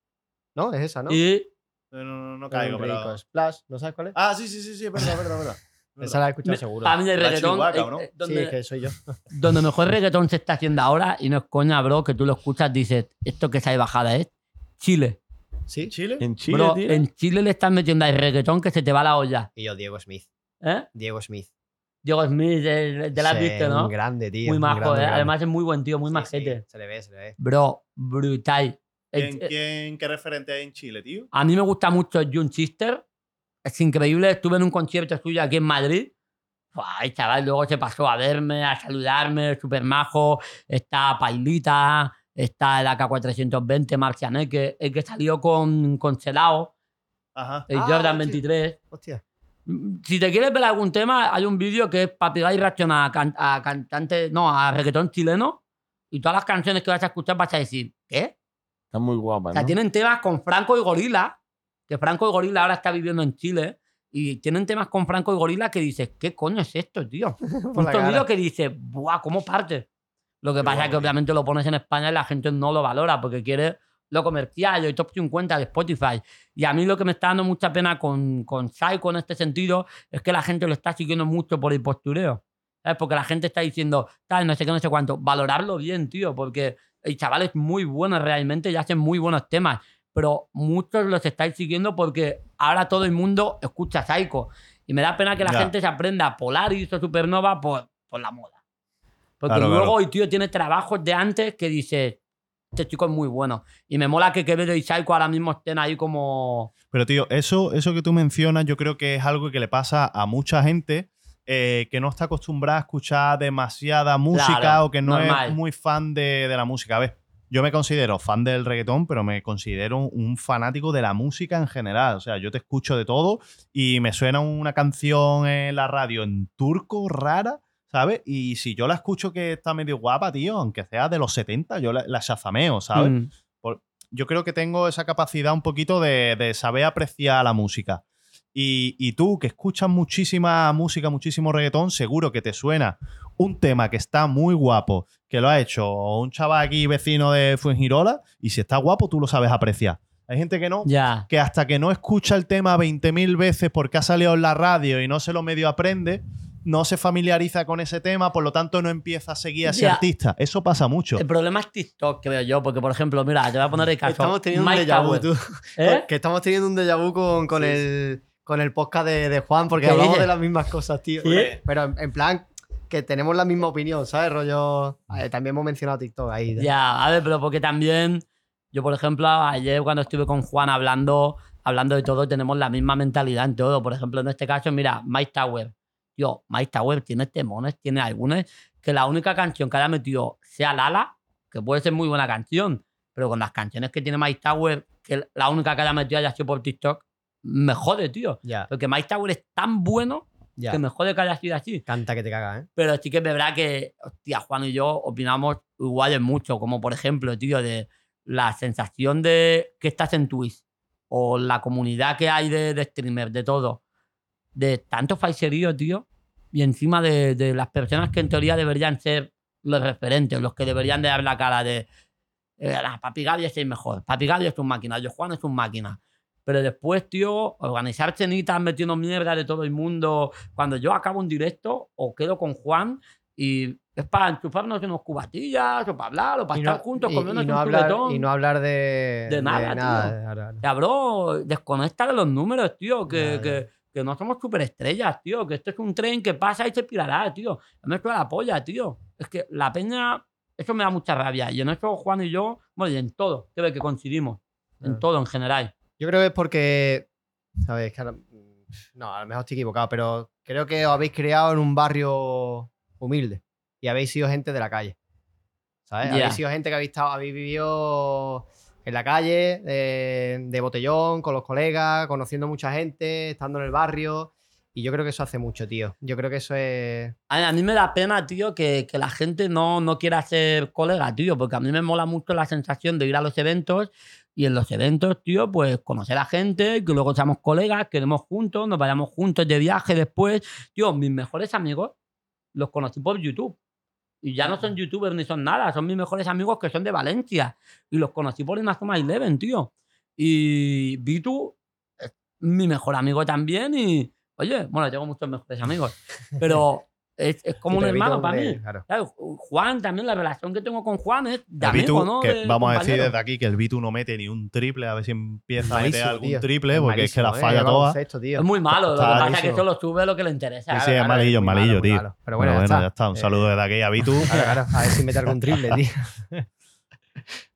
No, es esa, ¿no? Y No, no, no caigo, rico pero. Splash, ¿no sabes cuál es? Ah, sí, sí, sí, sí, es verdad, es verdad, verdad. [LAUGHS] Esa la he escuchado seguro. Para mí el La reggaetón, Chihuahua, eh, ¿no? eh, Sí, donde, es que soy yo. [LAUGHS] donde mejor reggaetón se está haciendo ahora, y no es coña, bro, que tú lo escuchas, dices, esto que se ha bajada es Chile. Sí. ¿Chile? En Chile, Bro, tío. en Chile le están metiendo ahí reggaetón que se te va la olla. Y yo, Diego Smith. ¿Eh? Diego Smith. Diego Smith, el- te la has Sí, visto, ¿no? Un grande, tío. Muy majo, grande, ¿eh? grande. Además es muy buen tío, muy Sí, majete. sí, se le ve, se le ve. Bro, brutal. ¿Quién, eh, quién- qué referente hay en Chile, tío? A mí me gusta mucho Jun Chister. Es increíble. Estuve en un concierto suyo aquí en Madrid. Ay, chaval, luego se pasó a verme, a saludarme, súper majo. Está Pailita, está el AK-420, Marcianeque, el que salió con, con Chelao, Ajá. el Ah, Jordan hostia. 23. Hostia. Si te quieres ver algún tema, hay un vídeo que es para pegar y reaccionar a, can- a cantantes, no, a reggaetón chileno. Y todas las canciones que vas a escuchar vas a decir, ¿qué? Está muy guapa, O sea, ¿no? tienen temas con Franco y Gorila, que Franco y Gorila ahora está viviendo en Chile, y tienen temas con Franco y Gorila que dices, ¿qué coño es esto, tío? [LAUGHS] Un sonido que dices, ¡buah, cómo parte! Lo que pasa es que obviamente lo pones en España y la gente no lo valora porque quiere lo comercial, el top 50 de Spotify. Y a mí lo que me está dando mucha pena con, con Psycho en este sentido es que la gente lo está siguiendo mucho por el postureo. ¿Sabes? Porque la gente está diciendo, tal, no sé qué, no sé cuánto. Valorarlo bien, tío, porque el chaval es muy bueno realmente y hace muy buenos temas. Pero muchos los estáis siguiendo porque ahora todo el mundo escucha Psycho. Y me da pena que la Ya. gente se aprenda Polaris o Supernova por, por la moda. Porque Claro, luego claro. el tío tiene trabajos de antes que dice, este chico es muy bueno. Y me mola que Quevedo y Psycho ahora mismo estén ahí como... Pero, tío, eso, eso que tú mencionas, yo creo que es algo que le pasa a mucha gente eh, que no está acostumbrada a escuchar demasiada música Claro, o que no normal. es muy fan de, de la música. A ver, yo me considero fan del reggaetón, pero me considero un fanático de la música en general. O sea, yo te escucho de todo y me suena una canción en la radio en turco rara. ¿Sabes? Y si yo la escucho que está medio guapa, tío, aunque sea de los 70, yo la, la shazameo, ¿sabes? Mm. yo creo que tengo esa capacidad un poquito de, de saber apreciar la música. Y, y tú, que escuchas muchísima música, muchísimo reggaetón, seguro que te suena un tema que está muy guapo, que lo ha hecho un chaval aquí vecino de Fuengirola, y si está guapo, tú lo sabes apreciar. Hay gente que no, que hasta que no escucha el tema 20.000 veces porque ha salido en la radio y no se lo medio aprende, no se familiariza con ese tema, por lo tanto no empieza a seguir a ese Ya. artista. Eso pasa mucho. El problema es TikTok, que veo yo, porque por ejemplo, mira, te voy a poner el caso. Estamos teniendo Mike un déjà vu, tú. ¿Eh? Que estamos teniendo un déjà vu con, con, el, con el podcast de, de Juan, porque ¿Qué hablamos de las mismas cosas, tío. ¿Sí? Pero en, en plan, que tenemos la misma opinión, ¿sabes? Rollo. eh, también hemos mencionado TikTok ahí. ¿eh? Ya, a ver, pero porque también, yo por ejemplo, ayer cuando estuve con Juan hablando, hablando de todo, tenemos la misma mentalidad en todo. Por ejemplo, en este caso, mira, Mike Tower. Yo, Mike Tower tiene temones, tiene algunos que la única canción que haya metido sea Lala, que puede ser muy buena canción, pero con las canciones que tiene Mike Tower, que la única que haya metido haya sido por TikTok, me jode, tío. Porque Mike Tower es tan bueno que me jode que haya sido así. Canta que te cagas, ¿eh? Pero sí que es verdad que, hostia, Juan y yo opinamos igual en mucho. Como por ejemplo, tío, de la sensación de que estás en Twitch o la comunidad que hay de, de streamers, de todo. De tanto falserío, tío. Y encima de, de las personas que en teoría deberían ser los referentes, los que deberían de dar la cara de. Eh, "Ah, Papi Gaby es el mejor. Papi Gaby es un máquina. Yo Juan es un máquina. Pero después, tío, organizar cenitas metiendo mierda de todo el mundo. Cuando yo acabo un directo o quedo con Juan y es para enchufarnos unos cubatillas o para hablar o para estar juntos comiendo y no un hablar, y no hablar de, De nada, tío. ahora, ahora. Ya, bro, desconecta de los números, tío. Que, que, que no somos superestrellas, tío. Que esto es un tren que pasa y se pirará, tío. No me suena la polla, tío. Es que la peña, eso me da mucha rabia. Y en eso Juan y yo, bueno, y en todo, creo que coincidimos. En todo, en general. Yo creo que es porque. ¿Sabes? Que no, a lo mejor estoy equivocado, pero creo que os habéis criado en un barrio humilde y habéis sido gente de la calle. ¿Sabes? Habéis sido gente que habéis, estado, habéis vivido en la calle, de, de botellón, con los colegas, conociendo mucha gente, estando en el barrio. Y yo creo que eso hace mucho, tío. Yo creo que eso es. A mí me da pena, tío, que, que la gente no, no quiera ser colega, tío, porque a mí me mola mucho la sensación de ir a los eventos y en los eventos, tío, pues conocer a gente, que luego seamos colegas, quedemos juntos, nos vayamos juntos de viaje después. Tío, mis mejores amigos los conocí por YouTube. Y ya no son youtubers ni son nada, son mis mejores amigos que son de Valencia. Y los conocí por Inazuma Eleven, tío. Y Vitu mi mejor amigo también y, oye, bueno, tengo muchos mejores amigos, pero [LAUGHS] es, es como un hermano es para de mí. él, claro. Claro, Juan también, la relación que tengo con Juan es de El Vitu, amigo, ¿no? que De vamos a decir desde aquí que el Vitu no mete ni un triple, a ver si empieza a meter algún tío. triple, porque es que la ¿eh? falla El toda. Es muy malo, lo que Está pasa es que solo sube lo que le interesa. Sí, sí, Claro, es malillo, muy malillo, malo, tío. malo. Pero bueno, ya está. ya está. Un Eh, saludo desde aquí a Vitu. Claro, claro, a ver si mete algún triple, tío. [LAUGHS]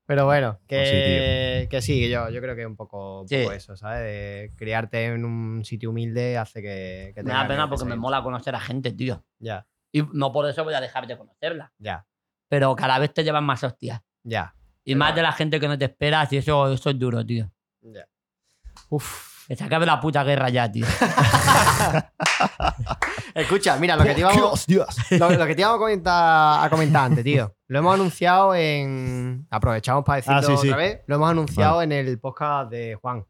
Pero bueno, que, sí, que sí, que yo, yo creo que es un poco, un Sí. poco eso, ¿sabes? De criarte en un sitio humilde hace que, que Me da pena que porque me mola conocer a gente, tío. Ya, Y no por eso voy a dejar de conocerla. ya, Pero cada vez te llevan más hostias. ya, Y Pero más bueno. de la gente que no te esperas y eso, eso es duro, tío. ya. Uf. Que se acabe la puta guerra ya, tío. [LAUGHS] Escucha, mira, lo que te íbamos, lo, lo que te íbamos a comentar, a comentar antes, tío. Lo hemos anunciado en. Aprovechamos para decirlo Ah, sí, sí. otra vez. Lo hemos anunciado en el podcast de Juan.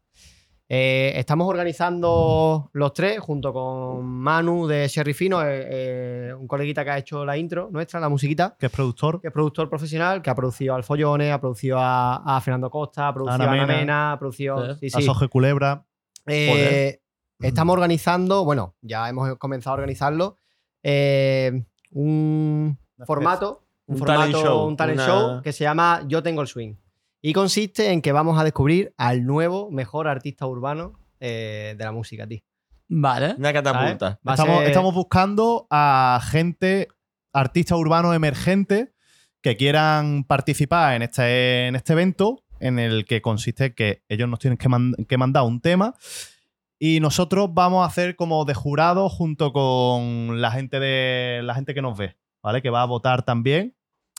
Eh, estamos organizando los tres junto con Manu de Sherry Fino, eh, eh, un coleguita que ha hecho la intro nuestra, la musiquita, Que es productor. que es productor profesional, que ha producido al Follones, ha producido a, a Fernando Costa, ha producido Ana a Ana Mena. Mena, ha producido. Sí. Sí, A. Soje Culebra. Eh, estamos organizando, bueno, ya hemos comenzado a organizarlo, eh, un formato, un, Un formato, talent show, un talent una- show que se llama Yo tengo el swing. Y consiste en que vamos a descubrir al nuevo mejor artista urbano eh, de la música, tío. Vale. Una catapulta. Estamos, ser- estamos buscando a gente, artistas urbanos emergentes, que quieran participar en este, en este evento, en el que consiste que ellos nos tienen que, man- que mandar un tema y nosotros vamos a hacer como de jurado junto con la gente, de, la gente que nos ve, ¿vale? Que va a votar también.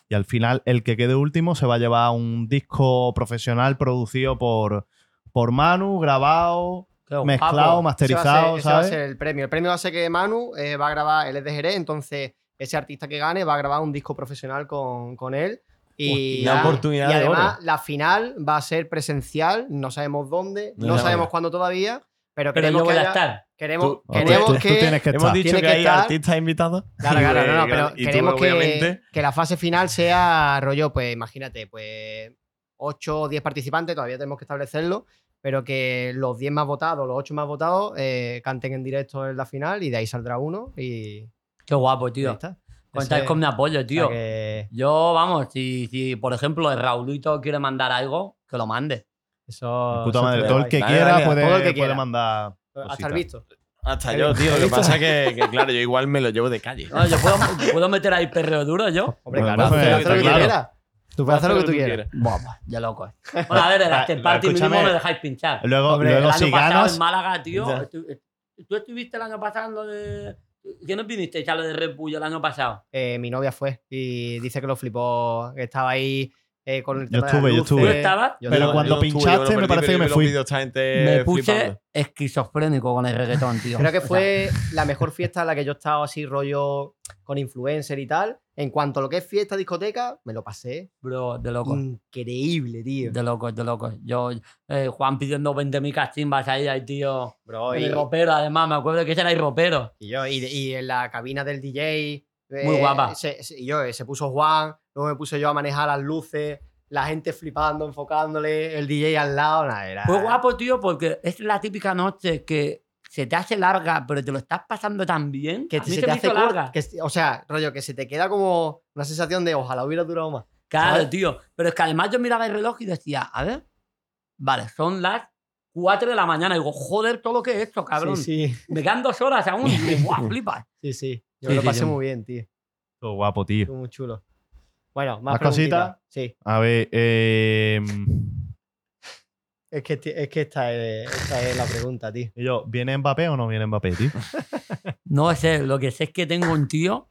Y al final, el que quede último se va a llevar un disco profesional producido por, por Manu, grabado, mezclado, Ese va a masterizado, ser- ese va a ¿sabes? ser el premio. El premio va a ser que Manu eh, va a grabar, él es de Jerez, entonces ese artista que gane va a grabar un disco profesional con, con él. Y, Hostia, una oportunidad y de además oro. la final va a ser presencial, no sabemos dónde, No no, sabemos. cuándo todavía, pero, Pero queremos yo voy que a haya- estar. Queremos, Tú- queremos tú- tú que... tienes que Hemos estar. dicho que, que hay estar- artistas invitados. Claro, claro, no, no, [LAUGHS] pero Y tú, queremos que, que la fase final sea rollo, pues imagínate, pues 8 o 10 participantes, todavía tenemos que establecerlo, pero que los 10 más votados, los 8 más votados, eh, canten en directo en la final y de ahí saldrá uno y Qué guapo, ahí tío. está. Contáis Ese- con mi apoyo, o sea tío. que Yo, vamos, si, si por ejemplo el Raulito quiere mandar algo, que lo mande. eso, Puta madre, todo el quiera dale, puede, todo el que puede quiera. mandar. Hasta el visto. Hasta El- yo, tío. Lo que pasa que, [LAUGHS] que, claro, yo igual me lo llevo de calle. No, yo puedo, puedo meter ahí perreo duro yo. [LAUGHS] Hombre, Bueno, claro, tú pues, puedes hacer lo que tú claro. quieras. Tú puedes hacer lo que tú quieras. Buah, ya loco. Bueno, a ver, el [LAUGHS] after party mínimo me dejáis pinchar. Luego, Hombre, luego el año si pasado ganas. en Málaga, tío. Estu- ¿Tú estuviste el año pasado en lo de. ¿Quién nos viniste a lo de Red el año pasado? Eh, mi novia fue y dice que lo flipó, que estaba ahí eh, con el Yo tema de las estuve, yo estuve. ¿Tú estabas? Yo Pero cuando pinchaste, yo me perdí, parece que me fui. me puse flipando. esquizofrénico con el reggaetón, tío. [LAUGHS] Creo que fue la mejor fiesta en la que yo he estado así rollo con influencer y tal. En cuanto a lo que es fiesta, discoteca, me lo pasé Bro, de loco. increíble, tío. De loco, de loco. Yo, eh, Juan pidiendo 20.000 cachimbas ahí, ahí, tío. Bro, y, el ropero, además, me acuerdo que ese era el ropero. y yo, y, y en la cabina del DJ. Muy eh, guapa. Se, se- y yo, eh, se puso Juan, luego me puse yo a manejar las luces, la gente flipando, enfocándole, el DJ al lado. Nada, era, Fue guapo, tío, porque es la típica noche que se te hace larga, pero te lo estás pasando tan bien. Que a mí se se te hace larga. que, o sea, rollo, que se te queda como una sensación de ojalá hubiera durado más. Claro, ¿sabes? tío. Pero es que además yo miraba el reloj y decía, a ver, vale, son las 4 de la mañana. Y digo, joder, todo lo que he hecho, cabrón. Sí, sí, Me quedan dos horas aún. Y digo, [LAUGHS] flipas. sí, sí. Yo Sí, lo sí, pasé sí. muy bien, tío. Todo guapo, tío. Estuvo muy chulo. Bueno, más, ¿Más cositas? Sí. A ver, eh, Es que, ti- es que esta, es, esta es la pregunta, tío. y yo, ¿viene Mbappé o no viene Mbappé, tío? [LAUGHS] No sé, lo que sé es que tengo un tío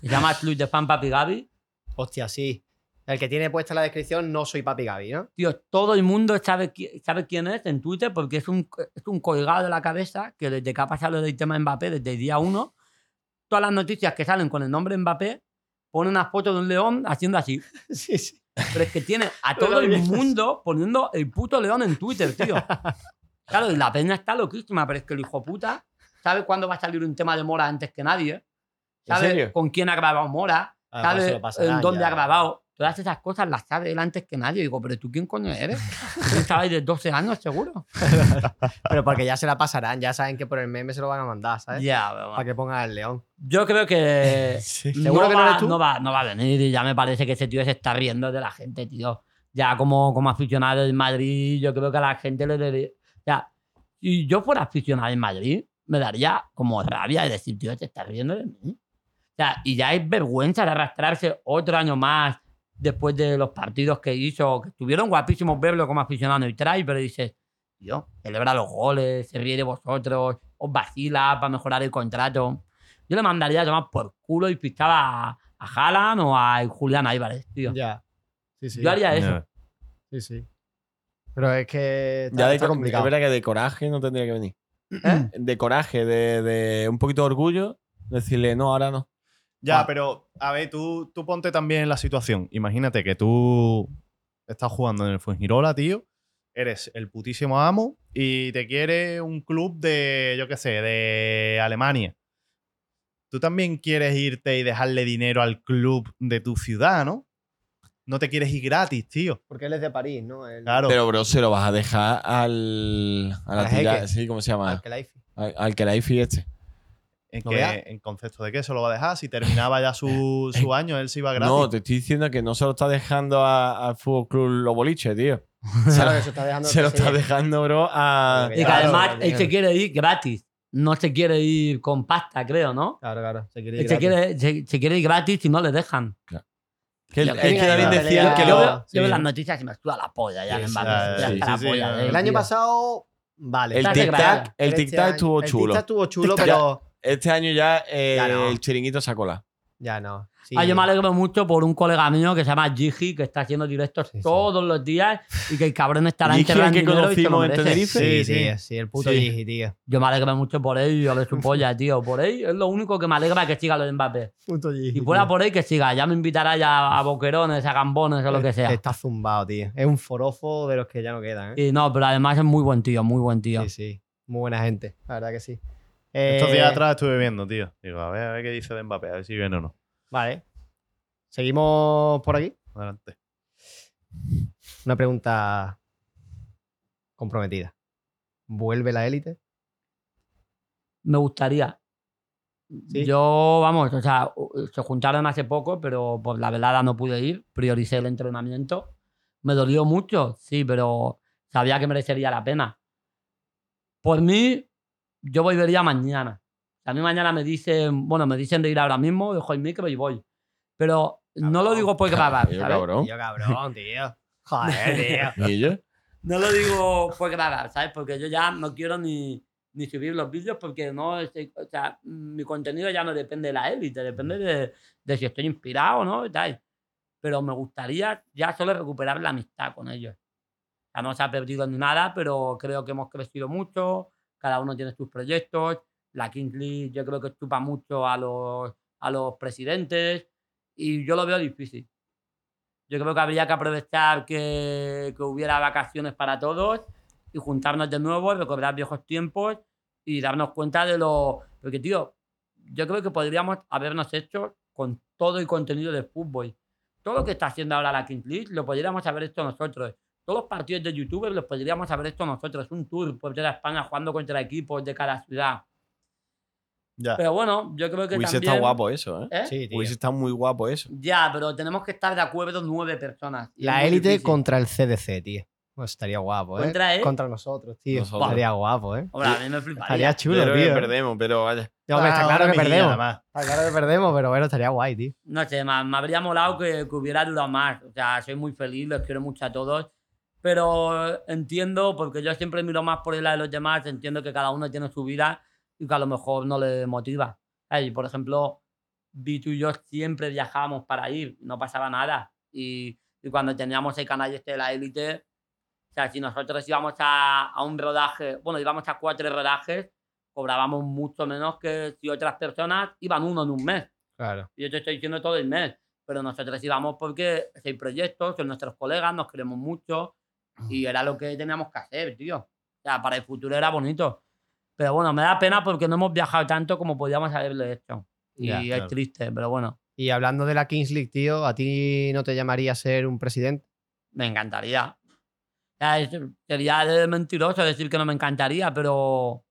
que se llama Club de Fan Papi Gaby. Hostia, sí. El que tiene puesta en la descripción, no soy Papi Gaby, ¿no? Tío, todo el mundo sabe, qui- sabe quién es en Twitter porque es un, es un colgado de la cabeza que desde que ha pasado lo del tema Mbappé, desde el día uno, todas las noticias que salen con el nombre Mbappé ponen una foto de un león haciendo así. [LAUGHS] Sí, sí. Pero es que tiene a [LAUGHS] todo el mundo poniendo el puto león en Twitter, tío. Claro, y la peña está loquísima, pero es que el hijo puta sabe cuándo va a salir un tema de Mora antes que nadie. ¿En Sabe serio? con quién ha grabado Mora, Ah, sabe en dónde ya. ha grabado. Todas esas cosas las sabe él antes que nadie. Digo, pero tú quién coño eres? Tú estabas de 12 años seguro. [LAUGHS] Pero porque ya se la pasarán, ya saben que por el meme se lo van a mandar, ¿sabes? Ya, pero Para bueno. que pongan el león. Yo creo que [LAUGHS] Sí. ¿Seguro no, que no va, eres tú? no, va, no va a venir y ya me parece que ese tío se está riendo de la gente, tío. Ya como, como aficionado en Madrid, yo creo que a la gente le debería... Sea, si yo fuera aficionado en Madrid, me daría como rabia de decir, tío, te estás riendo de mí. O sea, y ya es vergüenza de arrastrarse otro año más después de los partidos que hizo, que estuvieron guapísimos verlo como aficionado y trae, pero dices, tío, celebra los goles, se ríe de vosotros, os vacila para mejorar el contrato. Yo le mandaría a tomar por culo y pichaba a, a Haaland o a Julián Álvarez, tío. Ya. Sí, sí. Yo haría eso. Ya. Sí, sí. Pero es que está, Ya de, está es complicado. verdad que de coraje no tendría que venir. ¿Eh? De coraje, de, de un poquito de orgullo, decirle, no, ahora no. Ya, Ah. pero a ver, tú, tú ponte también en la situación. Imagínate que tú estás jugando en el Fuengirola, tío. Eres el putísimo amo y te quiere un club de, yo qué sé, de Alemania. Tú también quieres irte y dejarle dinero al club de tu ciudad, ¿no? No te quieres ir gratis, tío. Porque él es de París, ¿no? El, Claro. Pero, bro, se lo vas a dejar al. A la tira-. Sí, ¿cómo se llama? al Kelaifi. Al, al que la IFI este. ¿En, ¿No qué- veas? ¿En concepto de qué se lo va a dejar? Si terminaba ya su, [LAUGHS] su año, él se iba gratis. No, te estoy diciendo que no se lo está dejando al Fútbol Club Los Boliches, tío. [LAUGHS] Claro, que se está dejando [LAUGHS] Se lo que está dejando, bro, a. Que Y que Claro, además claro, él se claro. quiere ir gratis. No se quiere ir con pasta, creo, ¿no? Claro, claro. Se quiere ir se gratis. quiere, se, se quiere ir gratis y no le dejan. Que el- Yo- es que decían pelea- que yo lo. veo, yo sí. veo las noticias y me suda la polla ya Sí, en él, El año pasado, vale. El tic-tac el tic estuvo el chulo. tic-tac estuvo chulo, pero Este año ya, eh, Ya no. el chiringuito sacó la. ya no. Sí. Ah, yo me alegro mucho por un colega mío que se llama Gigi, que está haciendo directos Sí, sí. todos los días y que el cabrón estará Gigi, enterrando que dinero y se lo conocimos en merece. Tenerife. Sí, Sí, sí, el puto Sí. Gigi, tío. Yo me alegro mucho por él y a ver su polla, tío. Por él es lo único que me alegra que siga lo de Mbappé. Puto Gigi. Si fuera tío. por él, que siga. Ya me invitará ya a boquerones, a gambones o lo que sea. Está zumbado, tío. Es un forofo de los que ya no quedan, ¿eh? Y no, pero además es muy buen tío, muy buen tío. Sí, sí. Muy buena gente. La verdad que sí. Estos Eh, días atrás estuve viendo, tío. Digo, a ver, a ver qué dice de Mbappé, a ver si viene o no. Vale. Seguimos por aquí. Adelante. Una pregunta comprometida. ¿Vuelve la élite? Me gustaría. Sí. Yo, vamos, o sea, se juntaron hace poco, pero por la velada no pude ir. Prioricé el entrenamiento. Me dolió mucho, sí, pero sabía que merecería la pena. Por mí, yo volvería mañana. A mí mañana me dicen, bueno, me dicen de ir ahora mismo, dejo el micro y voy. Pero no lo digo por grabar, Yo, ¿sabes? cabrón. Tío, cabrón, tío. Joder, [LAUGHS] tío. ¿Y yo? No lo digo por grabar, ¿sabes? Porque yo ya no quiero ni, ni subir los vídeos porque no, estoy- o sea, mi contenido ya no depende de la élite, depende de, de si estoy inspirado o no y tal. Pero me gustaría ya solo recuperar la amistad con ellos. O sea, no se ha perdido ni nada, pero creo que hemos crecido mucho, cada uno tiene sus proyectos, la Kings League yo creo que chupa mucho a los, a los presidentes y yo lo veo difícil. Yo creo que habría que aprovechar que, que hubiera vacaciones para todos y juntarnos de nuevo, recordar viejos tiempos y darnos cuenta de lo... Porque, tío, yo creo que podríamos habernos hecho con todo el contenido de fútbol. Todo lo que está haciendo ahora la Kings League lo podríamos haber hecho nosotros. Todos los partidos de youtubers los podríamos haber hecho nosotros. Un tour por toda España jugando contra equipos de cada ciudad. Ya. Pero bueno, yo creo que Hubiese también... estado guapo eso, ¿eh? ¿Eh? Sí, tío. Hubiese estado muy guapo eso. Ya, pero tenemos que estar de acuerdo nueve personas. La élite contra el CDC, tío. Pues estaría guapo, ¿eh? ¿Contra él? Contra nosotros, tío. Nosotros. Estaría guapo, ¿eh? Hombre, a mí me fliparía. Estaría chulo, Yo creo que tío. perdemos, pero vaya. Está Ah, claro que perdemos. Está claro que perdemos, pero bueno, estaría guay, tío. No sé, me, me habría molado que, que hubiera durado más. O sea, soy muy feliz, los quiero mucho a todos. Pero entiendo, porque yo siempre miro más por el lado de los demás, entiendo que cada uno tiene su vida y que a lo mejor no le motiva. ¿Sabes? Y, por ejemplo, Vito y yo siempre viajábamos para ir, no pasaba nada. Y, y cuando teníamos el canal este de la élite, o sea, si nosotros íbamos a, a un rodaje, bueno, íbamos a cuatro rodajes, cobrábamos mucho menos que si otras personas iban uno en un mes. Claro. Yo te estoy diciendo todo el mes, pero nosotros íbamos porque hay proyectos, son nuestros colegas, nos queremos mucho y era lo que teníamos que hacer, tío. O sea, para el futuro era bonito. Pero bueno, me da pena porque no hemos viajado tanto como podíamos haberlo hecho. Y Ya, es claro. triste, pero bueno. Y hablando de la Kings League, tío, ¿a ti no te llamaría ser un presidente? Me encantaría. O sea, es- sería de mentiroso decir que no me encantaría, pero.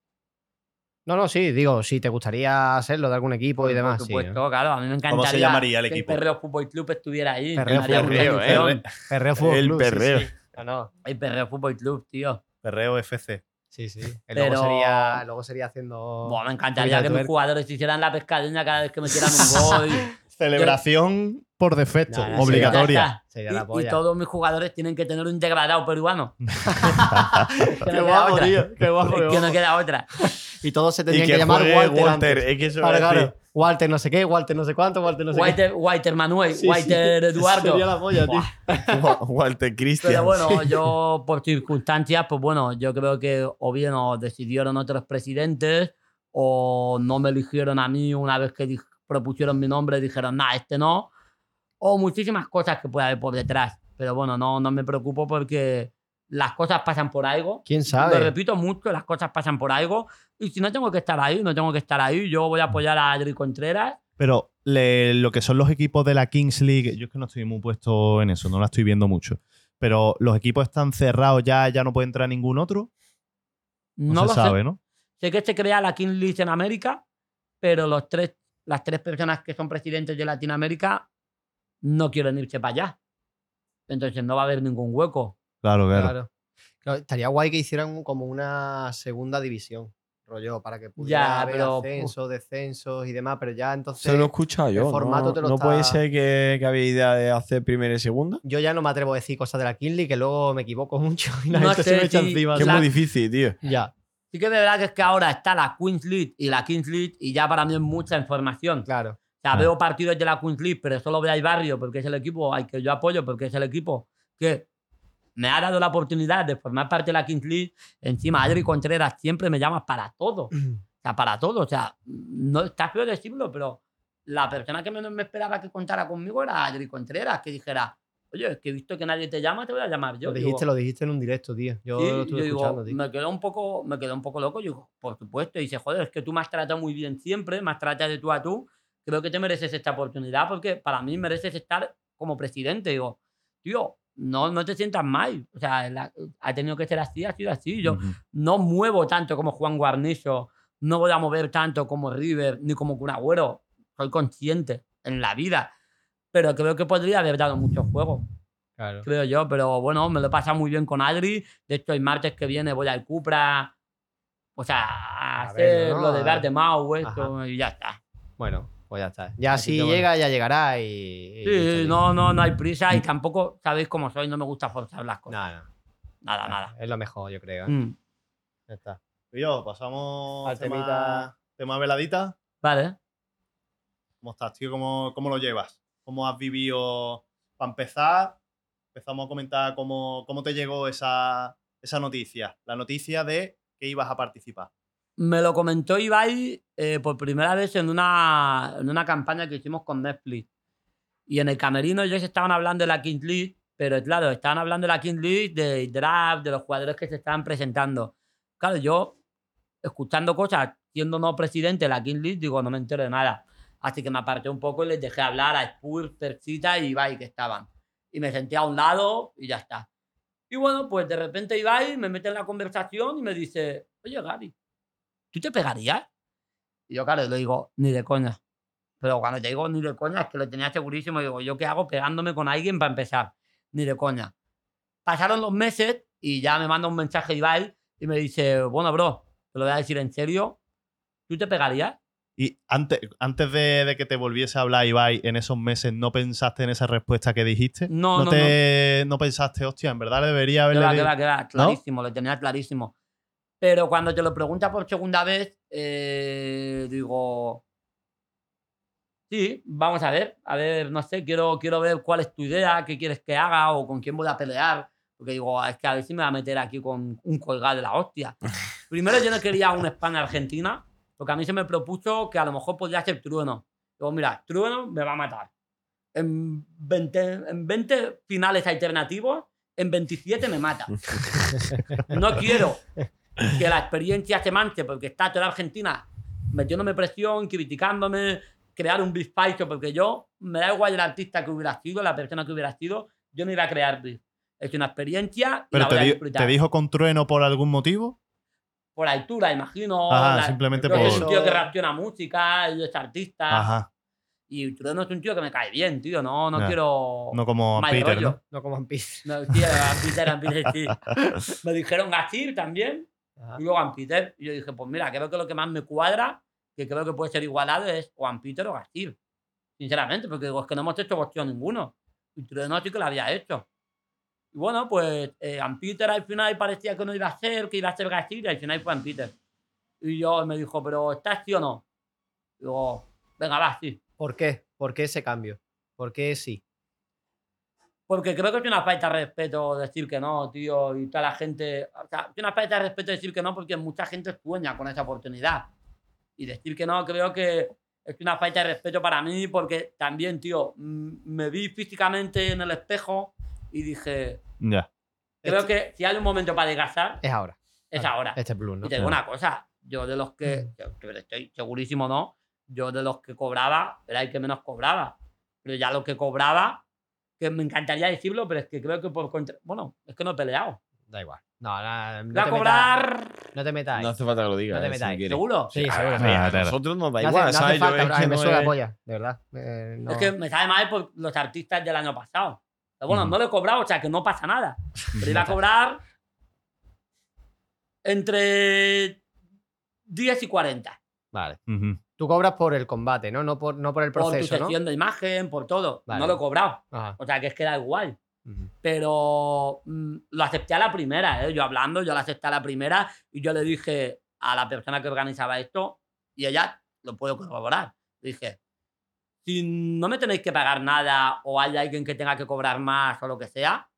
No, no, sí, digo, si te gustaría hacerlo de algún equipo y demás. Por sí, supuesto, ¿no? claro. A mí me encantaría. ¿Cómo se llamaría el que equipo? El Perreo Fútbol Club estuviera ahí. Perreo Club, eh. Perreo Fútbol El Club, sí, perreo. sí. No, no. El Perreo Fútbol Club, tío. Perreo FC. Sí, sí. [LAUGHS] El Pero- Luego, sería, luego sería haciendo. Buah, me encantaría que mis jugadores hicieran la pescadeña cada vez que metieran un gol. [LAUGHS] Celebración por defecto, obligatoria. Sería la Y- y, todos mis jugadores tienen que tener un degradado peruano. [LAUGHS] Qué guapo, tío. Qué guapo. Es que no queda otra. Y todos se Y tenían que que, llamar Walter. Walter. antes. Es que eso claro. Walter no sé qué, Walter no sé cuánto, Walter no sé Walter, Walter Manuel, qué. Sí, Walter [LAUGHS] sí. Eduardo. Sería la polla, tío. [LAUGHS] Walter Christian. Pero bueno, yo por circunstancias, pues bueno, yo creo que o bien o decidieron otros presidentes o no me eligieron a mí una vez que propusieron mi nombre y dijeron, nah, este no. O muchísimas cosas que puede haber por detrás. Pero bueno, no, no me preocupo porque las cosas pasan por algo. ¿Quién Lo sabe? repito mucho, las cosas pasan por algo. Y si no tengo que estar ahí, no tengo que estar ahí. Yo voy a apoyar a Adri Contreras. Pero le- lo que son los equipos de la Kings League, yo es que no estoy muy puesto en eso, no la estoy viendo mucho. Pero los equipos están cerrados ya, ya no puede entrar ningún otro. No, No, se lo sabe, sé. ¿no? Sé que se crea la King League en América, pero los tres, las tres personas que son presidentes de Latinoamérica no quieren irse para allá. Entonces no va a haber ningún hueco. Claro, claro. Claro. Claro, Estaría guay que hicieran como una segunda división, rollo, para que pudiera Ya, haber pero, ascensos, descensos y demás, pero ya entonces Se lo he escuchado yo. formato no te lo no está- puede ser que, que había idea de hacer primera y segunda. yo ya no me atrevo a decir cosas de la Kinley que luego me equivoco [LAUGHS] mucho y la No gente se sé me echa encima. Que es muy difícil, tío. Ya, Sí que es verdad que es que ahora está la Queens League y la Kings League y ya para mí es mucha información. claro. O sea, Ah. veo partidos de la Queens League, pero solo veo al barrio porque es el equipo al que yo apoyo, porque es el equipo que me ha dado la oportunidad de formar parte de la Kings League. Encima, Adri Contreras siempre me llama para todo. O sea, para todo. O sea, no está feo decirlo, pero la persona que menos me esperaba que contara conmigo era Adri Contreras, que dijera, oye, es que he visto que nadie te llama, te voy a llamar yo. lo Digo, dijiste, lo dijiste en un directo, tío. Yo Sí, lo yo estuve digo, tío. me quedé un poco, me quedé un poco loco. Yo digo, por supuesto. Y dice, joder, es que tú me has tratado muy bien siempre, me has tratado de tú a tú. Creo que te mereces esta oportunidad porque para mí mereces estar como presidente. Digo, tío, no, no te sientas mal. O sea, la- ha tenido que ser así, ha sido así. Yo no muevo tanto como Juan Guarnizo, no voy a mover tanto como River ni como Kun Agüero. Soy consciente en la vida. Pero creo que podría haber dado mucho juego Claro. creo yo. Pero bueno, me lo he pasado muy bien con Adri. De hecho, el martes que viene voy al Cupra. O sea, a A hacer verlo, ¿no? lo de Verde Mau, esto, y ya está. Bueno, pues ya está. Ya Así si que bueno. llega, ya llegará y. y Sí, no, no, no hay prisa y tampoco sabéis cómo soy, no me gusta forzar las cosas. No. Nada, nada. Es lo mejor, yo creo. ¿eh? Mm, Ya está. Y yo, pasamos Al al tema, temita. tema veladita. Vale. ¿Cómo estás, tío? ¿Cómo, cómo lo llevas? ¿Cómo has vivido? Para empezar, empezamos a comentar cómo, cómo te llegó esa, esa noticia. La noticia de que ibas a participar. Me lo comentó Ibai eh, por primera vez en una, en una campaña que hicimos con Netflix. Y en el camerino ellos estaban hablando de la Kings League, pero claro, estaban hablando de la Kings League, del draft, de los jugadores que se estaban presentando. Claro, yo, escuchando cosas, siendo no presidente de la Kings League, digo, no me entero de nada. Así que me aparté un poco y les dejé hablar a Spurs, Persita y Ibai que estaban. Y me senté a un lado y ya está. Y bueno, pues de repente Ibai me mete en la conversación y me dice, oye, Gary, ¿tú te pegarías? Y yo, claro, le digo, ni de coña. Pero cuando te digo ni de coña, es que lo tenía segurísimo. Digo, ¿yo qué hago pegándome con alguien para empezar? Ni de coña. Pasaron los meses y ya me manda un mensaje Ibai y me dice, bueno, bro, te lo voy a decir en serio, ¿tú te pegarías? Y antes, antes de, de que te volviese a hablar, Ibai, en esos meses, ¿no pensaste en esa respuesta que dijiste? No, no, te, no. pensaste, hostia, en verdad debería haberle... va, que di- va, que va, clarísimo, lo tenía clarísimo. Pero cuando te lo pregunta por segunda vez, eh, digo, sí, vamos a ver, a ver, no sé, quiero, quiero ver cuál es tu idea, qué quieres que haga o con quién voy a pelear. Porque digo, es que a ver si me va a meter aquí con un colgado de la hostia. [LAUGHS] Primero yo no quería un España-Argentina, porque a mí se me propuso que a lo mejor podría ser Trueno. Digo, mira, Trueno me va a matar. En 20, en 20 finales alternativos, en 27 me mata. [LAUGHS] No quiero que la experiencia se manche porque está toda Argentina metiéndome presión, criticándome, crear un bispacho, porque yo me da igual el artista que hubiera sido, la persona que hubiera sido, yo no iba a crear beef. Es una experiencia y Pero la te, voy a di- disfrutar. te dijo con trueno por algún motivo. Por altura, imagino. Ajá, la- simplemente yo soy por- un tío que reacciona a música, es artista. Ajá. Y Trueno es un tío que me cae bien, tío. No, no Ya. quiero. No como Peter, rollo. ¿no? No como Peace. No, tío, a Peter, Peter, sí. [LAUGHS] Me dijeron Gasir también. Ajá. Y luego a Peter. Y yo dije, pues mira, creo que lo que más me cuadra, que creo que puede ser igualado, es o Peter o Gasir. Sinceramente, porque digo, es que no hemos hecho cuestión ninguno. Y Trueno sí que lo había hecho. Y bueno, pues eh, Peter al final parecía que no iba a ser, que iba a ser Gasir, y al final fue Peter. Y yo me dijo, ¿pero estás sí o no? Digo, venga, va, sí. ¿Por qué? ¿Por qué ese cambio? ¿Por qué sí? Porque creo que es una falta de respeto decir que no, tío, y toda la gente. O sea, es una falta de respeto decir que no porque mucha gente sueña con esa oportunidad. Y decir que no, creo que es una falta de respeto para mí porque también, tío, mm, me vi físicamente en el espejo y dije, Ya. creo Este- que si hay un momento para desgastar, Es ahora. es Ah, ahora. Este es Blue, ¿no? Y te digo una cosa, yo de los que, que estoy segurísimo no, yo de los que cobraba era el que menos cobraba. Pero ya lo que cobraba, que me encantaría decirlo, pero es que creo que por contra... Bueno, es que no he peleado. Da igual. No, no, no Voy a cobrar... metas- no te metas ahí. No hace falta que lo digas. No te eh, si ahí. quieres. ¿Seguro? Sí, seguro. a Ah, claro. nosotros nos da No hace, igual, no hace ¿sabes? Yo falta, es que me no suena la es- polla. De verdad. Eh, no. Es que me sabe mal por los artistas del año pasado. Pero bueno, Ujú. no lo he cobrado, o sea que no pasa nada. [LAUGHS] Pero iba a cobrar entre 10 y 40. Vale. Ujú. Tú cobras por el combate, ¿no? No por, no por el Por tu proceso, ¿no? sección de imagen, por todo. Vale. No lo he cobrado. Ajá. O sea que es que da igual. Pero mm, lo acepté a la primera, ¿eh? yo hablando, yo lo acepté a la primera y yo le dije a la persona que organizaba esto y ella lo puedo corroborar. Le dije, si no me tenéis que pagar nada o hay alguien que tenga que cobrar más o lo que sea,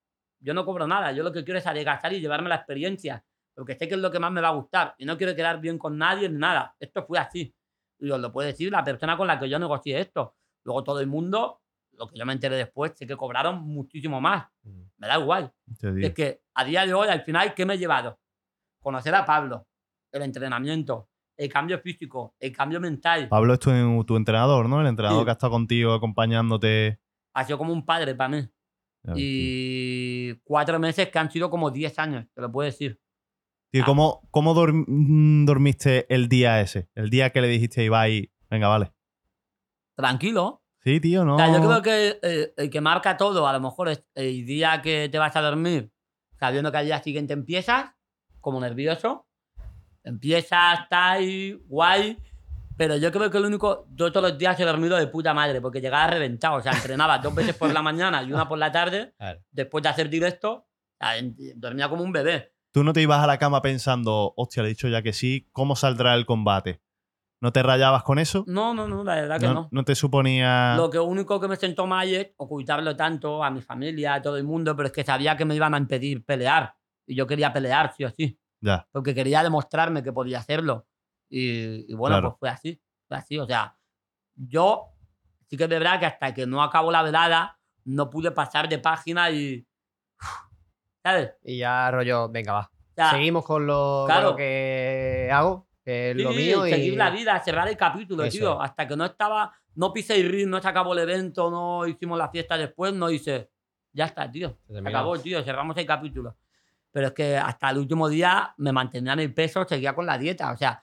yo no cobro nada, yo lo que quiero es adelgazar y llevarme la experiencia, porque sé que es lo que más me va a gustar y no quiero quedar bien con nadie ni nada. Esto fue así. Y os lo puede decir la persona con la que yo negocié esto. Luego todo el mundo, lo que yo me enteré después, sé que cobraron muchísimo más. Ujú. Me da igual. Es que a día de hoy, al final, ¿qué me he llevado? Conocer a Pablo, el entrenamiento, el cambio físico, el cambio mental. Pablo es tu, tu entrenador, ¿no? El entrenador Sí. que ha estado contigo acompañándote. Ha sido como un padre para mí. Ya. Y cuatro meses que han sido como 10 años, te lo puedo decir. Tío, ¿cómo, cómo dorm- mm, dormiste el día ese? El día que le dijiste a Ibai, venga, vale. Tranquilo. Sí, tío, no. O sea, yo creo que eh, el que marca todo, a lo mejor es el día que te vas a dormir, sabiendo que al día siguiente empiezas, como nervioso. Empiezas, está ahí, guay. Pero yo creo que lo único, yo todos los días he dormido de puta madre, porque llegaba reventado. O sea, entrenaba dos veces por la mañana y una por la tarde, después de hacer directo. dormía como un bebé. Tú no te ibas a la cama pensando, hostia, le he dicho ya que sí, ¿cómo saldrá el combate? ¿No te rayabas con eso? No, no, no, la verdad que ¿No, no. no te suponía. Lo que único que me sentó mal es ocultarlo tanto a mi familia, a todo el mundo, pero es que sabía que me iban a impedir pelear. Y yo quería pelear, sí o sí. Ya. Porque quería demostrarme que podía hacerlo. Y, y bueno, Claro. pues fue así. Fue así. O sea, yo sí que es verdad que hasta que no acabó la velada, no pude pasar de página y. ¿Sabes? Y ya rollo, venga, va. Sea, Seguimos con lo, con claro. lo que hago, que es lo Sí, mío. Y... seguir la vida, cerrar el capítulo, Eso tío. Hasta que no estaba, no pisé el ring, no se acabó el evento, no hicimos la fiesta después, no hice. Ya está, tío. Se Se acabó, tío, cerramos el capítulo. Pero es que hasta el último día me mantenía en el peso, seguía con la dieta. O sea,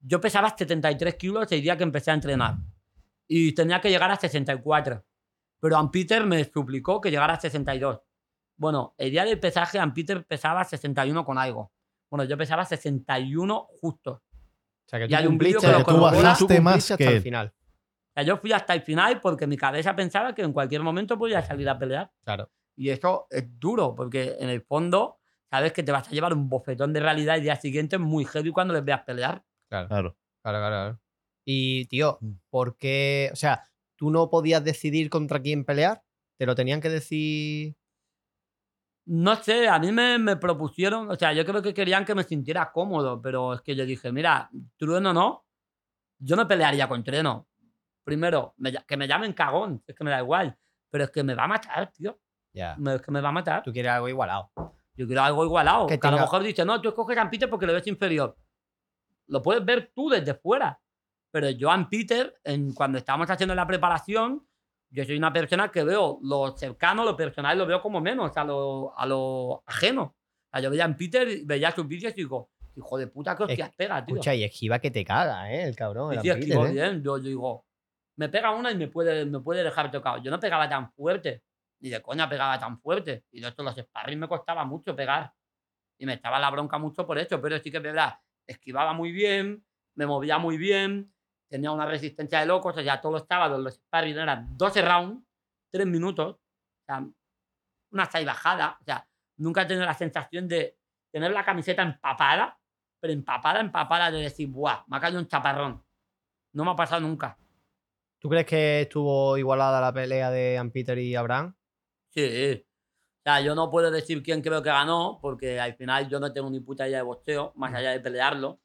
yo pesaba 73 kilos el día que empecé a entrenar. Y tenía que llegar a 64. Pero Ann-Peter me suplicó que llegara a 62. Bueno, el día del pesaje, Ann-Peter pesaba 61 con algo. Bueno, yo pesaba 61 justo. O sea, que Y tú hay un vídeo que lo tú cumpliste más hasta que el él. final. O sea, yo fui hasta el final porque mi cabeza pensaba que en cualquier momento podía salir a pelear. Claro. Y eso es duro, porque en el fondo sabes que te vas a llevar un bofetón de realidad el día siguiente muy heavy cuando les veas pelear. Claro, Claro. claro, claro. claro. Y, tío, Mm. ¿por qué? O sea, ¿tú no podías decidir contra quién pelear? ¿Te lo tenían que decir? No sé, a mí me, me propusieron, o sea, yo creo que querían que me sintiera cómodo, pero es que yo dije, mira, Trueno no, yo no pelearía con Trueno. Primero, me que me llamen cagón, es que me da igual, pero es que me va a matar, tío, Ya. me- es que me va a matar. Tú quieres algo igualado. Yo quiero algo igualado. Que Que, a lo mejor dice, no, tú escoges a Peter porque lo ves inferior. Lo puedes ver tú desde fuera. Pero yo a Peter, en, cuando estábamos haciendo la preparación, yo soy una persona que veo lo cercano, lo personal, lo veo como menos, a lo, a lo ajeno. O sea, yo veía en Peter, veía sus vídeos y digo, hijo de puta, que hostias pega, tío. Escucha, y esquiva que te caga, ¿eh? El cabrón. Y sí, esquivo ¿eh? bien. Yo, yo digo, me pega una y me puede, me puede dejar tocado. Yo no pegaba tan fuerte, ni de coña pegaba tan fuerte. Y de hecho, los sparring me costaba mucho pegar. Y me estaba la bronca mucho por eso, pero sí que es verdad, esquivaba muy bien, me movía muy bien, tenía una resistencia de locos. O sea, todos los sábados los sparring eran 12 rounds, 3 minutos, o sea, una y bajada. O sea, nunca he tenido la sensación de tener la camiseta empapada, pero empapada, empapada de decir, ¡buah! Me ha caído un chaparrón. No me ha pasado nunca. ¿Tú crees que estuvo igualada la pelea de Ampeter y Abraham? Sí. O sea, yo no puedo decir quién creo que ganó, porque al final yo no tengo ni puta idea de boxeo, más allá de pelearlo.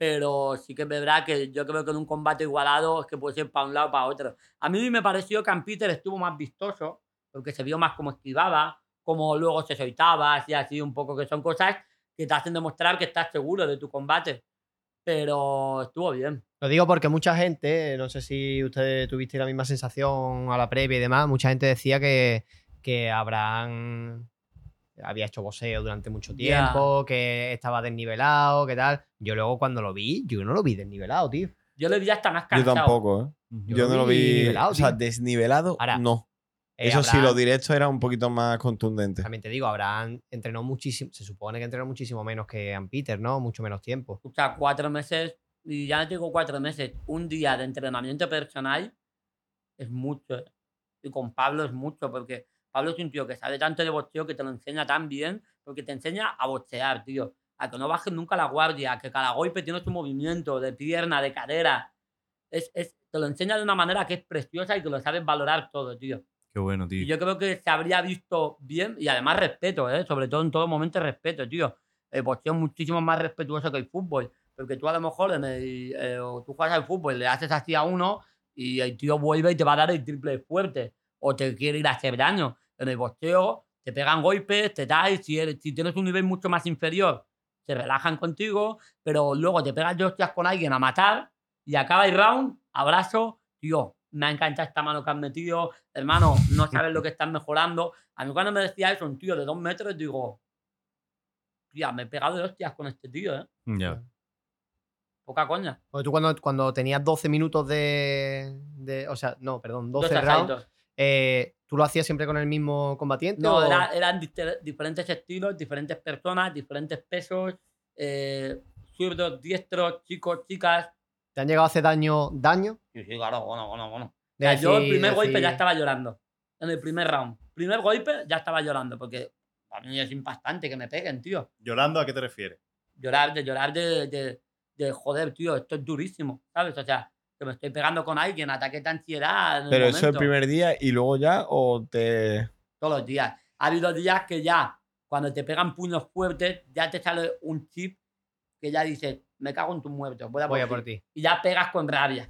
Pero sí que es verdad que yo creo que en un combate igualado es que puede ser para un lado o para otro. A mí me pareció que Ampeter estuvo más vistoso, porque se vio más cómo esquivaba, cómo luego se soltaba, así, así, un poco que son cosas que te hacen demostrar que estás seguro de tu combate. Pero estuvo bien. Lo digo porque mucha gente, no sé si ustedes tuviste la misma sensación a la previa y demás, mucha gente decía que, que Abraham había hecho boxeo durante mucho tiempo, que estaba desnivelado, que tal. Yo luego cuando lo vi, yo no lo vi desnivelado, tío. Yo le vi hasta más Yo cansado. tampoco, ¿eh? Yo Yo, lo no lo vi o sea, desnivelado, Ahora, no. Eh, Eso sí, Abraham- lo directo era un poquito más contundente. También te digo, Abraham entrenó muchísimo, se supone que entrenó muchísimo menos que Ampeter, ¿no? Mucho menos tiempo. O sea, cuatro meses, y ya no digo cuatro meses, un día de entrenamiento personal es mucho. ¿eh? Y con Pablo es mucho, porque Pablo es un tío que sabe tanto de boxeo que te lo enseña tan bien, porque te enseña a boxear, tío. A que no bajes nunca la guardia, a que cada golpe tiene su movimiento de pierna, de cadera. Es, es, te lo enseña de una manera que es preciosa y que lo sabes valorar todo, tío. Qué bueno, Y tío. yo creo que se habría visto bien y además respeto, ¿eh? sobre todo en todo momento respeto, tío. El boxeo es muchísimo más respetuoso que el fútbol. Porque tú a lo mejor en el, eh, o tú juegas al fútbol, le haces así a uno y el tío vuelve y te va a dar el triple fuerte. O te quiere ir a hacer daño. En el boxeo te pegan golpes, te das, y si, eres- si tienes un nivel mucho más inferior, se relajan contigo, pero luego te pegas de hostias con alguien a matar y acaba el round, abrazo, tío, me ha encantado esta mano que has metido, hermano, no sabes lo que estás mejorando. A mí cuando me decía eso un tío de dos metros, digo, tía, me he pegado de hostias con este tío, ¿eh? Ya. Poca coña. Porque tú cuando, cuando tenías 12 minutos de, de- O sea, no, perdón, 12 Dos rounds. Eh, ¿tú lo hacías siempre con el mismo combatiente? No, o- era- eran diferentes estilos, diferentes personas, diferentes pesos, eh, zurdos, diestros, chicos, chicas. ¿Te han llegado a hacer daño? daño? Y sí, claro, bueno, bueno, bueno. O De sea, yo el decir- primer golpe ya decir- estaba llorando. En el primer round. Primer golpe ya estaba llorando, porque para mí es impactante que me peguen, tío. ¿Llorando a qué te refieres? Llorar, de llorar, de, de, de, joder, tío, esto es durísimo, ¿sabes? O sea, que me estoy pegando con alguien, ataque de ansiedad. en el Pero eso el primer día y luego ya, o te. todos los días. Ha habido días que ya, cuando te pegan puños fuertes, ya te sale un chip que ya dices, me cago en tus muertos, voy a por, Voy a ti". por ti. Y ya pegas con rabia.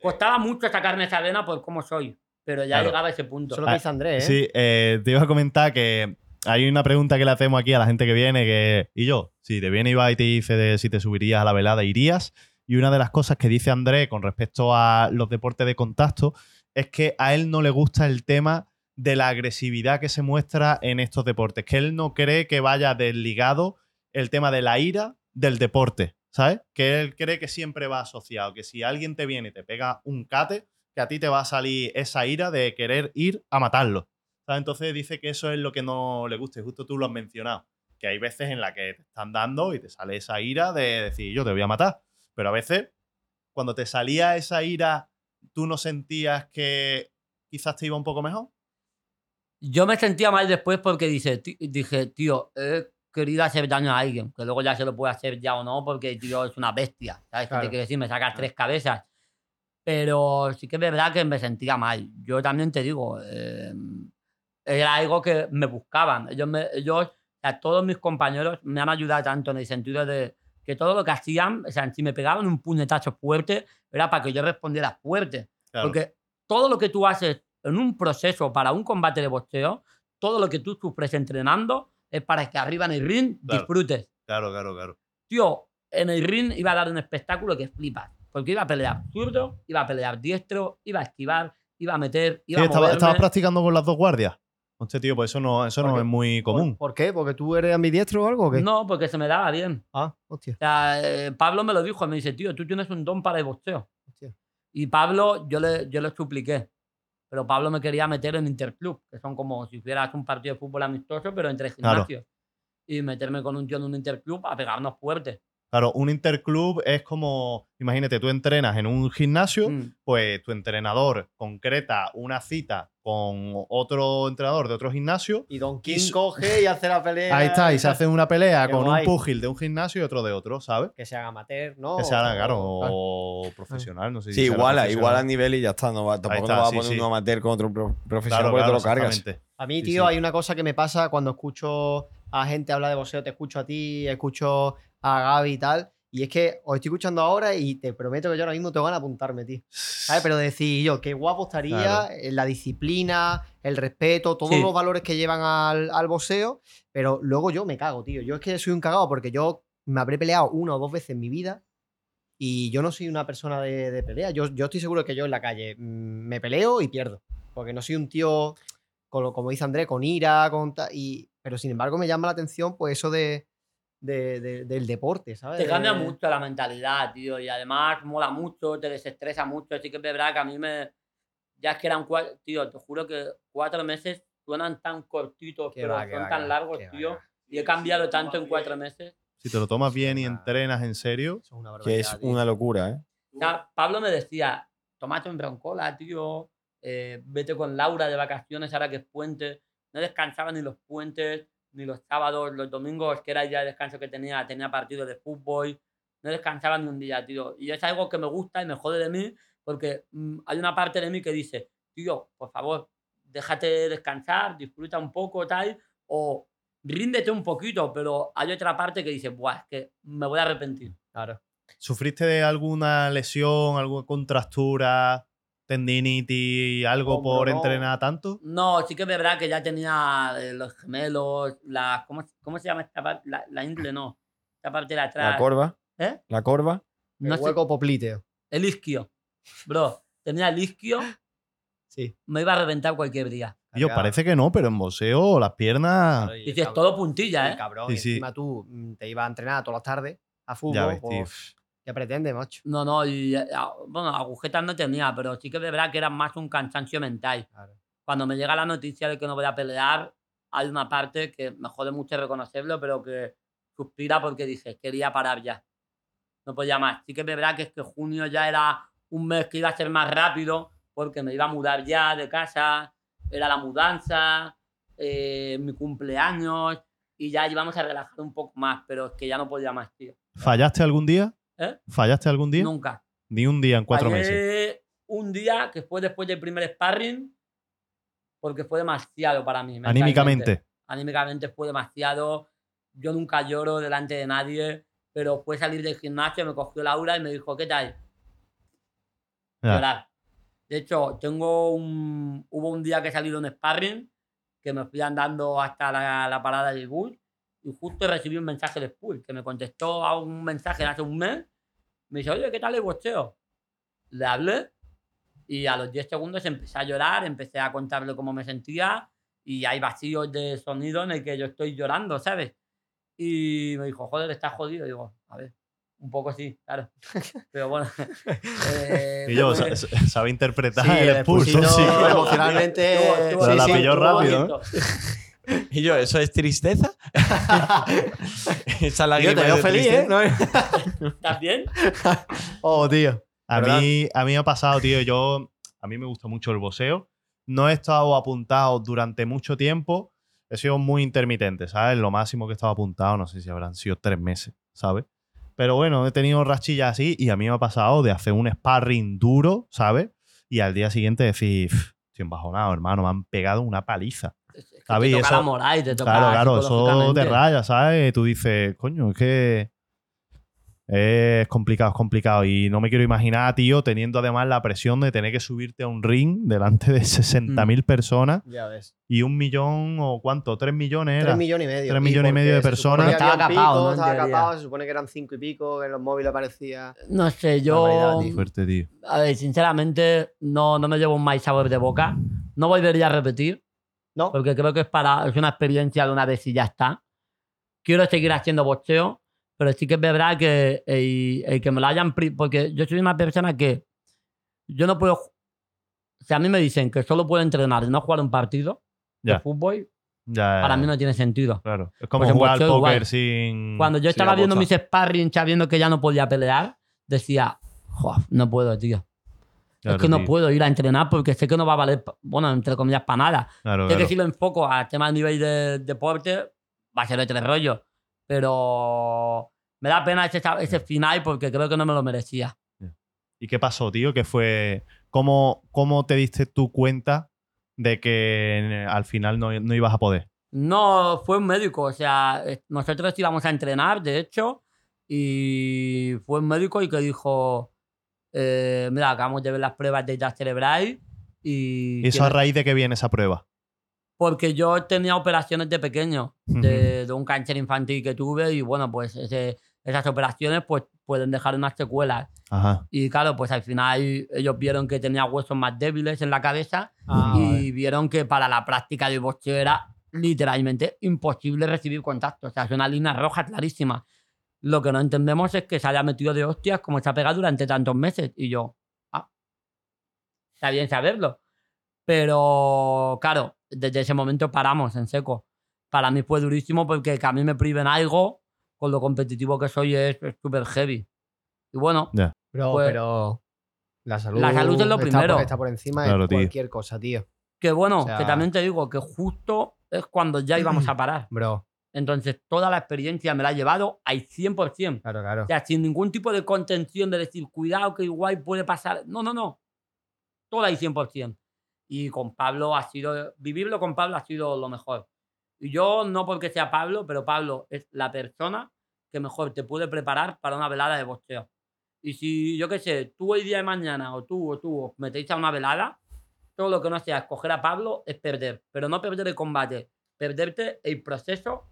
Costaba mucho sacarme esa vena por cómo soy, pero ya Claro. llegaba a ese punto. Eso es lo que dice Andrés, ¿eh? Sí, eh, te iba a comentar que hay una pregunta que le hacemos aquí a la gente que viene, que, y yo, si te viene Ibai y te dice de si te subirías a la velada, irías. Y una de las cosas que dice Andrés con respecto a los deportes de contacto es que a él no le gusta el tema de la agresividad que se muestra en estos deportes, que él no cree que vaya desligado el tema de la ira del deporte, ¿sabes? Que él cree que siempre va asociado, que si alguien te viene y te pega un cate, que a ti te va a salir esa ira de querer ir a matarlo. ¿sabes? Entonces dice que eso es lo que no le gusta, y justo tú lo has mencionado, que hay veces en las que te están dando y te sale esa ira de decir yo te voy a matar, pero a veces cuando te salía esa ira, tú no sentías que quizás te iba un poco mejor. Yo me sentía mal después porque dice, dije, tío, he querido hacer daño a alguien, que luego ya se lo puede hacer ya o no, porque tío es una bestia, ¿sabes? qué Claro. te quiero decir? Me sacas tres cabezas. Pero sí que es verdad que me sentía mal. Yo también te digo, eh, era algo que me buscaban. Ellos, me, ellos, o sea, todos mis compañeros me han ayudado tanto en el sentido de que todo lo que hacían, o sea, si me pegaban un puñetazo fuerte, era para que yo respondiera fuerte. Claro. Porque todo lo que tú haces en un proceso para un combate de boxeo, todo lo que tú sufres entrenando es para que arriba en el ring Claro. disfrutes. Claro, claro, claro. Tío, en el ring iba a dar un espectáculo que flipas. Porque iba a pelear zurdo, iba a pelear diestro, iba a esquivar, iba a meter, Sí, iba a estaba, estabas practicando con las dos guardias. Hostia, tío, pues eso no, eso ¿Por no es muy común. ¿Por, por qué? ¿Porque tú eres ambidiestro o algo o qué? No, porque se me daba bien. Ah, hostia. O sea, eh, Pablo me lo dijo, me dice, tío, tú tienes un don para el boxeo. Hostia. Y Pablo, yo le, yo le supliqué. Pero Pablo me quería meter en Interclub, que son como si fueras un partido de fútbol amistoso, pero entre Claro. gimnasios. Y meterme con un tío en un Interclub a pegarnos fuerte. Claro, un interclub es como, imagínate, tú entrenas en un gimnasio, Mm. pues tu entrenador concreta una cita con otro entrenador de otro gimnasio. Y Don King Y coge y hace la pelea. Ahí está, y se hace una pelea con guay. un pugil de un gimnasio y otro de otro, ¿sabes? Que se haga amateur, ¿no? Que se haga, claro, o- profesional, no sé si Sí, será igual, a nivel y ya está. No va, tampoco está, no va a poner sí. uno amateur con otro pro- profesional Claro, porque claro, te lo cargas. A mí, Sí, tío, sí. hay una cosa que me pasa cuando escucho a gente hablar de boxeo, te escucho a ti, escucho a Gaby y tal. Y es que os estoy escuchando ahora y te prometo que yo ahora mismo tengo ganas de apuntarme, tío. ¿Sabes? Pero decir yo, qué guapo estaría Claro. eh, la disciplina, el respeto, todos Sí. los valores que llevan al, al boxeo. Pero luego yo me cago, tío. Yo es que soy un cagado porque yo me habré peleado una o dos veces en mi vida y yo no soy una persona de, de pelea. Yo, yo estoy seguro que yo en la calle mm, me peleo y pierdo. Porque no soy un tío, con como dice André, con ira, con y Pero sin embargo me llama la atención pues eso de, de- de- del deporte, ¿sabes? Te cambia De- mucho la mentalidad, tío. Y además mola mucho, te desestresa mucho. Así que es verdad que a mí me. Ya es que eran cuatro. Tío, te juro que cuatro meses suenan tan cortitos, Que pero va, son va, tan largos, tío. va. Y he cambiado tanto en cuatro meses. Si te lo tomas bien y entrenas en serio, es una Que es tío. una locura, ¿eh? O sea, Pablo me decía, tómate un broncola, tío. eh, vete con Laura de vacaciones ahora que es puente. No descansaba ni los puentes, ni los sábados, los domingos, que era el día de descanso que tenía, tenía partidos de fútbol. No descansaba ni un día, tío. Y es algo que me gusta y me jode de mí, porque mm, hay una parte de mí que dice, tío, por favor, déjate descansar, disfruta un poco, tal, o ríndete un poquito, pero hay otra parte que dice, buah, es que me voy a arrepentir. Claro. ¿sufriste de alguna lesión, alguna contractura, tendinitis, algo Hombro, por no. entrenar tanto? No, sí que es verdad que ya tenía eh, los gemelos, la, ¿cómo, cómo se llama esta parte? La, la ingle, no. Esta parte de atrás. La corva. ¿Eh? La corva. El No sé, hueco popliteo. el isquio. Bro, tenía el isquio, Sí. me iba a reventar cualquier día. Yo, parece que no, pero en boxeo las piernas... Claro, y Dices, todo puntilla, ¿eh? cabrón, Sí, y sí. encima tú mm, te ibas a entrenar todas las tardes a fútbol. Ya ves, tío. ¿Qué pretende, macho? No, no, y eh, bueno, agujetas no tenía, pero sí que es verdad que era más un cansancio mental. Claro. Cuando me llega la noticia de que no voy a pelear, hay una parte que me jode mucho reconocerlo, pero que suspira porque dice, quería parar ya. No podía más. Sí que es verdad que es que junio ya era un mes que iba a ser más rápido, porque me iba a mudar ya de casa, era la mudanza, eh, mi cumpleaños, y ya íbamos a relajar un poco más, pero es que ya no podía más, tío. ¿Fallaste algún día? ¿Eh? ¿Fallaste algún día? Nunca. Ni un día en cuatro Fallé meses. un día que fue después del primer sparring, porque fue demasiado para mí. Anímicamente. Anímicamente fue demasiado. Yo nunca lloro delante de nadie, pero fue salir del gimnasio, me cogió Laura y me dijo, ¿qué tal? Ya. Llorar. De hecho, tengo un, hubo un día que he salido en sparring, que me fui andando hasta la, la parada del bus, y justo recibí un mensaje de Spool, que me contestó a un mensaje de hace un mes. Me dice, oye, ¿qué tal el boxeo? Le hablé y a los 10 segundos empecé a llorar, empecé a contarle cómo me sentía y hay vacíos de sonido en el que yo estoy llorando, ¿sabes? Y me dijo, joder, estás jodido. Y digo, a ver, un poco sí, claro. [LAUGHS] Pero bueno. [LAUGHS] eh, Y yo, sa- sabe interpretar Sí, el expulso, sí. emocionalmente. [LAUGHS] Pero sí, la sí, pilló rápido, bonito. Y yo, ¿eso es tristeza? [LAUGHS] Esa lágrima te veo feliz, ¿eh? ¿Estás [LAUGHS] bien? [LAUGHS] oh, tío. A ¿Verdad? mí, a mí me ha pasado, tío, yo, a mí me gusta mucho el boxeo. No he estado apuntado durante mucho tiempo. He sido muy intermitente, ¿sabes? Lo máximo que he estado apuntado, no sé si habrán sido tres meses, ¿sabes? Pero bueno, he tenido rachillas así y a mí me ha pasado de hacer un sparring duro, ¿sabes? Y al día siguiente decir, "Pff, estoy embajonado, hermano, me han pegado una paliza. Javi, te toca eso- la moral y te toca Claro, claro, eso te raya, ¿sabes? Tú dices, coño, es que Es complicado, es complicado. Y no me quiero imaginar, tío, teniendo además la presión de tener que subirte a un ring delante de 60.000 personas Ya ves. y un millón o cuánto, tres millones era. Tres millones y medio. Tres millones y medio de personas. Estaba capado, Estaba capado, se supone que eran cinco y pico, que en los móviles aparecía. No sé, yo. tío. Fuerte, tío. A ver, sinceramente, no, no me llevo un mal sabor de boca. No volvería a repetir, ¿No? porque creo que es, para, es una experiencia de una vez y ya está. Quiero seguir haciendo boxeo, pero sí que es verdad que el, el que me lo hayan. Porque yo soy una persona que. Yo no puedo. ju- Si a mí me dicen que solo puedo entrenar y no jugar un partido Ya. de fútbol, Ya, para mí no tiene sentido. Claro. Es como Pues jugar al póker igual. sin. Cuando yo estaba viendo mis sparring, sabiendo que ya no podía pelear, decía, "Joder, no puedo, tío. Claro, es que no puedo ir a entrenar porque sé que no va a valer, bueno, entre comillas, para nada. Claro, Sé claro. que si lo enfoco a tema de nivel de deporte, va a ser otro rollo. Pero me da pena ese, ese final porque creo que no me lo merecía. ¿Y qué pasó, tío? ¿Qué fue? ¿Cómo, cómo te diste tú cuenta de que al final no, no ibas a poder? No, fue un médico. O sea, nosotros íbamos a entrenar, de hecho, y fue un médico y que dijo, eh, mira, acabamos de ver las pruebas de jazz cerebral y... ¿Y eso a raíz de que viene esa prueba? Porque yo tenía operaciones de pequeño, de, de un cáncer infantil que tuve y bueno, pues ese- esas operaciones pues pueden dejar unas secuelas. Ajá. Y claro, pues al final ellos vieron que tenía huesos más débiles en la cabeza Ah, y vieron que para la práctica del boxeo era literalmente imposible recibir contacto. O sea, es una línea roja clarísima. Lo que no entendemos es que se haya metido de hostias como se ha pegado durante tantos meses. Y yo, ah, está bien saberlo. Pero claro, desde ese momento paramos en seco. Para mí fue durísimo porque que a mí me priven algo, con lo competitivo que soy, es súper heavy. Y bueno, Bro, pues- pero. La salud. La salud es lo está primero. por- Está por encima Claro, de tío. cualquier cosa, tío. que bueno, O sea- que también te digo que justo es cuando ya [CLEARS THROAT] íbamos a parar. Bro, Entonces, toda la experiencia me la ha llevado al 100%. claro, claro. O sea, sin ningún tipo de contención de decir, cuidado que igual puede pasar. No, no, no. Toda al 100%. Y con Pablo ha sido, vivirlo con Pablo ha sido lo mejor. Y yo, no porque sea Pablo, pero Pablo es la persona que mejor te puede preparar para una velada de boxeo. Y si, yo qué sé, tú hoy día de mañana o tú o tú os metéis a una velada, todo lo que no sea escoger a Pablo es perder. Pero no perder el combate, perderte el proceso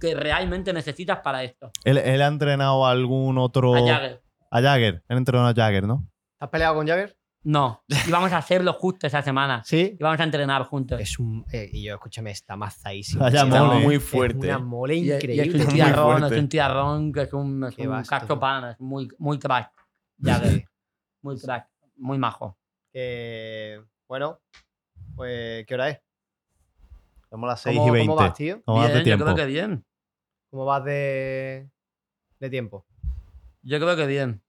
que realmente necesitas para esto. ¿Él, él ha entrenado a algún otro. A Jagger. A Jagger. Él entrenó a Jagger, ¿no? ¿Has peleado con Jagger? No, íbamos a hacerlo justo esa semana. Sí. Íbamos a entrenar juntos. Es un. eh, y yo, escúchame, está mazadísimo. Vaya Está mole. muy Es fuerte. una mole Y, y es increíble. un tiarrón, es un tiarrón que es un, es un tío. pan, es muy, muy crack. Jagger, Sí. muy crack, muy majo. Eh, bueno, pues, ¿qué hora es? Somos las 6 ¿Cómo, y 20. ¿Cómo vas, tío? ¿Cómo vas de Bien, yo creo que bien. ¿Cómo vas de, de tiempo? Yo creo que bien.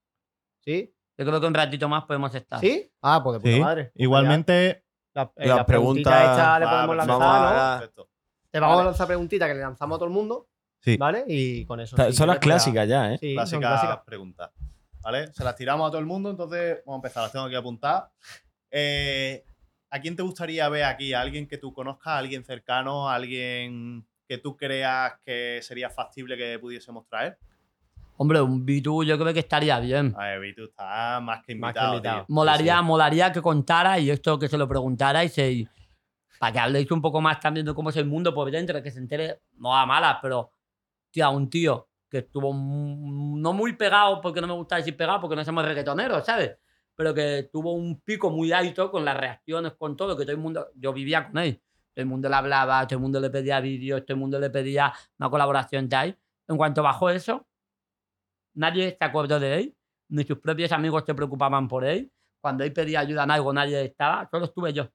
¿Sí? Yo creo que un ratito más podemos estar. ¿Sí? Ah, pues de puta Sí. madre. Igualmente. La, eh, Las la preguntita preguntas- esta le podemos perfecto. lanzar, Vamos ¿no? a- Perfecto. Te vamos Vale. a lanzar preguntitas que le lanzamos a todo el mundo. Sí. ¿Vale? Y con eso. Ta- si Son las pues, clásicas ya, ¿eh? Sí, son Clásicas clásicas. preguntas. ¿Vale? Se las tiramos a todo el mundo, entonces vamos a empezar. Las tengo aquí apuntadas. Eh, ¿A quién te gustaría ver aquí? ¿A alguien que tú conozcas? ¿A alguien cercano? ¿A alguien que tú creas que sería factible que pudiésemos traer? Hombre, un B2 yo creo que estaría bien. A ver, Vitu está más que Más que invitado. invitado. tío. Molaría, Sí, molaría que contara y esto que se lo preguntara y se. Para que habléis un poco más también de cómo es el mundo por dentro, que se entere, no a malas, pero. Tía, un tío que estuvo no muy pegado, porque no me gusta decir pegado, porque no somos reggaetoneros, ¿sabes? Pero que tuvo un pico muy alto con las reacciones, con todo, que todo el mundo. Yo vivía con él. Todo el mundo le hablaba, todo el mundo le pedía vídeos, todo el mundo le pedía una colaboración de ahí. En cuanto bajó eso, nadie se acordó de él, ni sus propios amigos se preocupaban por él. Cuando él pedía ayuda en algo, nadie estaba, solo estuve yo.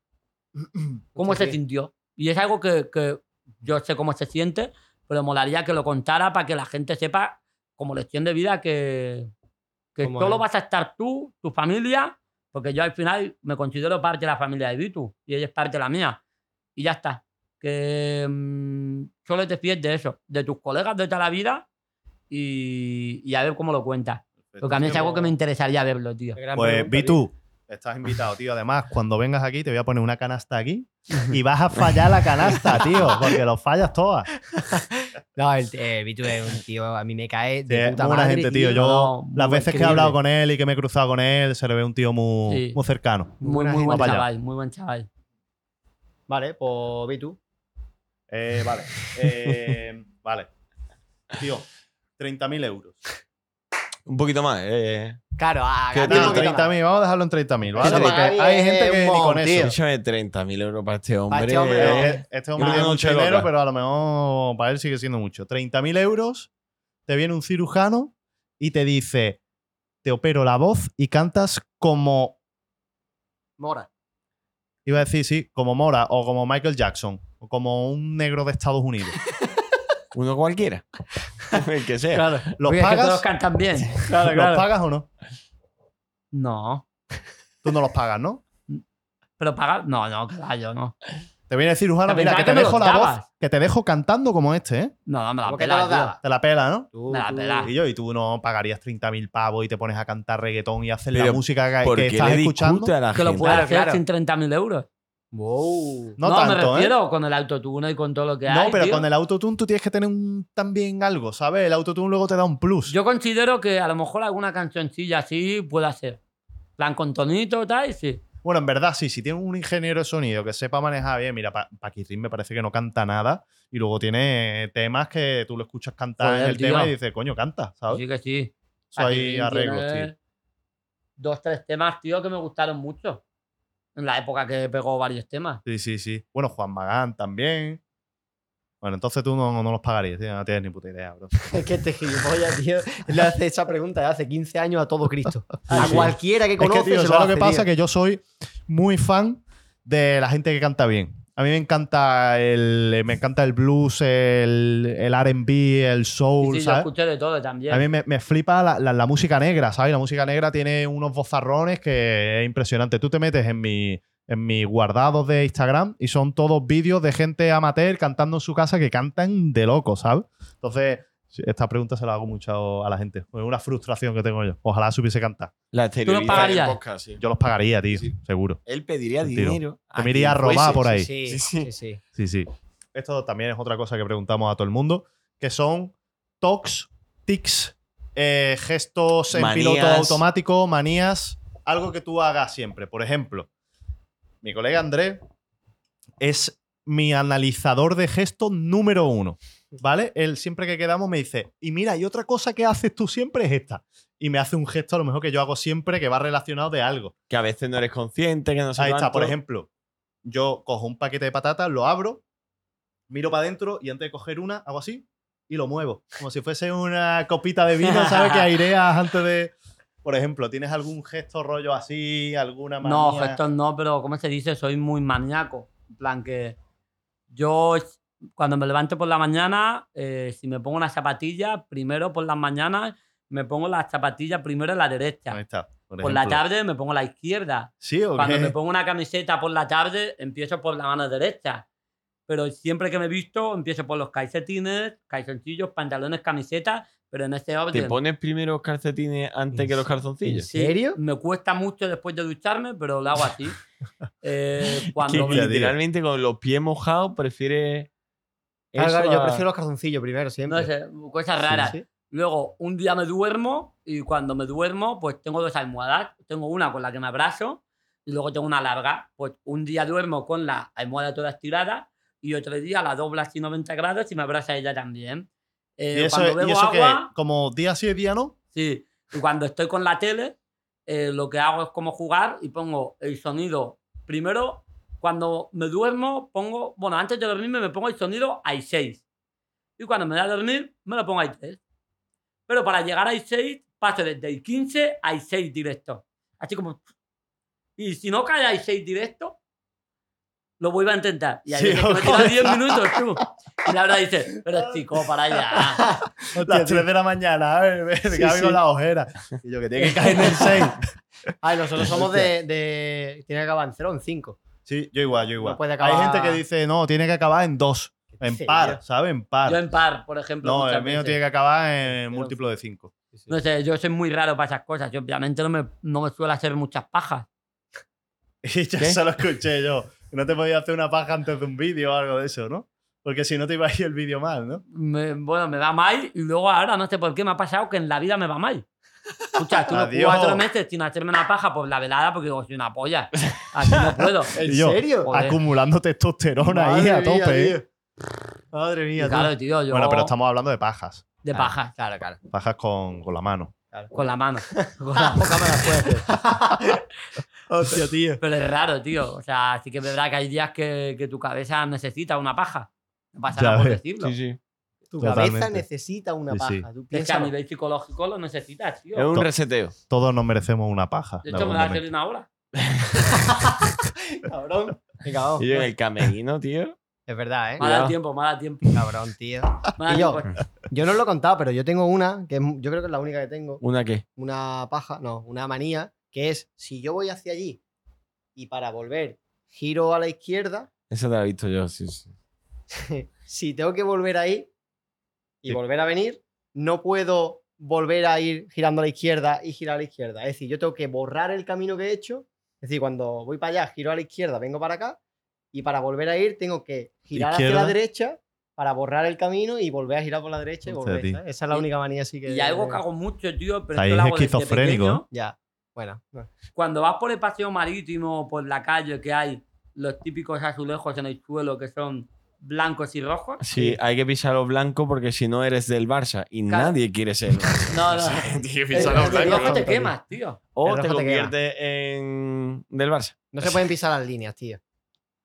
[CLEARS THROAT] ¿Cómo se sintió? Y es algo que, que yo sé cómo se siente, pero molaría que lo contara para que la gente sepa, como lección de vida, que, que solo es. vas a estar tú, tu familia, porque yo al final me considero parte de la familia de Vitu y ella es parte de la mía. Y ya está. Que mm, solo te fíes de eso, de tus colegas de toda la vida y, y a ver cómo lo cuentas. Porque a mí es algo que me interesaría verlo, tío. Pues, Vitu, Estás invitado, tío. Además, cuando vengas aquí, te voy a poner una canasta aquí [LAUGHS] y vas a fallar la canasta, tío, porque lo fallas todas. [LAUGHS] No, el, eh, Vitu es un tío, a mí me cae de De puta muy buena madre, gente, tío. Yo, no, muy las veces que he hablado con él y que me he cruzado con él, se le ve un tío muy, Sí. muy cercano. Muy, muy gente. buen chaval, muy buen chaval. Vale, pues Vitu. Eh, vale. Eh, [LAUGHS] vale. Tío, 30.000 euros. Un poquito más, eh. Claro, a ¿Qué ganar un No, poquito 30.000, vamos a dejarlo en 30.000, ¿vale? Eso Porque para mí hay es gente que un ni con eso. Escúchame, 30.000 euros para este hombre. este hombre. Eh, Este hombre tiene que mucho noche dinero, loca. pero a lo mejor para él sigue siendo mucho. 30.000 euros, te viene un cirujano y te dice, te opero la voz y cantas como, Mora. Iba a decir, sí, como Mora o como Michael Jackson o como un negro de Estados Unidos. [LAUGHS] Uno cualquiera. [LAUGHS] El que sea. Claro. ¿Los Oye, es que pagas? todos cantan bien. ¿Los pagas o no? No. Tú no los pagas, ¿no? Pero pagar. No, no, va, yo no. Te viene el cirujano, Te mira, que te que me dejo la voz, que te dejo cantando como este, ¿eh? No, no, me la ¿Cómo que te pela? Te la pela, ¿no? Tú, Me la pela. Y yo, y tú no pagarías 30.000 pavos y te pones a cantar reggaetón y haces la música que, ¿Por que estás escuchando. a la Que lo puedes hacer claro. sin 30.000 euros. Wow. No, me tanto, ¿eh? refiero con el autotune y con todo lo que hay. No, pero tío. con el autotune tú tienes que tener un, también algo, ¿sabes? El autotune luego te da un plus. Yo considero que a lo mejor alguna cancioncilla así puede hacer. Plan con tonito y tal, y sí. Bueno, en verdad, sí, si tienes un ingeniero de sonido que sepa manejar bien, mira, pa Paquirrin me parece que no canta nada y luego tiene temas que tú lo escuchas cantar Joder, en el tío. tema y dices, coño, canta, ¿sabes? Sí que sí. Eso hay arreglos, tiene tío. Dos, tres temas, tío, que me gustaron mucho. En la época que pegó varios temas. Sí, sí, sí. Bueno, Juan Magán también. Bueno, entonces tú no, no los pagarías, tío, no tienes ni puta idea, bro. [LAUGHS] Es que este gilipollas, tío, le hace esa pregunta de hace 15 años a todo Cristo. [LAUGHS] A Sí. cualquiera que Es conoce que, tío, se lo ¿sabes hace, lo que pasa? tío. Que yo soy muy fan de la gente que canta bien. A mí me encanta el, me encanta el blues, el, el R&B, el Sí, soul, sí, yo ¿sabes? escuché de todo también. A mí me, me flipa la, la- la música negra, ¿sabes? La música negra tiene unos vozarrones que es impresionante. Tú te metes en mi, en mis guardados de Instagram y son todos vídeos de gente amateur cantando en su casa que cantan de loco, ¿sabes? Entonces, esta pregunta se la hago mucho a la gente. Es una frustración que tengo yo. Ojalá supiese cantar. La lo exterioriza en el pagarías? podcast, sí. Yo los pagaría, tío, Sí. seguro. Él pediría Tío, dinero. te me iría a robar por ahí. Sí, Sí, sí, sí. sí. Sí, sí. Esto también es otra cosa que preguntamos a todo el mundo, que son talks, tics, eh, gestos en Manías. piloto automático, manías, algo que tú hagas siempre. Por ejemplo, mi colega Andrés es mi analizador de gestos número uno. ¿Vale? Él siempre que quedamos me dice, y mira, y otra cosa que haces tú siempre es esta. Y me hace un gesto a lo mejor que yo hago siempre que va relacionado de algo. Que a veces no eres consciente, que no sé Ahí está, por ejemplo, yo cojo un paquete de patatas, lo abro, miro para adentro y antes de coger una, hago así y lo muevo. Como si fuese una copita de vino, ¿sabes? Que aireas antes de. Por ejemplo, ¿tienes algún gesto rollo así? ¿Alguna manía? No, gestos no, pero ¿cómo se dice? Soy muy maníaco. En plan que yo cuando me levanto por la mañana, eh, si me pongo una zapatilla, primero por las mañanas me pongo la zapatilla primero en la derecha. Ahí está. Por, por la tarde me pongo la izquierda. ¿Sí o Cuando me pongo una camiseta por la tarde, empiezo por la mano derecha. Pero siempre que me visto, empiezo por los calcetines, calzoncillos, pantalones, camisetas, pero en ese ¿Te orden. pones primero los calcetines antes ¿En que los calzoncillos? ¿En serio? Me cuesta mucho después de ducharme, pero lo hago así. [LAUGHS] Eh, cuando me- literalmente con los pies mojados prefiere. Claro, eso claro, yo a- prefiero los calzoncillos primero, siempre. No sé, cosas raras. Sí, sí. Luego, un día me duermo y cuando me duermo, pues tengo dos almohadas. Tengo una con la que me abrazo y luego tengo una larga. Pues un día duermo con la almohada toda estirada y otro día la dobla así 90 grados y me abraza ella también. Eh, ¿Y eso, cuando ¿y bebo eso qué? agua, ¿Como día sí y día no? sí. Y cuando estoy con la tele, eh, lo que hago es como jugar y pongo el sonido. Primero, cuando me duermo, pongo. Bueno, antes de dormirme me pongo el sonido a 6. Y cuando me da a dormir, me lo pongo a 3. Pero para llegar a 6, paso desde el 15 a 6 directo. Así como. Y si no cae a 6 directo, lo vuelvo a intentar. Y ahí Sí, que me tira joder. 10 minutos, tú. Y [LAUGHS] Laura dice, pero chico, para allá. Las 3 de la mañana, a ver, me Sí, cago sí. con la ojera. Y yo que tiene que caer en el [LAUGHS] 6. Ay, nosotros somos de, de. Tiene que acabar en 0 o en 5. Sí, yo igual, yo igual. No puede Hay gente que dice, no, tiene que acabar en 2. En par? ¿sabes? En par. Yo en par, por ejemplo. no, el mío veces. tiene que acabar en Pero- múltiplo de 5. No sé, yo soy muy raro para esas cosas. Yo obviamente no me, no me suelo hacer muchas pajas. [LAUGHS] Y ya ¿Qué? se lo escuché yo. No te podías hacer una paja antes de un vídeo o algo de eso, ¿no? Porque si no te iba a ir el vídeo mal, ¿no? Me- bueno, me va mal y luego ahora no sé por qué me ha pasado que en la vida me va mal. Escucha, estuve Adiós. cuatro meses sin hacerme una paja por la velada porque digo, soy una polla. Así no puedo. [LAUGHS] ¿En yo, serio? Joder. Acumulando testosterona ahí Madre a mía, tope. ¿eh? tío. Madre mía, tío. claro, tío, yo Bueno, pero estamos hablando de pajas. de paja, Claro, claro. Pajas con, con la mano. con la mano. [LAUGHS] Con la boca me la puedo hacer. [LAUGHS] Hostia, tío. Pero es raro, tío. O sea, sí que es verdad que hay días que, que tu cabeza necesita una paja. No pasa Ya nada por ves. decirlo. Sí, sí. Tu Totalmente. cabeza necesita una Sí, paja. sí. Tú Es que a nivel psicológico lo necesitas, tío. Es un To- reseteo. Todos nos merecemos una paja. De hecho, me algún voy a hacer una hora. [LAUGHS] Cabrón. Y yo en el camerino, tío. Es verdad, ¿eh? Me ha dado Cuidado. tiempo, me ha dado tiempo. Cabrón, tío. Me Y yo, yo no os lo he contado, pero yo tengo una, que es- yo creo que es la única que tengo, ¿Una qué? una paja, no, una manía, que es si yo voy hacia allí y para volver giro a la izquierda, Esa te la he visto yo, sí, sí. [LAUGHS] si tengo que volver ahí y Sí. volver a venir, no puedo volver a ir girando a la izquierda y girar a la izquierda. Es decir, yo tengo que borrar el camino que he hecho. Es decir, cuando voy para allá, giro a la izquierda, vengo para acá. Y para volver a ir, tengo que girar hacia la derecha para borrar el camino y volver a girar por la derecha y volver. Esa es la Y- única manía así que. Y algo que hago mucho, tío, pero Ahí esto lo es hago desde esquizofrénico, pequeño. Ya. Bueno. no. Cuando vas por el paseo marítimo, por la calle, que hay los típicos azulejos en el suelo que son blancos y rojos. Sí, hay que pisar los blancos porque si no eres del Barça y Claro. nadie quiere ser. No, no. [LAUGHS] Tienes que pisar el los El blancos. rojo te quemas, tío. O te conviertes en del Barça. No se pueden pisar las líneas, tío.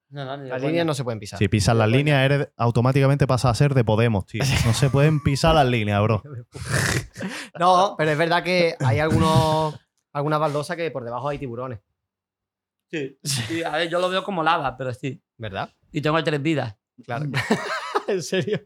No, no, Las líneas no se pueden pisar. Si pisas las líneas, eres, automáticamente pasas a ser de Podemos, tío. No se pueden pisar las líneas, bro. [LAUGHS] No, pero es verdad que hay algunos, algunas baldosas que por debajo hay tiburones. Sí. Sí, a ver, yo lo veo como lava, pero sí. ¿Verdad? Y tengo tres vidas. Claro. [LAUGHS] ¿En serio?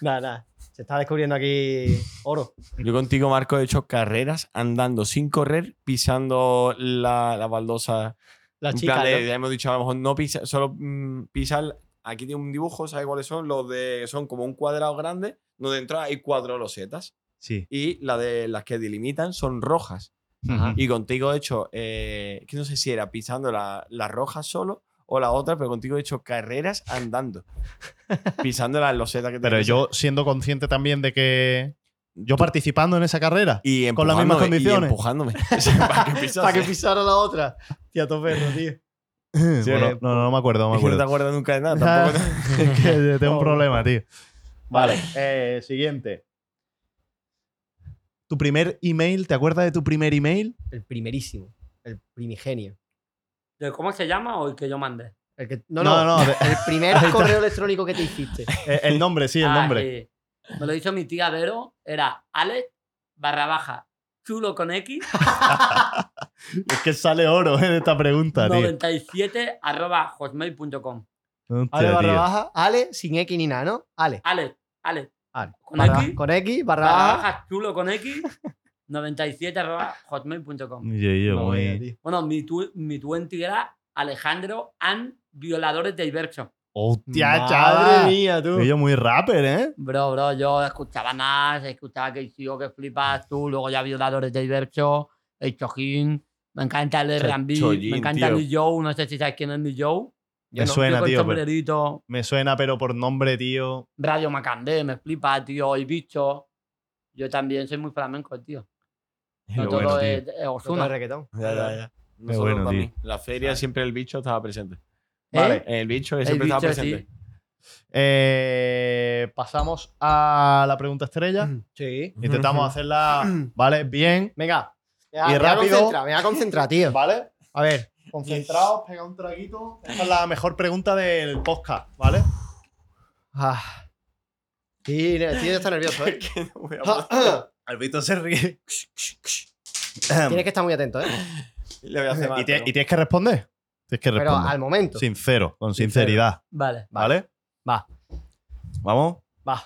Nada, nada. Se está descubriendo aquí oro. Yo contigo, Marco, he hecho carreras andando sin correr, pisando la, la baldosa. La en chica. plan de- ¿no? ya hemos dicho, a lo mejor no pisar, solo mm, pisar. Aquí tiene un dibujo, ¿sabes cuáles son? Los de. Son como un cuadrado grande, donde dentro hay cuatro losetas. Sí. Y la de las que delimitan son rojas. Ajá. Y contigo he hecho, eh, que no sé si era pisando la, la roja solo o la otra, pero contigo he hecho carreras andando. [LAUGHS] pisando las losetas que Pero tenía. yo siendo consciente también de que. Yo participando en esa carrera. y con las mismas y condiciones. empujándome. [LAUGHS] [LAUGHS] Para que pisase. Para que pisara la otra. Tía, tío. Bueno, no, no, no me acuerdo, no me que no te acuerdo. acuerdas nunca de nada, tampoco. te- es que tengo un problema, tío. Vale, eh, siguiente. Tu primer email, ¿te acuerdas de tu primer email? El primerísimo. El primigenio. ¿De ¿Cómo se llama o el que yo mandé? El que, no, No, no, [LAUGHS] El primer correo electrónico que te hiciste. [LAUGHS] Eh, el nombre, sí, el Ah, nombre. sí. Me lo hizo mi tía Vero. Era Alex barra baja chulo con X [LAUGHS] Es que sale oro en esta pregunta, tío. 97 arroba hotmail.com. Ale barra tío. baja. Ale sin X ni nada, ¿no? Ale. Alex, Alex. Ale. ¿Con Barra- X? Con X, barra Barra baja chulo con X 97 arroba hotmail.com. Yo, yo, No. Bueno, mi, tu, mi twenty era Alejandro and violadores de Ibercho. Hostia, Madre mía, tú. Yo muy rapper, ¿eh? Bro, bro, yo escuchaba Nas, escuchaba que yo que flipas tú, luego ya violadores de Ibercho, el Chojín, me encanta el R&B, me encanta tío. Lil Joe, no sé si sabes quién es Lil Joe. Yo Me no. suena, Tío pero- me suena, pero por nombre, tío. Radio Macandé, me flipa, tío, el bicho. Yo también soy muy flamenco, tío. [LAUGHS] No todo bueno, es, es Ozuna. de reggaetón. Ya, ya, ya. No solo bueno, para mí. La feria siempre el bicho estaba presente. ¿Eh? Vale. El bicho El siempre estaba presente. sí. Eh, pasamos a la pregunta estrella. Sí. Intentamos hacerla, [CLEARS THROAT] ¿vale? Bien. Venga. Y rápido. concentrar, me voy a concentrar, tío. ¿Vale? A ver. Concentrados, pega un traguito. Esta es la mejor pregunta del podcast, ¿vale? Ah. Sí, tío, está nervioso, [LAUGHS] ¿eh? Que no voy a [CLEARS THROAT] Víctor se ríe. Tienes que estar muy atento, ¿eh? [LAUGHS] Le voy a hacer mal, ¿Y, tie- pero- y tienes que responder. Tienes que Pero responder. al momento. Sincero, con Sincero. sinceridad. Vale. ¿Vale? Va. ¿Vamos? Va.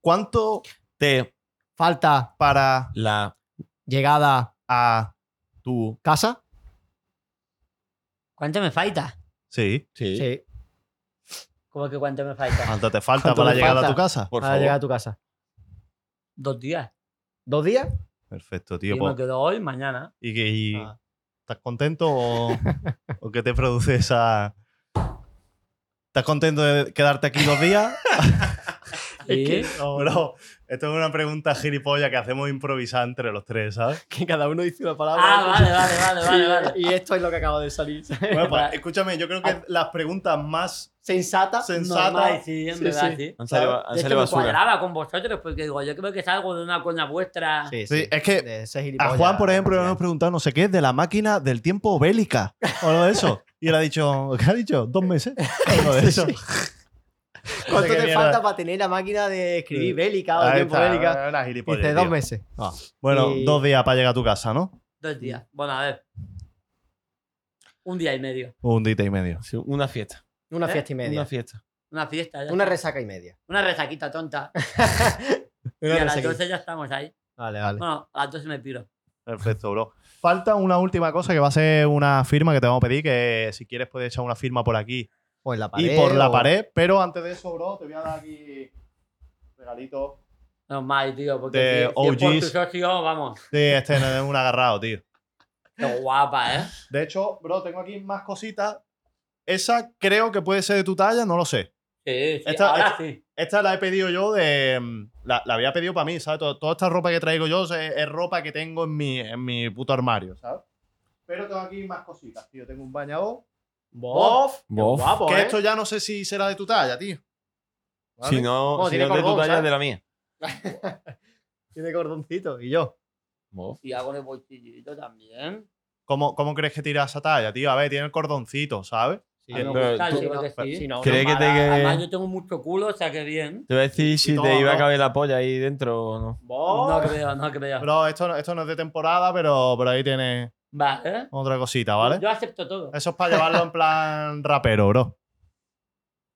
¿Cuánto Te Falta para la llegada a tu casa. ¿Cuánto me falta? Sí. sí, Sí. ¿Cómo que cuánto me falta? ¿Cuánto te falta ¿Cuánto para te llegar a falta? tu casa? por para favor. llegar a tu casa. Dos días. ¿Dos días? Perfecto, tío. y pues- me quedo hoy, mañana. y, que- y- Ah. ¿Estás contento o, [LAUGHS] o qué te produce esa. ¿Estás contento de quedarte aquí dos días? [LAUGHS] [LAUGHS] Sí. No, bro. Esto es una pregunta gilipollas que hacemos improvisar entre los tres, ¿sabes? [LAUGHS] Que cada uno dice una palabra. Ah, vale, vale, vale, vale, vale. Y esto es lo que acaba de salir. [LAUGHS] Bueno, pues escúchame, yo creo que las preguntas más Sensata. sensatas. Normal, sí, en Sí, verdad, sí. sí. Han salido, han salido me basura. cuadraba con vosotros porque digo, yo creo que es algo de una coña vuestra. Sí, Sí, es que A. Juan, por ejemplo, le hemos preguntado no sé qué de la máquina del tiempo bélica o algo de eso. [LAUGHS] Y él ha dicho, ¿qué ha dicho? ¿Dos meses? Algo de eso. [LAUGHS] ¿Cuánto te mierda. falta para tener la máquina de escribir bélica o tiempo bélica? una gilipollez, Dice dos tío. meses. Ah. Bueno, Y- dos días para llegar a tu casa, ¿no? Dos días. Bueno, a ver. Un día y medio. Un día y medio. Sí, una fiesta. Una ¿Eh? fiesta y media. Una fiesta. Una fiesta. ya está. resaca y media. Una resaquita tonta. [LAUGHS] y Una a las resaca. 12 ya estamos ahí. Vale, vale. Bueno, a las 12 me piro. Perfecto, bro. Falta una última cosa que va a ser una firma que te vamos a pedir, que si quieres puedes echar una firma por aquí O en la pared. y por la pared. Pero antes de eso, bro, te voy a dar aquí regalito. Normal, tío. Porque De si, si es por tu OGs. socio, vamos. Sí, este no es un agarrado, tío. Qué guapa, ¿eh? De hecho, bro, tengo aquí más cositas. Esa creo que puede ser de tu talla, no lo sé. Sí, sí. Esta- ahora esta- sí. Esta la he pedido yo de. mm, La, la había pedido para mí, ¿sabes? Todo- toda esta ropa que traigo yo es, es ropa que tengo en mi, en mi puto armario, ¿sabes? Pero tengo aquí más cositas, tío. Tengo un bañador. Bof. Bof. Guapo, que ¿eh? esto ya no sé si será de tu talla, tío. ¿Vale? Si no, Bueno, si no es de tu cordón, talla, es de la mía. [LAUGHS] Tiene cordoncito. Y yo. Bof. Y hago el bolsillito también. ¿Cómo, ¿Cómo crees que tira esa talla, tío? A ver, tiene el cordoncito, ¿sabes? Sí, A mí me pero gusta, tú- yo creo que sí. Si no, ¿Cree no que te para- que- Además, yo tengo mucho culo, o sea que bien. Te voy a decir si todo, te iba a caber la polla ahí dentro o no. Bof. No creo, no creo. Bro, esto, no- esto no es de temporada, pero por ahí tiene Vale. otra cosita, ¿vale? Yo acepto todo. Eso es para llevarlo en plan [LAUGHS] rapero, bro.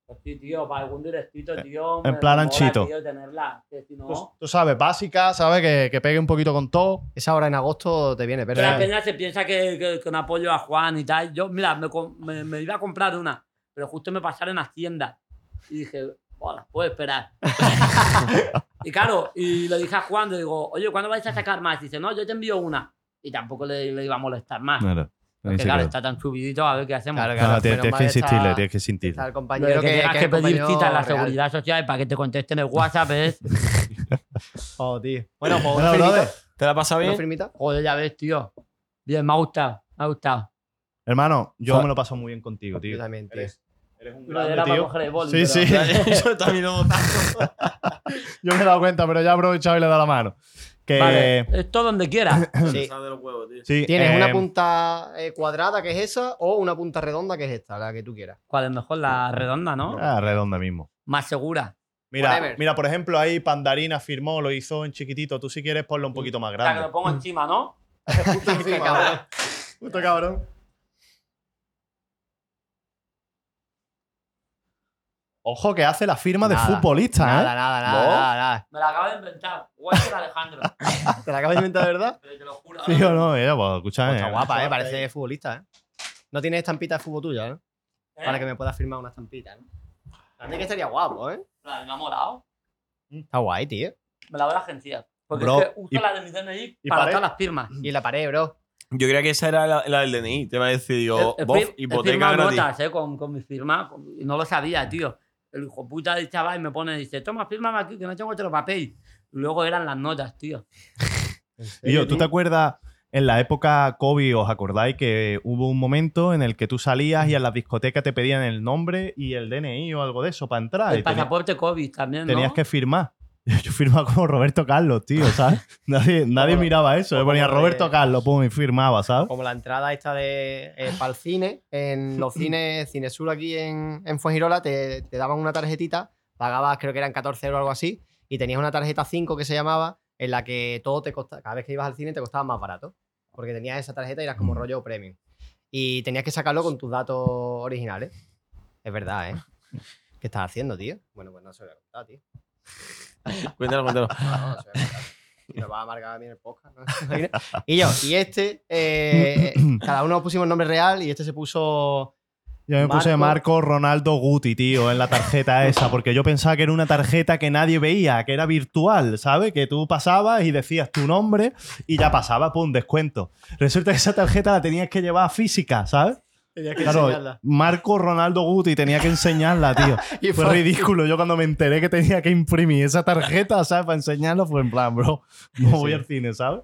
Pues sí, tío, para algún directito, tío. en me- plan anchito. tío, tenerla. Que si no. Tú, tú sabes, básica, ¿sabes? Que, que pegue un poquito con todo. Esa hora en agosto te viene, pero. Pero la peña se piensa que, que, que no apoyo a Juan y tal. Yo, mira, me, me, me iba a comprar una, pero justo me pasaron a Hacienda. Y dije, bueno, puedo esperar. [LAUGHS] y claro, y le dije a Juan, le digo, oye, ¿cuándo vais a sacar más? Y dice, no, yo te envío una. Y tampoco le, le iba a molestar más. Claro. Porque claro, está tan subidito, a ver qué hacemos. Claro, No, claro, tienes, menos tienes mal que está- insistirle, tienes que insistirle. Pero compañero que, que, tengas que que, es pedir cita en la real. seguridad social para que te contesten el WhatsApp, ¿ves? [LAUGHS] Oh, tío. Bueno, pues Bueno, brother, ¿Te la pasa Una bien? firmita. Joder, ya ves, tío. Bien, me ha gustado, me ha gustado. hermano, yo Fa- me lo paso muy bien contigo, tío. Yo también, tío. Eres, eres un grande, era tío. el Sí, pero- sí. Yo también lo [LAUGHS] Yo me he dado cuenta, pero ya he aprovechado y le he dado la mano. Que, Vale, esto donde quiera. [COUGHS] Sí. Tienes eh, una punta eh, cuadrada que es esa o una punta redonda que es esta, la que tú quieras. ¿Cuál es mejor? La redonda, ¿no? Ah, redonda mismo. Más segura. Mira, Whatever. mira, por ejemplo, ahí Pandarina firmó, lo hizo en chiquitito. Tú si quieres ponlo un poquito más O sea, que grande. lo pongo encima, ¿no? [LAUGHS] Qué cabrón. Puto cabrón. Ojo que hace la firma de futbolista, Nada, ¿eh? nada, nada, ¿No? nada, nada. Me la acabo de inventar. La Alejandro. [LAUGHS] ¿Te la acabas de inventar de verdad? Pero [LAUGHS] te lo juro. Sí o no, ella, pues escúchame. Está guapa, ¿eh? Parece futbolista, ¿eh? No tienes estampita de fútbol tuya, ¿eh? ¿Eh? Para que me puedas firmar una estampita, ¿no? A mí que estaría guapo, ¿eh? La de enamorado. Está guay, tío. Me la voy a agenciar. Porque Bro, es que uso y- la de mi DNI y para todas las firmas. Y en la pared, bro. Yo creía que esa era la, la del DNI. Te va a decir, he bof, hipoteca gratis. notas, eh, con, con mi firma. con- y no lo sabía, tío. El hijo puta del chaval me pone, dice, toma, fírmame aquí, que no tengo otro papel. Y luego eran las notas, tío. [LAUGHS] Y yo, ¿tú te acuerdas en la época COVID, os acordáis que hubo un momento en el que tú salías y en las discotecas te pedían el nombre y el DNI o algo de eso para entrar? El y pasaporte COVID también, ¿no? tenías que firmar. [LAUGHS] Yo firmaba como Roberto Carlos, tío, ¿sabes? [LAUGHS] Nadie, nadie miraba eso. Le ponía Roberto Carlos, pum, y firmaba, ¿sabes? Como la entrada esta de para el cine, en los [LAUGHS] cines Cinesur aquí en, en Fuengirola, te, te daban una tarjetita, pagabas creo que eran 14 euros o algo así, y tenías una tarjeta 5 que se llamaba, en la que todo te costaba, cada vez que ibas al cine te costaba más barato, porque tenías esa tarjeta y eras como Mm. rollo premium. Y tenías que sacarlo con tus datos originales. Es verdad, ¿eh? ¿Qué estás haciendo, tío? Bueno, pues no se lo voy a contar, tío. [LAUGHS] Cuéntalo, cuéntalo. No, no. Y nos va a amargar a mí en el podcast. ¿no? [LAUGHS] y yo, y este, eh, cada uno pusimos nombre real y este se puso Yo me puse Marco. Marco Ronaldo Guti, tío, en la tarjeta [LAUGHS] esa, porque yo pensaba que era una tarjeta que nadie veía, que era virtual, ¿sabes? Que tú pasabas y decías tu nombre y ya pasaba, pum, descuento. Resulta que esa tarjeta la tenías que llevar física, ¿sabes? Tenías que Claro, enseñarla. Marco Ronaldo Guti tenía que enseñarla, tío. [LAUGHS] Y Fue fue- ridículo. Yo cuando me enteré que tenía que imprimir esa tarjeta, ¿sabes? Para enseñarlo, fue en plan, bro, no voy al cine, ¿sabes?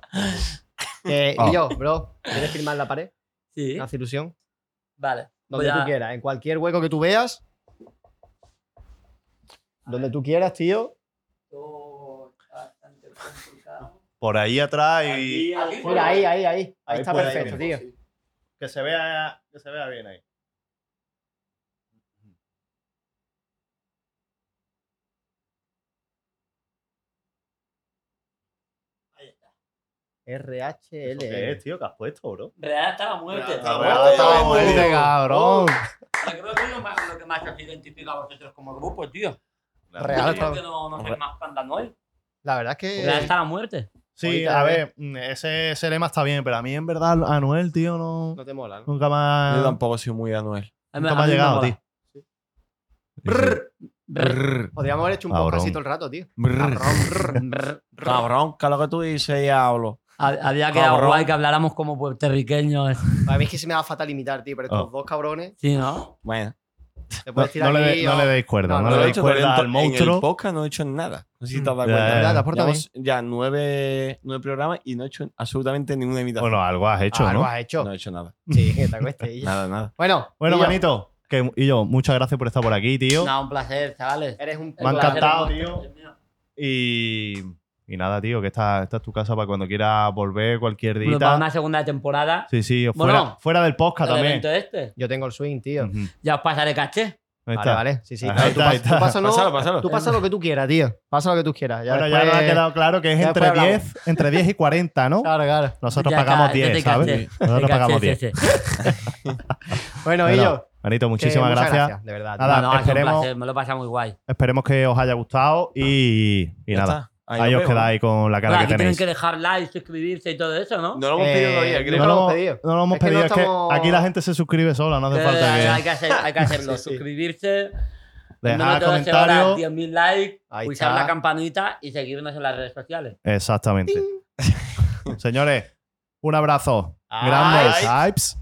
Eh, Ah. Y yo, bro, ¿quieres firmar la pared? Sí. ¿Me hace ilusión? Vale. Donde a- tú quieras, en cualquier hueco que tú veas. Donde tú quieras, tío. Por ahí atrás y. Aquí, aquí, Mira, ahí, ahí, ahí. Ahí, Ahí está perfecto, tío. Que se vea, que se vea bien ahí. RHL. ¿Eso qué es, tío? ¿Qué has puesto, bro? Real hasta la muerte. Real Estaba muerte, cabrón. Yo creo que es lo más- lo que más os identifica a vosotros como grupo, tío. Real creo que no, no más fan de Anuel. La verdad es que. Real hasta la muerte. Sí, a ve. ver, mm, ese, ese lema está bien, pero a mí en verdad Anuel, tío, no. No te mola, ¿no? Nunca Yo más. tampoco soy muy Anuel. A mí- Nunca a me ha me llegado, tío. Brr. Podríamos haber hecho un Cabrón. podcast así todo el rato, tío. Brr. Cabrón, que lo que tú dices, diablo. Hab- Había quedado Cabrón. guay que habláramos como puertorriqueños. A mí es que se me da fatal imitar, tío, pero estos Oh. dos cabrones Sí, ¿no? Bueno, te No, puedes tirar no le, aquí. no o- le deis cuerda, No, no, no le deis cuerda al to- en el monstruo. podcast no he hecho nada. No sé si te has dado Ya, cuenta. ya, Ya, ya nueve, nueve programas y no he hecho absolutamente ninguna imitación. Bueno, algo has hecho, Ah, ¿no? lo has hecho. no he hecho nada. Sí, que te cueste. y ya. Nada, nada. Bueno, Bueno, manito, que, y yo, muchas gracias por estar por aquí, tío. No, un placer, chavales. Eres un. Me ha encantado, tío. Y, y nada, tío, que esta, esta es tu casa para cuando quieras volver cualquier Bueno, para día. una segunda temporada. Sí, sí, Bueno, fuera, fuera del podcast el también. este. Yo tengo el swing, tío. Ujú. Ya os pasaré caché. Ahí Vale, está. vale. Sí, sí. Ahí Tú está, ahí tú pásanos- Pásalo, pásalo. Tú pasa lo que tú quieras, tío. Pasa lo que tú quieras. Ya bueno, ya después- nos ha quedado claro que es ya entre después 10, entre 10 y 40, ¿no? Claro, claro. Nosotros Ya pagamos está, ya 10, te ¿sabes? Nosotros pagamos caché, 10. sí, sí. [LAUGHS] Bueno, yo. Manito, muchísimas muchas gracias. De verdad. Nada, No, no, sido un esperemos- placer, me lo he pasado muy guay. Esperemos que os haya gustado y, y Ya nada. Ahí, nos os quedáis con la cara Claro, que aquí tienen tenéis. que dejar like, suscribirse y todo eso, ¿no? No lo hemos pedido Eh, todavía, no creo. no, lo lo hemos pedido. no lo hemos Es que no pedido, es que estamos- aquí la gente se suscribe sola, no hace Eh, falta hay, que que hacer, hay que [LAUGHS] hacerlo. Sí, sí. Suscribirse, dejar minuto de horas, comentarios. 10.000 likes, Ahí pulsar está. la campanita y seguirnos en las redes sociales. Exactamente. [LAUGHS] Señores, un abrazo. Ay. Grandes. Hypes.